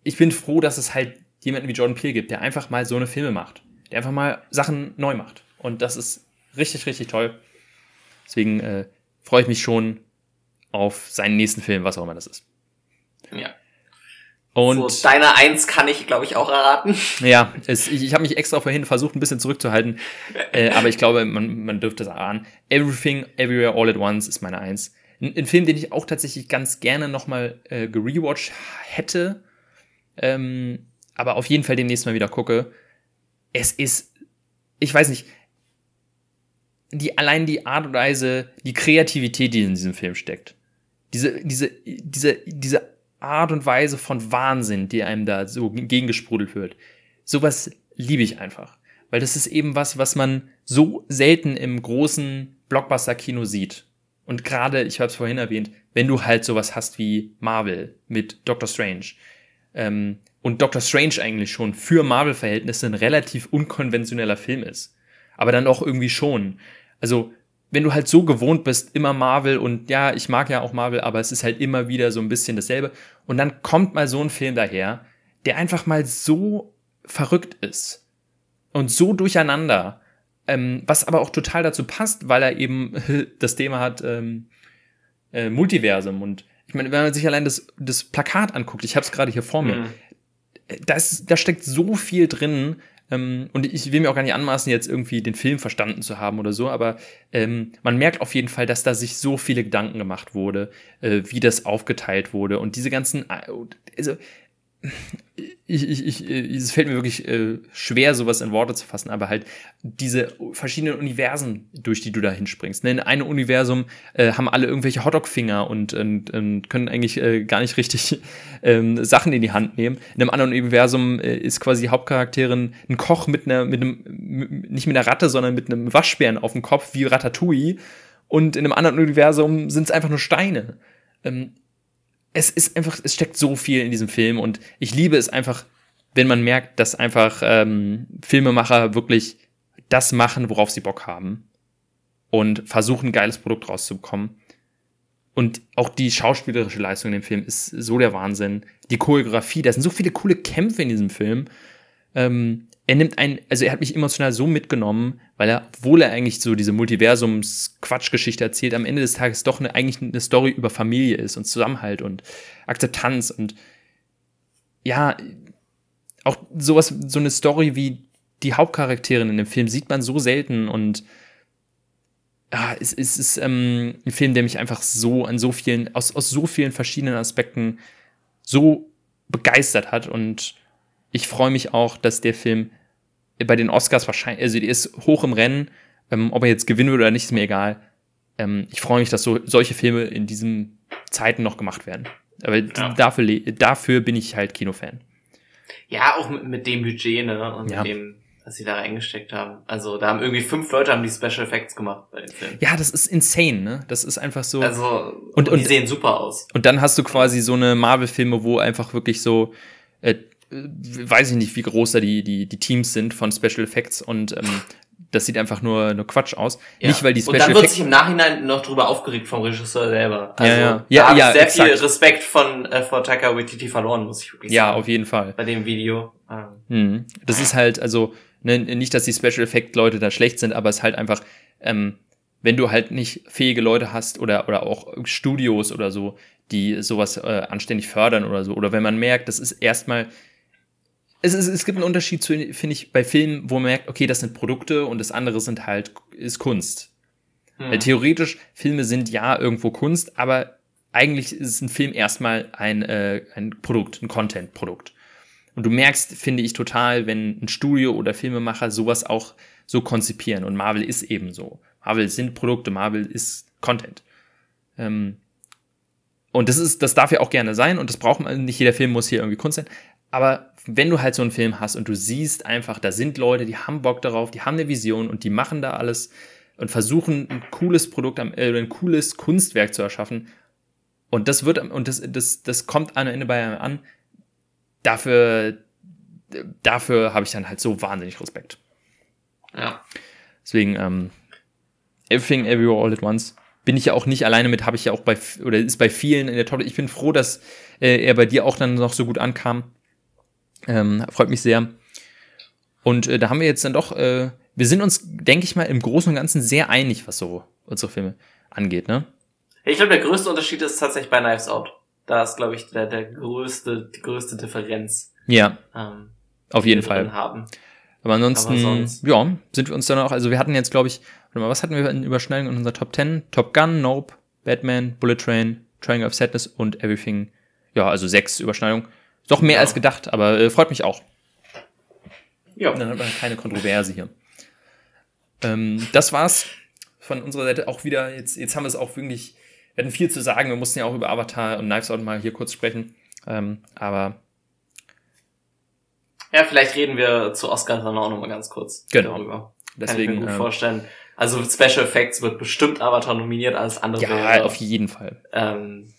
A: ich bin froh, dass es halt jemanden wie Jordan Peele gibt, der einfach mal so eine Filme macht. Der einfach mal Sachen neu macht. Und das ist richtig, richtig toll. Deswegen äh, freue ich mich schon auf seinen nächsten Film, was auch immer das ist.
B: Ja. Und so, deine Eins kann ich, glaube ich, auch erraten.
A: Ja, es, ich, ich habe mich extra vorhin versucht, ein bisschen zurückzuhalten, äh, aber ich glaube, man, man dürfte es erahnen. Everything, Everywhere, All at Once ist meine Eins. Ein, ein Film, den ich auch tatsächlich ganz gerne nochmal äh, gerewatcht hätte, ähm, aber auf jeden Fall demnächst mal wieder gucke. Es ist, ich weiß nicht, die, allein die Art und Weise, die Kreativität, die in diesem Film steckt. Diese, diese, diese, diese Art und Weise von Wahnsinn, die einem da so gegengesprudelt wird. Sowas liebe ich einfach. Weil das ist eben was, was man so selten im großen Blockbuster-Kino sieht. Und gerade, ich habe es vorhin erwähnt, wenn du halt sowas hast wie Marvel mit Doctor Strange. Ähm, und Doctor Strange eigentlich schon für Marvel-Verhältnisse ein relativ unkonventioneller Film ist. Aber dann auch irgendwie schon. Also wenn du halt so gewohnt bist, immer Marvel und ja, ich mag ja auch Marvel, aber es ist halt immer wieder so ein bisschen dasselbe. Und dann kommt mal so ein Film daher, der einfach mal so verrückt ist und so durcheinander, ähm, was aber auch total dazu passt, weil er eben das Thema hat ähm, äh, Multiversum. Und ich meine, wenn man sich allein das, das Plakat anguckt, ich habe es gerade hier vor mir, mhm. da, ist, da steckt so viel drin, und ich will mir auch gar nicht anmaßen, jetzt irgendwie den Film verstanden zu haben oder so, aber ähm, man merkt auf jeden Fall, dass da sich so viele Gedanken gemacht wurde, äh, wie das aufgeteilt wurde und diese ganzen, also ich, ich, ich, es fällt mir wirklich äh, schwer, sowas in Worte zu fassen, aber halt diese verschiedenen Universen, durch die du da hinspringst. Ne? In einem Universum äh, haben alle irgendwelche Hotdog-Finger und, und, und, können eigentlich äh, gar nicht richtig ähm, Sachen in die Hand nehmen. In einem anderen Universum äh, ist quasi die Hauptcharakterin ein Koch mit einer, mit einem, nicht mit einer Ratte, sondern mit einem Waschbären auf dem Kopf, wie Ratatouille. Und in einem anderen Universum sind es einfach nur Steine. Ähm, es ist einfach, es steckt so viel in diesem Film und ich liebe es einfach, wenn man merkt, dass einfach ähm, Filmemacher wirklich das machen, worauf sie Bock haben und versuchen, ein geiles Produkt rauszubekommen. Und auch die schauspielerische Leistung in dem Film ist so der Wahnsinn. Die Choreografie, da sind so viele coole Kämpfe in diesem Film. Ähm, er nimmt ein, also er hat mich emotional so mitgenommen, weil er, obwohl er eigentlich so diese Multiversums-Quatschgeschichte erzählt, am Ende des Tages doch eine, eigentlich eine Story über Familie ist und Zusammenhalt und Akzeptanz und ja, auch sowas, so eine Story wie die Hauptcharakterin in dem Film sieht man so selten und ja, es, es ist ähm, ein Film, der mich einfach so an so vielen, aus, aus so vielen verschiedenen Aspekten so begeistert hat und ich freue mich auch, dass der Film bei den Oscars wahrscheinlich, also die ist hoch im Rennen. Ähm, ob er jetzt gewinnen würde oder nicht, ist mir egal. Ähm, ich freue mich, dass so, solche Filme in diesen Zeiten noch gemacht werden. Aber ja. dafür, dafür bin ich halt Kinofan.
B: Ja, auch mit, mit dem Budget, ne? Und ja. mit dem, was sie da reingesteckt haben. Also da haben irgendwie fünf Leute haben die Special Effects gemacht bei den Filmen.
A: Ja, das ist insane, ne? Das ist einfach so.
B: Also, und, und, und die sehen super aus.
A: Und dann hast du quasi so eine Marvel-Filme, wo einfach wirklich so äh, weiß ich nicht, wie groß da die, die, die Teams sind von Special Effects und ähm, das sieht einfach nur, nur Quatsch aus. Ja. Nicht, weil die
B: Special Und dann wird sich im Nachhinein noch drüber aufgeregt vom Regisseur selber.
A: Also, ja, ja. ja, ja
B: sehr exakt. viel Respekt von äh, vor Taika Waititi verloren, muss ich wirklich
A: ja, sagen. Ja, auf jeden Fall.
B: Bei dem Video.
A: Mhm. Das ist halt, also, ne, nicht, dass die Special Effect Leute da schlecht sind, aber es ist halt einfach, ähm, wenn du halt nicht fähige Leute hast oder, oder auch Studios oder so, die sowas äh, anständig fördern oder so, oder wenn man merkt, das ist erstmal es, ist, es gibt einen Unterschied, finde ich, bei Filmen, wo man merkt, okay, das sind Produkte und das andere sind halt, ist Kunst. Hm. Weil theoretisch, Filme sind ja irgendwo Kunst, aber eigentlich ist ein Film erstmal ein, äh, ein Produkt, ein Content-Produkt. Und du merkst, finde ich, total, wenn ein Studio oder Filmemacher sowas auch so konzipieren. Und Marvel ist eben so. Marvel sind Produkte, Marvel ist Content. Ähm, und das ist, das darf ja auch gerne sein und das braucht man, nicht jeder Film muss hier irgendwie Kunst sein. Aber wenn du halt so einen Film hast und du siehst einfach, da sind Leute, die haben Bock darauf, die haben eine Vision und die machen da alles und versuchen ein cooles Produkt, äh, ein cooles Kunstwerk zu erschaffen. Und das wird, und das, das, das kommt am Ende bei einem an. Dafür, dafür habe ich dann halt so wahnsinnig Respekt.
B: Ja.
A: Deswegen, ähm, Everything Everywhere All at Once bin ich ja auch nicht alleine mit, habe ich ja auch bei, oder ist bei vielen in der Top. Ich bin froh, dass äh, er bei dir auch dann noch so gut ankam. Ähm, freut mich sehr. Und äh, da haben wir jetzt dann doch, äh, wir sind uns, denke ich mal, im Großen und Ganzen sehr einig, was so unsere Filme angeht, ne?
B: Ich glaube, der größte Unterschied ist tatsächlich bei Knives Out. Da ist, glaube ich, der, der größte, die größte Differenz.
A: Ja. Ähm, auf jeden Fall.
B: Haben.
A: Aber ansonsten, Aber ja, sind wir uns dann auch, also wir hatten jetzt, glaube ich, warte mal, was hatten wir in Überschneidung in unserer Top 10? Top Gun, Nope, Batman, Bullet Train, Triangle of Sadness und Everything. Ja, also sechs Überschneidungen. Doch mehr ja. als gedacht, aber äh, freut mich auch. Ja. Dann hat man keine Kontroverse hier. Ähm, das war's von unserer Seite auch wieder. Jetzt, jetzt haben wir es auch wirklich, wir hatten viel zu sagen. Wir mussten ja auch über Avatar und Knives Out mal hier kurz sprechen. Ähm, aber.
B: Ja, vielleicht reden wir zu Oscar dann auch nochmal ganz kurz
A: genau. darüber.
B: Deswegen, Kann ich mir gut ähm, vorstellen. Also Special Effects wird bestimmt Avatar nominiert, alles andere.
A: Ja, wäre, auf jeden Fall.
B: Ähm,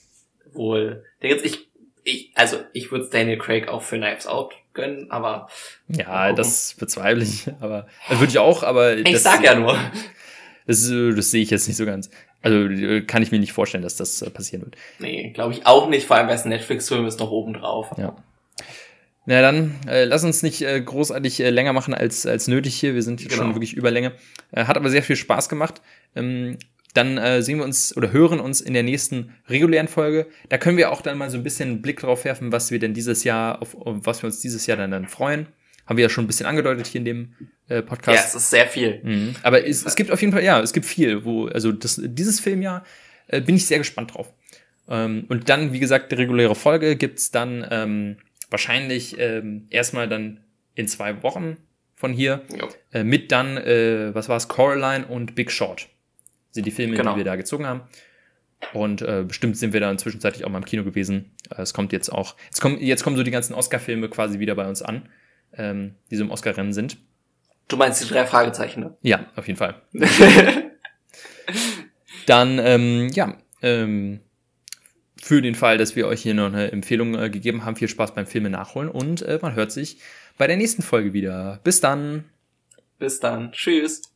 B: wohl. Ich ich, also ich würde Daniel Craig auch für Knives Out gönnen, aber.
A: Ja, das bezweifle ich, aber das würde ich auch, aber.
B: Ich das, sag ja nur.
A: Das, das sehe ich jetzt nicht so ganz. Also kann ich mir nicht vorstellen, dass das äh, passieren wird.
B: Nee, glaube ich auch nicht, vor allem weil es ein Netflix-Film ist noch oben drauf.
A: Ja. Na dann, äh, lass uns nicht äh, großartig äh, länger machen als, als nötig hier. Wir sind jetzt genau. schon wirklich Überlänge. Äh, hat aber sehr viel Spaß gemacht. Ähm, dann äh, sehen wir uns oder hören uns in der nächsten regulären Folge. Da können wir auch dann mal so ein bisschen einen Blick drauf werfen, was wir denn dieses Jahr, auf, auf was wir uns dieses Jahr dann, dann freuen. Haben wir ja schon ein bisschen angedeutet hier in dem äh, Podcast. Ja,
B: es ist sehr viel.
A: Mhm. Aber es, es gibt auf jeden Fall, ja, es gibt viel, wo, also das, dieses Filmjahr äh, bin ich sehr gespannt drauf. Ähm, und dann, wie gesagt, die reguläre Folge gibt's dann ähm, wahrscheinlich ähm, erstmal dann in zwei Wochen von hier. Äh, mit dann, äh, was war es, Coraline und Big Short. Sind die Filme, genau. die wir da gezogen haben. Und äh, bestimmt sind wir dann zwischenzeitlich auch mal im Kino gewesen. Äh, es kommt jetzt auch, jetzt kommen, jetzt kommen so die ganzen Oscar-Filme quasi wieder bei uns an, ähm, die so im Oscar-Rennen sind.
B: Du meinst die drei Fragezeichen, ne?
A: Ja, auf jeden Fall. dann, ähm, ja, ähm, für den Fall, dass wir euch hier noch eine Empfehlung äh, gegeben haben, viel Spaß beim Filme nachholen und äh, man hört sich bei der nächsten Folge wieder. Bis dann.
B: Bis dann. Tschüss.